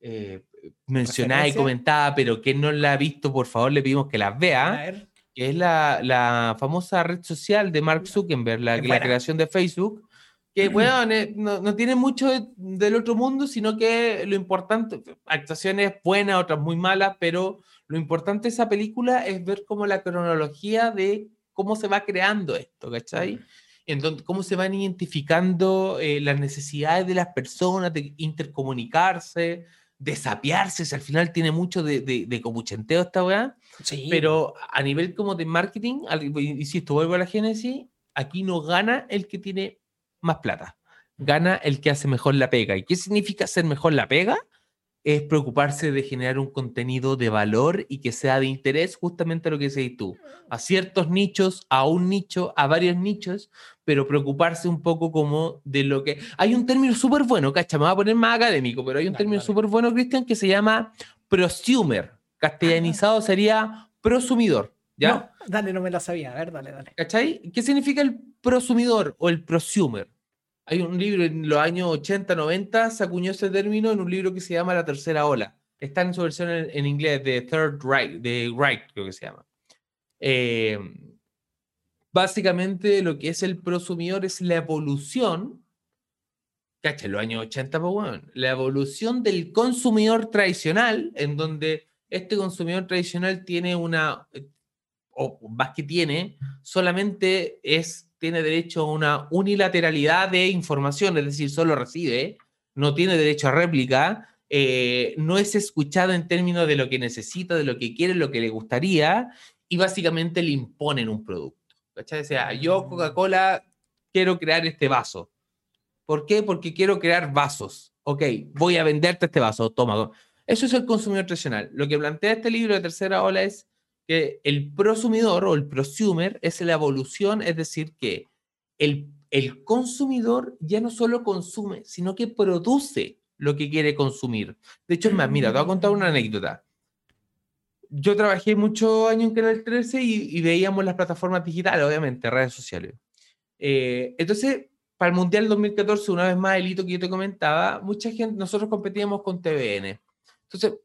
eh, mencionada y comentada, pero que no la ha visto, por favor, le pedimos que la vea, que es la, la, famosa red social de Mark Zuckerberg, la, la creación de Facebook que, weón, eh, no, no, tiene mucho del otro mundo, sino que lo importante, actuaciones buenas, otras muy malas, pero lo importante de esa película es ver cómo la cronología de cómo se va creando esto, ¿cachai? Entonces, cómo se van identificando eh, las necesidades de las personas de intercomunicarse, de sapiarse, si al final tiene mucho de, de, de comuchenteo esta weá, sí. pero a nivel como de marketing, insisto, vuelvo a la génesis, aquí no gana el que tiene más plata. Gana el que hace mejor la pega. ¿Y qué significa hacer mejor la pega? Es preocuparse de generar un contenido de valor y que sea de interés, justamente lo que decís tú. A ciertos nichos, a un nicho, a varios nichos, pero preocuparse un poco como de lo que... Hay un término súper bueno, cacha, me voy a poner más académico, pero hay un término súper bueno, Cristian, que se llama prosumer. Castellanizado sería prosumidor. ¿Ya? No, dale, no me lo sabía. A ver, dale, dale. ¿Cachai? ¿Qué significa el prosumidor o el prosumer? Hay un libro en los años 80, 90, se acuñó ese término en un libro que se llama La Tercera Ola. Está en su versión en, inglés, de Third Right, de Right, creo que se llama. Eh, básicamente, lo que es el prosumidor es la evolución, ¿cachai? Los años 80, pues bueno, la evolución del consumidor tradicional, en donde este consumidor tradicional tiene una, o más que tiene, solamente es, tiene derecho a una unilateralidad de información, es decir, solo recibe, no tiene derecho a réplica, eh, no es escuchado en términos de lo que necesita, de lo que quiere, lo que le gustaría, y básicamente le imponen un producto. ¿Cachai? O sea, yo, Coca-Cola, quiero crear este vaso. ¿Por qué? Porque quiero crear vasos. Ok, voy a venderte este vaso, toma. Eso es el consumidor tradicional. Lo que plantea este libro de tercera ola es que el prosumidor o el prosumer es la evolución, es decir, que el, el consumidor ya no solo consume, sino que produce lo que quiere consumir. De hecho, es más, mira, te voy a contar una anécdota. Yo trabajé muchos años en Canal 13 y, veíamos las plataformas digitales, obviamente, redes sociales. Eh, entonces, para el Mundial 2014, una vez más, el hito que yo te comentaba, mucha gente, nosotros competíamos con TVN. Entonces,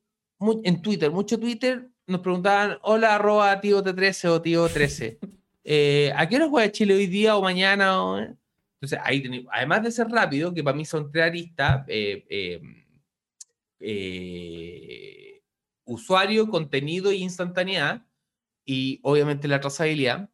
en Twitter, mucho Twitter nos preguntaban, hola, arroba tío T13 o tío 13. Eh, ¿A qué hora juega Chile hoy día o mañana? Entonces, ahí además de ser rápido, que para mí son tres aristas, eh, eh, usuario, contenido e instantaneidad, y obviamente la trazabilidad.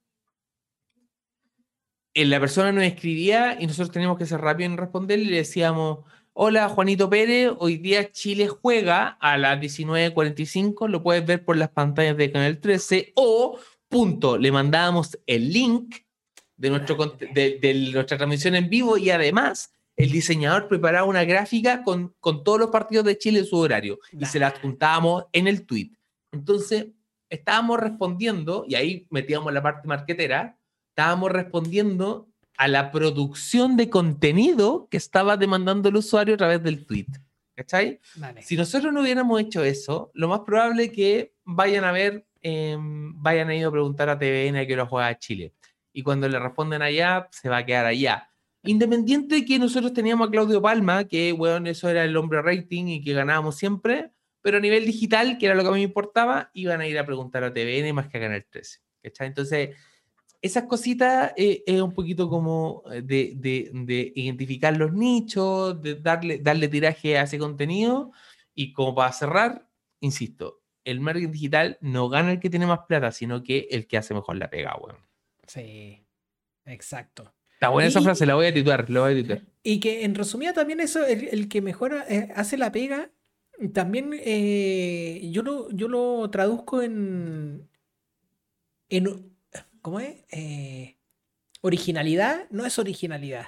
la persona nos escribía y nosotros teníamos que ser rápido en responder y le decíamos, Hola, Juanito Pérez. Hoy día Chile juega a las 19.45. Lo puedes ver por las pantallas de Canal 13 o, punto, le mandamos el link de, nuestro, de, nuestra transmisión en vivo y además el diseñador preparaba una gráfica con, con todos los partidos de Chile en su horario y se la adjuntábamos en el tweet. Entonces, estábamos respondiendo, y ahí metíamos la parte marquetera, estábamos respondiendo a la producción de contenido que estaba demandando el usuario a través del tweet. ¿Cachai? Si nosotros no hubiéramos hecho eso, lo más probable es que vayan a ver, em, vayan a ir a preguntar a TVN a qué hora juega Chile. Y cuando le responden allá, se va a quedar allá. Independiente de que nosotros teníamos a Claudio Palma, que, bueno, eso era el hombre rating y que ganábamos siempre, pero a nivel digital, que era lo que a mí me importaba, iban a ir a preguntar a TVN más que a Canal 13. ¿Cachai? Entonces, esas cositas eh, es un poquito como eh, de, identificar los nichos, de darle, darle tiraje a ese contenido. Y como para cerrar, insisto, el marketing digital no gana el que tiene más plata, sino que el que hace mejor la pega, weón. Sí, exacto. Está buena esa frase, la voy a titular, la voy a titular. Y que en resumida también eso, el, que mejor eh, hace la pega, también yo, lo, yo lo traduzco en, en ¿Cómo es? Eh, originalidad no es originalidad.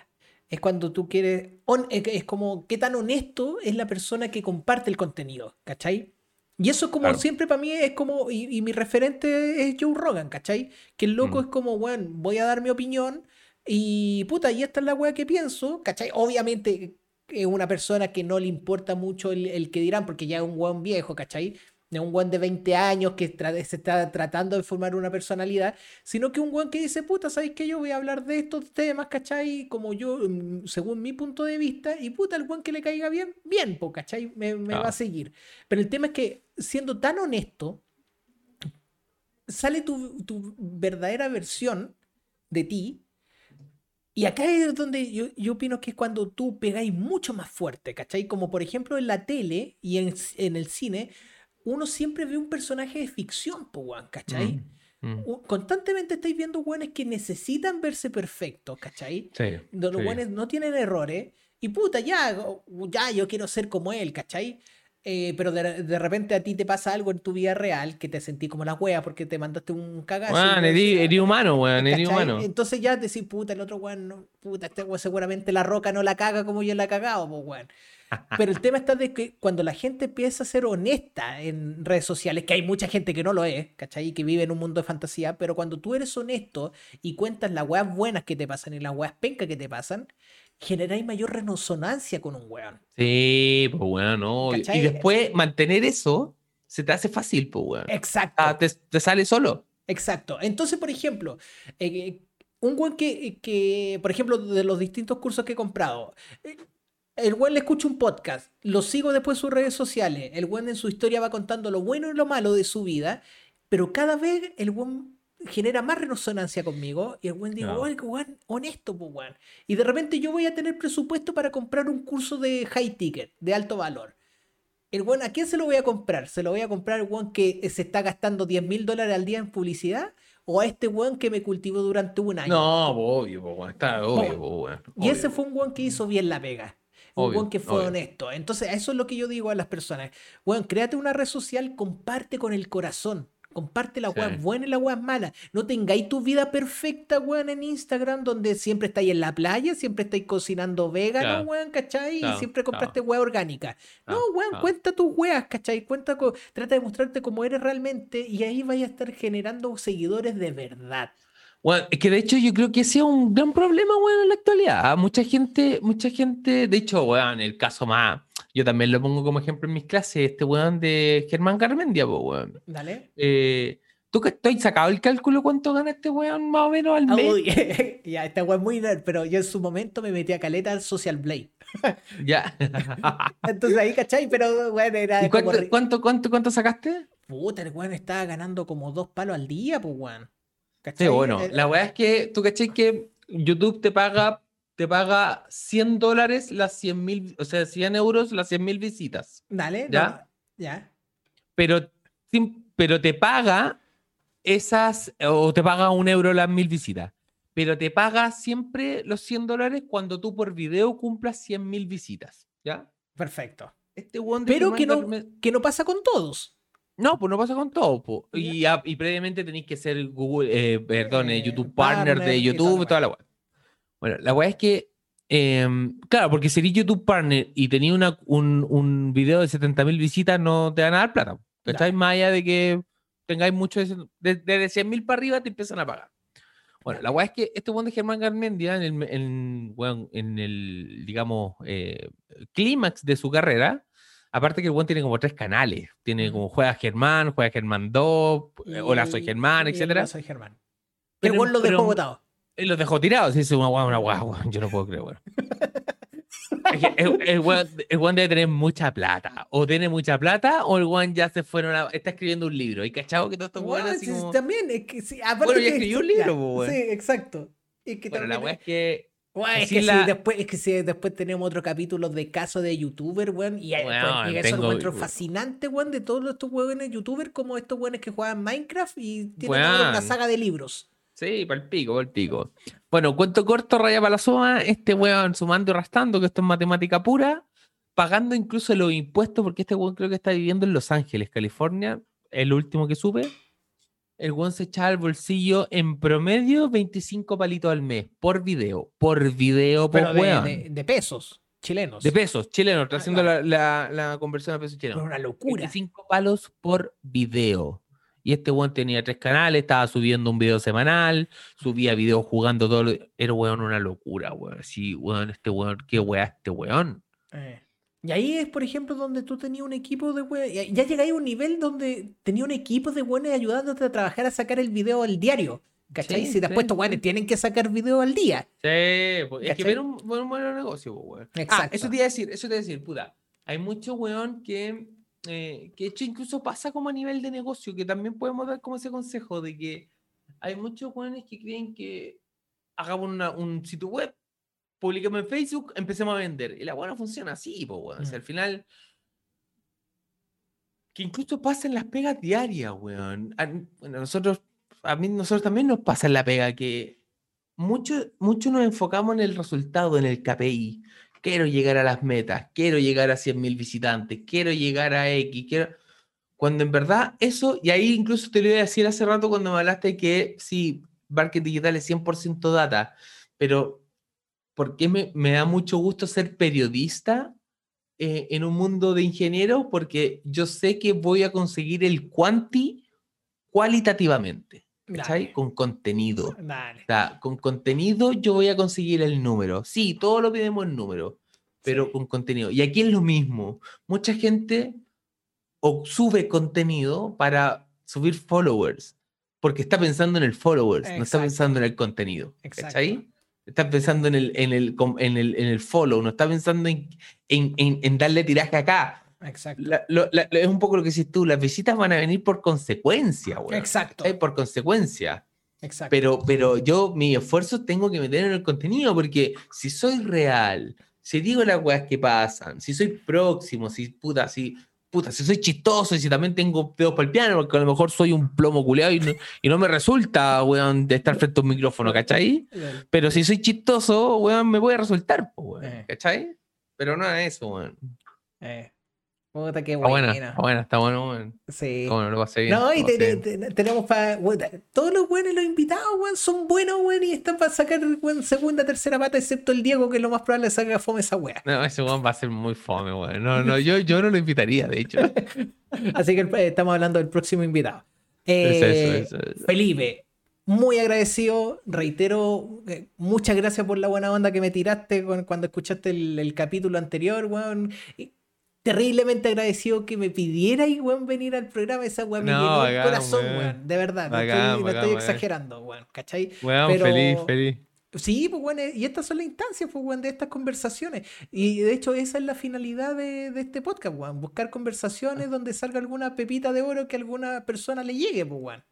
Es cuando tú quieres. es como qué tan honesto es la persona que comparte el contenido, ¿cachai? Y eso, como siempre, para mí es como. Y, mi referente es Joe Rogan, ¿cachai? Que el loco mm. es como, bueno, voy a dar mi opinión y puta, y esta es la weá que pienso, ¿cachai? Obviamente es una persona que no le importa mucho el, el que dirán, porque ya es un weón viejo, ¿cachai? Un buen de 20 años que se está tratando de formar una personalidad, sino que un buen que dice, puta, ¿sabéis que yo voy a hablar de estos temas, ¿cachai? Como yo, mm, según mi punto de vista, y puta, el buen que le caiga bien, bien, po, ¿cachai? Me, va a seguir. Pero el tema es que, siendo tan honesto, sale tu, verdadera versión de ti. Y acá es donde yo, yo, opino que es cuando tú pegáis mucho más fuerte, ¿cachai? Como por ejemplo en la tele y en, en el cine, uno siempre ve un personaje de ficción, po, ¿cachai? Mm, mm. Constantemente estáis viendo weones que necesitan verse perfectos, ¿cachai? Sí, los sí. no tienen errores. Y puta, ya, ya, yo quiero ser como él, ¿cachai? Eh, pero de, repente a ti te pasa algo en tu vida real que te sentí como la wea porque te mandaste un cagazo. Weón, eres humano, weón, eres humano. Entonces ya decís, puta, el otro weón, puta, este weón seguramente la roca no la caga como yo la he cagado, pues weón. Pero el tema está de que cuando la gente empieza a ser honesta en redes sociales, que hay mucha gente que no lo es, ¿cachai? Que vive en un mundo de fantasía, pero cuando tú eres honesto y cuentas las weas buenas que te pasan y las weas pencas que te pasan, generáis mayor resonancia con un weón. Sí, pues weón, no. Y después mantener eso se te hace fácil, pues weón. Exacto. Ah, te, sale solo. Exacto. Entonces, por ejemplo, eh, un weón que, que, por ejemplo, de los distintos cursos que he comprado, eh, el buen le escucha un podcast, lo sigo después en sus redes sociales, el buen en su historia va contando lo bueno y lo malo de su vida, pero cada vez el buen genera más resonancia conmigo y el buen digo, oye, buen honesto, pues. Y de repente yo voy a tener presupuesto para comprar un curso de high ticket, de alto valor. El buen, ¿a quién se lo voy a comprar? ¿Se lo voy a comprar al buen que se está gastando 10 mil dólares al día en publicidad? ¿O a este buen que me cultivó durante un año? No, obvio, está obvio, Y ese fue un buen que hizo bien la pega un buen que fue honesto. Entonces, eso es lo que yo digo a las personas. Bueno, créate una red social, comparte con el corazón. Comparte la web buena y la web mala. No tengáis tu vida perfecta, weón, en Instagram, donde siempre estáis en la playa, siempre estáis cocinando vegano, weón, ¿cachai? y siempre compraste claro. orgánica. No, weón, cuenta tus weas, ¿cachai? Cuenta trata de mostrarte cómo eres realmente y ahí vais a estar generando seguidores de verdad. Bueno, es que de hecho yo creo que ese es un gran problema, bueno, en la actualidad. ¿ah? Mucha gente, mucha gente, de hecho, weón, el caso más, yo también lo pongo como ejemplo en mis clases, este weón de Germán Garmendia, pues, weón. Dale. Eh, ¿Tú que estoy sacado el cálculo cuánto gana este weón más o menos al mes? Uy, ya, este weón muy nerd, pero yo en su momento me metí a caleta al Social Blade. ya. Entonces ahí, ¿cachai? Pero bueno, era. ¿Y cuánto, cuánto, cuánto, cuánto sacaste? puta, el weón estaba ganando como dos palos al día, pues weón. Sí, bueno, eh, la weá es que tú caché que YouTube te paga, te paga 100 dólares las 100 mil, o sea, 100 euros las 100 mil visitas. Dale, ¿ya? ya. Pero, pero te paga esas, o te paga un euro las mil visitas. Pero te paga siempre los 100 dólares cuando tú por video cumplas 100 mil visitas. ¿Ya? Perfecto. Este pero que no, que no pasa con todos. No, pues no pasa con todo. Y, y, previamente tenéis que ser Google, eh, perdón, eh, YouTube Partner, de YouTube toda la web. Bueno, la web es que, em, claro, porque sería YouTube Partner y tenía una, un, un video de 70.000 visitas, no te van a dar plata. ¿Estáis más allá de que tengáis mucho, desde de, 100.000 para arriba te empiezan a pagar. Bueno, la weá es que este buen de Germán Garmendia, en el, en, en el digamos, eh, clímax de su carrera, aparte que el buen tiene como tres canales. Tiene como Juega Germán, Juega Germán 2, eh, Hola Soy Germán, etc. Hola Soy Germán. Pero, el buen lo dejó botado. Él los dejó tirados. Dice una guagua, una guagua. Yo no puedo creer, bueno. el, Juan debe tener mucha plata. O tiene mucha plata, o el Juan ya se fueron a. Está escribiendo un libro. ¿Y cachado que todo esto bueno, así como... También, es que sí. Bueno, ya escribió un libro, pues, Sí, exacto. Y que bueno, la weá es que. es, que después, es que si después tenemos otro capítulo de caso de youtuber, weón, y, bueno, y eso encuentro fascinante, weón, de todos estos weones youtuber como estos weones que juegan Minecraft y tienen una saga de libros. Sí, para el pico, para el pico. Bueno, cuento corto, raya para la suma, este weón sumando y restando, que esto es matemática pura, pagando incluso los impuestos, porque este weón creo que está viviendo en Los Ángeles, California, el último que supe. El weón se echaba al bolsillo en promedio 25 palitos al mes, por video, por video, por Pero de, de, pesos chilenos. De pesos chilenos, ah, haciendo la, la, la, conversión a pesos chilenos. una locura. 25 palos por video. Y este weón tenía tres canales, estaba subiendo un video semanal, subía videos jugando todo. Era weón una locura, weón. Sí, weón, este weón, qué weón este weón. Eh. Y ahí es, por ejemplo, donde tú tenías un equipo de weón. Ya llegáis a un nivel donde tenía un equipo de weones ayudándote a trabajar a sacar el video al diario. ¿Cachai? si después estos weones tienen que sacar video al día. Sí, pues, es que ver un, buen negocio, pues, weón. Ah, Exacto. eso te iba a decir, eso te iba a decir, puta. Hay mucho weón que eh, que hecho incluso pasa como a nivel de negocio, que también podemos dar como ese consejo de que hay muchos jóvenes que creen que hagamos un sitio web, publiquemos en Facebook, empecemos a vender. Y la buena funciona así, pues, al final, que incluso pasa en las pegas diarias, weón. bueno, nosotros, a mí, nosotros también nos pasa en la pega que mucho, mucho nos enfocamos en el resultado, en el KPI quiero llegar a las metas, quiero llegar a 100.000 visitantes, quiero llegar a X, quiero... Cuando en verdad eso, y ahí incluso te lo iba a decir hace rato cuando me hablaste que sí, marketing digital es 100% data, pero ¿por qué me, me, da mucho gusto ser periodista eh, en un mundo de ingenieros? Porque yo sé que voy a conseguir el quanti cualitativamente. Con contenido. con contenido yo voy a conseguir el número. Sí, todo lo pidemos en número, pero con contenido. Y aquí es lo mismo. Mucha gente o sube contenido para subir followers, porque está pensando en el followers, no está pensando en el contenido. ahí Está pensando en el, en el, en el, en el follow, no está pensando en, en, en darle tiraje acá Exacto. es un poco lo que dices tú, las visitas van a venir por consecuencia, güey. Exacto. por consecuencia. Exacto. Pero, pero yo mi esfuerzo tengo que meter en el contenido porque si soy real, si digo las weas que pasan, si soy próximo, si puta, si, puta, si soy chistoso y si también tengo pedos para el piano, porque a lo mejor soy un plomo culeado y no, y no me resulta, weón, de estar frente a un micrófono, ¿cachai? Pero si soy chistoso, weón, me voy a resultar, weón, eh. ¿cachai? Pero no es eso, weón. Eh. Puta, qué buena. Está buena, está bueno, bueno. Sí. Bueno, lo pasé bien. No, y tenemos para. todos los buenos, los invitados, weón, son buenos, weón, y están para sacar weón, segunda, tercera pata, excepto el Diego, que es lo más probable es sacar fome esa weá. No, ese weón va a ser muy fome, weón. No, no, yo, yo no lo invitaría, de hecho. Así que eh, estamos hablando del próximo invitado. Eh, Felipe, muy agradecido, reitero, eh, muchas gracias por la buena onda que me tiraste cuando escuchaste el, el capítulo anterior, weón terriblemente agradecido que me pidiera y weón, venir al programa. Esa weón me llenó el corazón, weón. De verdad, no estoy, exagerando, weón. ¿Cachai? Weón, feliz, feliz. Sí, pues bueno, y estas son las instancias, pues bueno, de estas conversaciones. Y de hecho, esa es la finalidad de, este podcast, bueno, buscar conversaciones donde salga alguna pepita de oro que a alguna persona le llegue, pues bueno.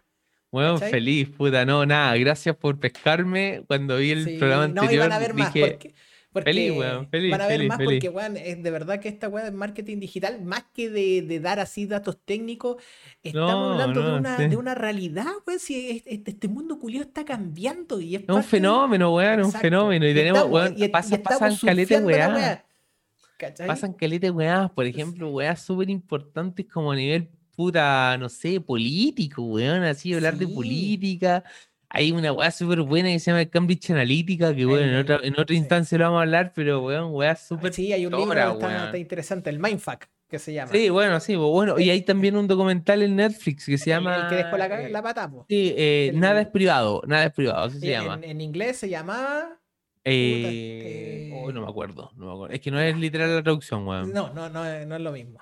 Bueno, feliz, puta, no, nada, gracias por pescarme cuando vi el programa anterior. No, iban a ver más, porque feliz, weón, feliz. Van a ver más porque, weón, es de verdad que esta weá de marketing digital, más que de, de dar así datos técnicos, estamos hablando de, una, de una realidad, weón. Si este, este mundo culiado está cambiando y es, un fenómeno, weón, un fenómeno. Y, tenemos, weón, pasan caletes, weón. Pasan caletes, weón. Por ejemplo, weón, súper importantes como a nivel puta, no sé, político, weón, así hablar de política hay una weá súper buena que se llama Cambridge Analytica, que bueno, en otra, en otra instancia lo vamos a hablar, pero weón, weá súper. Sí, hay un libro está, interesante, el Mindfuck, que se llama. Sí, bueno, sí, bueno, y hay también un documental en Netflix que se llama. El que dejó la, la pata, Sí, eh, nada es privado, nada es privado, así se llama. En, inglés se llama. Eh, oh, no me acuerdo, no me acuerdo. Es que no es literal la traducción, weón. No, no, no, no es lo mismo.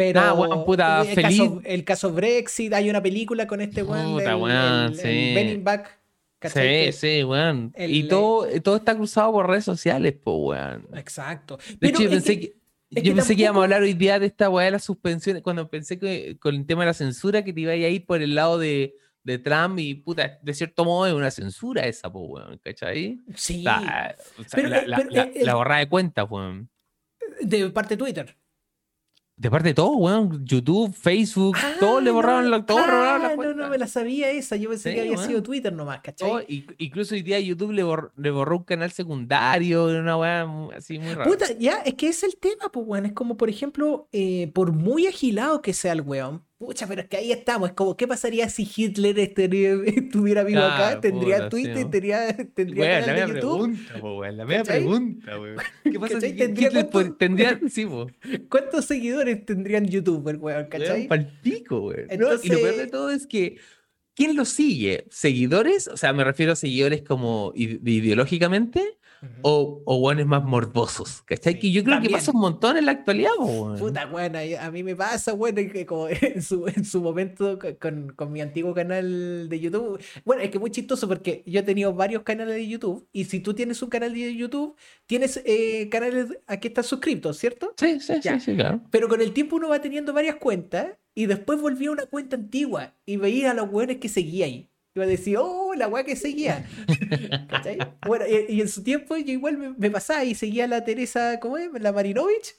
Pero ah, el, Caso, el, Caso, Brexit, hay una película con este weón. Puta, weón, sí. Back. Sí, sí, weón. y todo, todo está cruzado por redes sociales, pues, weón. Exacto. De hecho, yo pensé que, yo pensé que íbamos a hablar hoy día de esta weá de las suspensiones, cuando pensé que con el tema de la censura, que te iba a ir por el lado de, de Trump y puta, de cierto modo es una censura esa, pues, weón, ¿cachai? Sí. La, la, borrada de cuentas, weón. De parte de Twitter. De parte de todo, weón. YouTube, Facebook, ah, todo le borraron, la, todo ah, la No, no me la sabía esa. Yo pensé que había sido Twitter nomás, ¿cachai? incluso hoy día YouTube le, le, borró un canal secundario, una weá así muy rara. Puta, ya, es que es el tema, pues, weón. Es como, por ejemplo, eh, por muy agilado que sea el weón, Pucha, pero es que ahí estamos. Es como, ¿qué pasaría si Hitler estuviera vivo acá? ¿Tendría Twitter? ¿Tendría, tendría canal de YouTube? Pregunta, la media pregunta, weón. ¿Qué pasa si Hitler tendría... Sí, ¿Cuántos seguidores tendrían YouTube, weón? ¿Cachai? Palpico, weón. Y lo peor de todo es que ¿quién lo sigue? ¿Seguidores? O sea, me refiero a seguidores como ideológicamente o, o guanes más morbosos, ¿cachai? que yo creo que pasa un montón en la actualidad, weón. Puta, bueno, a mí me pasa, bueno, que como en su, en su momento con, con, mi antiguo canal de YouTube. Bueno, es que muy chistoso porque yo he tenido varios canales de YouTube y si tú tienes un canal de YouTube, tienes eh, canales a que estás suscrito, ¿cierto? Sí, sí, sí, sí, claro. Pero con el tiempo uno va teniendo varias cuentas y después volví a una cuenta antigua y veía a los weones que seguía ahí. Iba a decir, oh, la weá que seguía. ¿Cachai? Bueno, y, en su tiempo yo igual me, pasaba y seguía la Teresa, ¿cómo es? La Marinovich.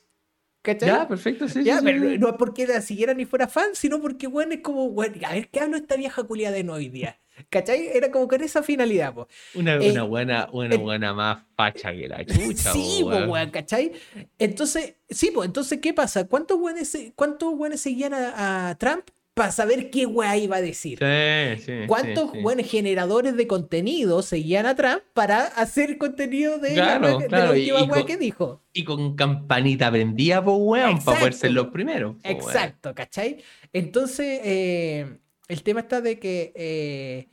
¿Cachai? Ya, perfecto, sí. Ya, pero no es porque la siguiera ni fuera fan, sino porque, bueno, es como, bueno, a ver qué hablo esta vieja culiada de hoy día. ¿Cachai? Era como con esa finalidad, po. Una, eh, una buena, una buena más facha que la chucha, Sí, po, weón, ¿cachai? Entonces, sí, pues, entonces, ¿qué pasa? ¿Cuántos buenos, cuántos buenos seguían a Trump? Para saber qué weá iba a decir. Sí, sí, ¿Cuántos buenos generadores de contenido seguían atrás para hacer contenido de, la, última weá que dijo? Y con campanita prendida, pues weón, para poder ser los primeros. Exacto, ¿cachai? Entonces, eh, el tema está de que. Eh,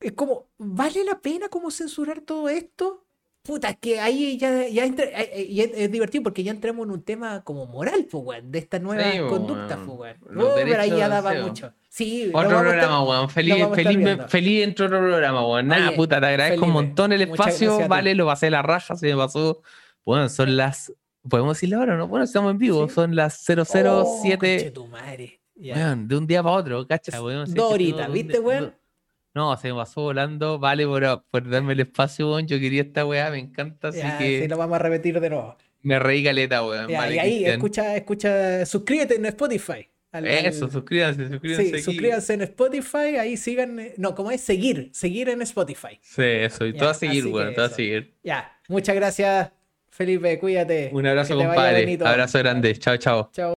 es como, ¿vale la pena como censurar todo esto? Puta, que ahí ya, ya eh, eh, y es, divertido porque ya entramos en un tema como moral, pues, weón, de esta nueva conducta, pues, weón. Oh, pero ahí ya daba mucho. Sí, otro programa, weón. Feliz, feliz, feliz otro programa, weón. Nada, puta, te agradezco un montón el espacio, vale, lo pasé la raja, se me pasó. Bueno, son las. ¿Podemos decirlo ahora no? Bueno, estamos en vivo, son las 007. tu madre. de un día para otro, cacha, weón. Dos horitas, ¿viste, weón? No, se me pasó volando. Vale por, por darme el espacio, weón. Yo quería esta weá, me encanta. Así que. Sí, lo vamos a repetir de nuevo. Me reí caleta, weón. y ahí, escucha, escucha, suscríbete en Spotify. Eso, suscríbanse, suscríbanse. Sí, suscríbanse en Spotify, ahí sigan. No, ¿cómo es? Seguir, seguir en Spotify. Sí, eso, y todo a seguir, weón, todo a seguir. Ya, muchas gracias, Felipe, cuídate. Un abrazo, compadre. Abrazo grande. Chao, chao. Chao.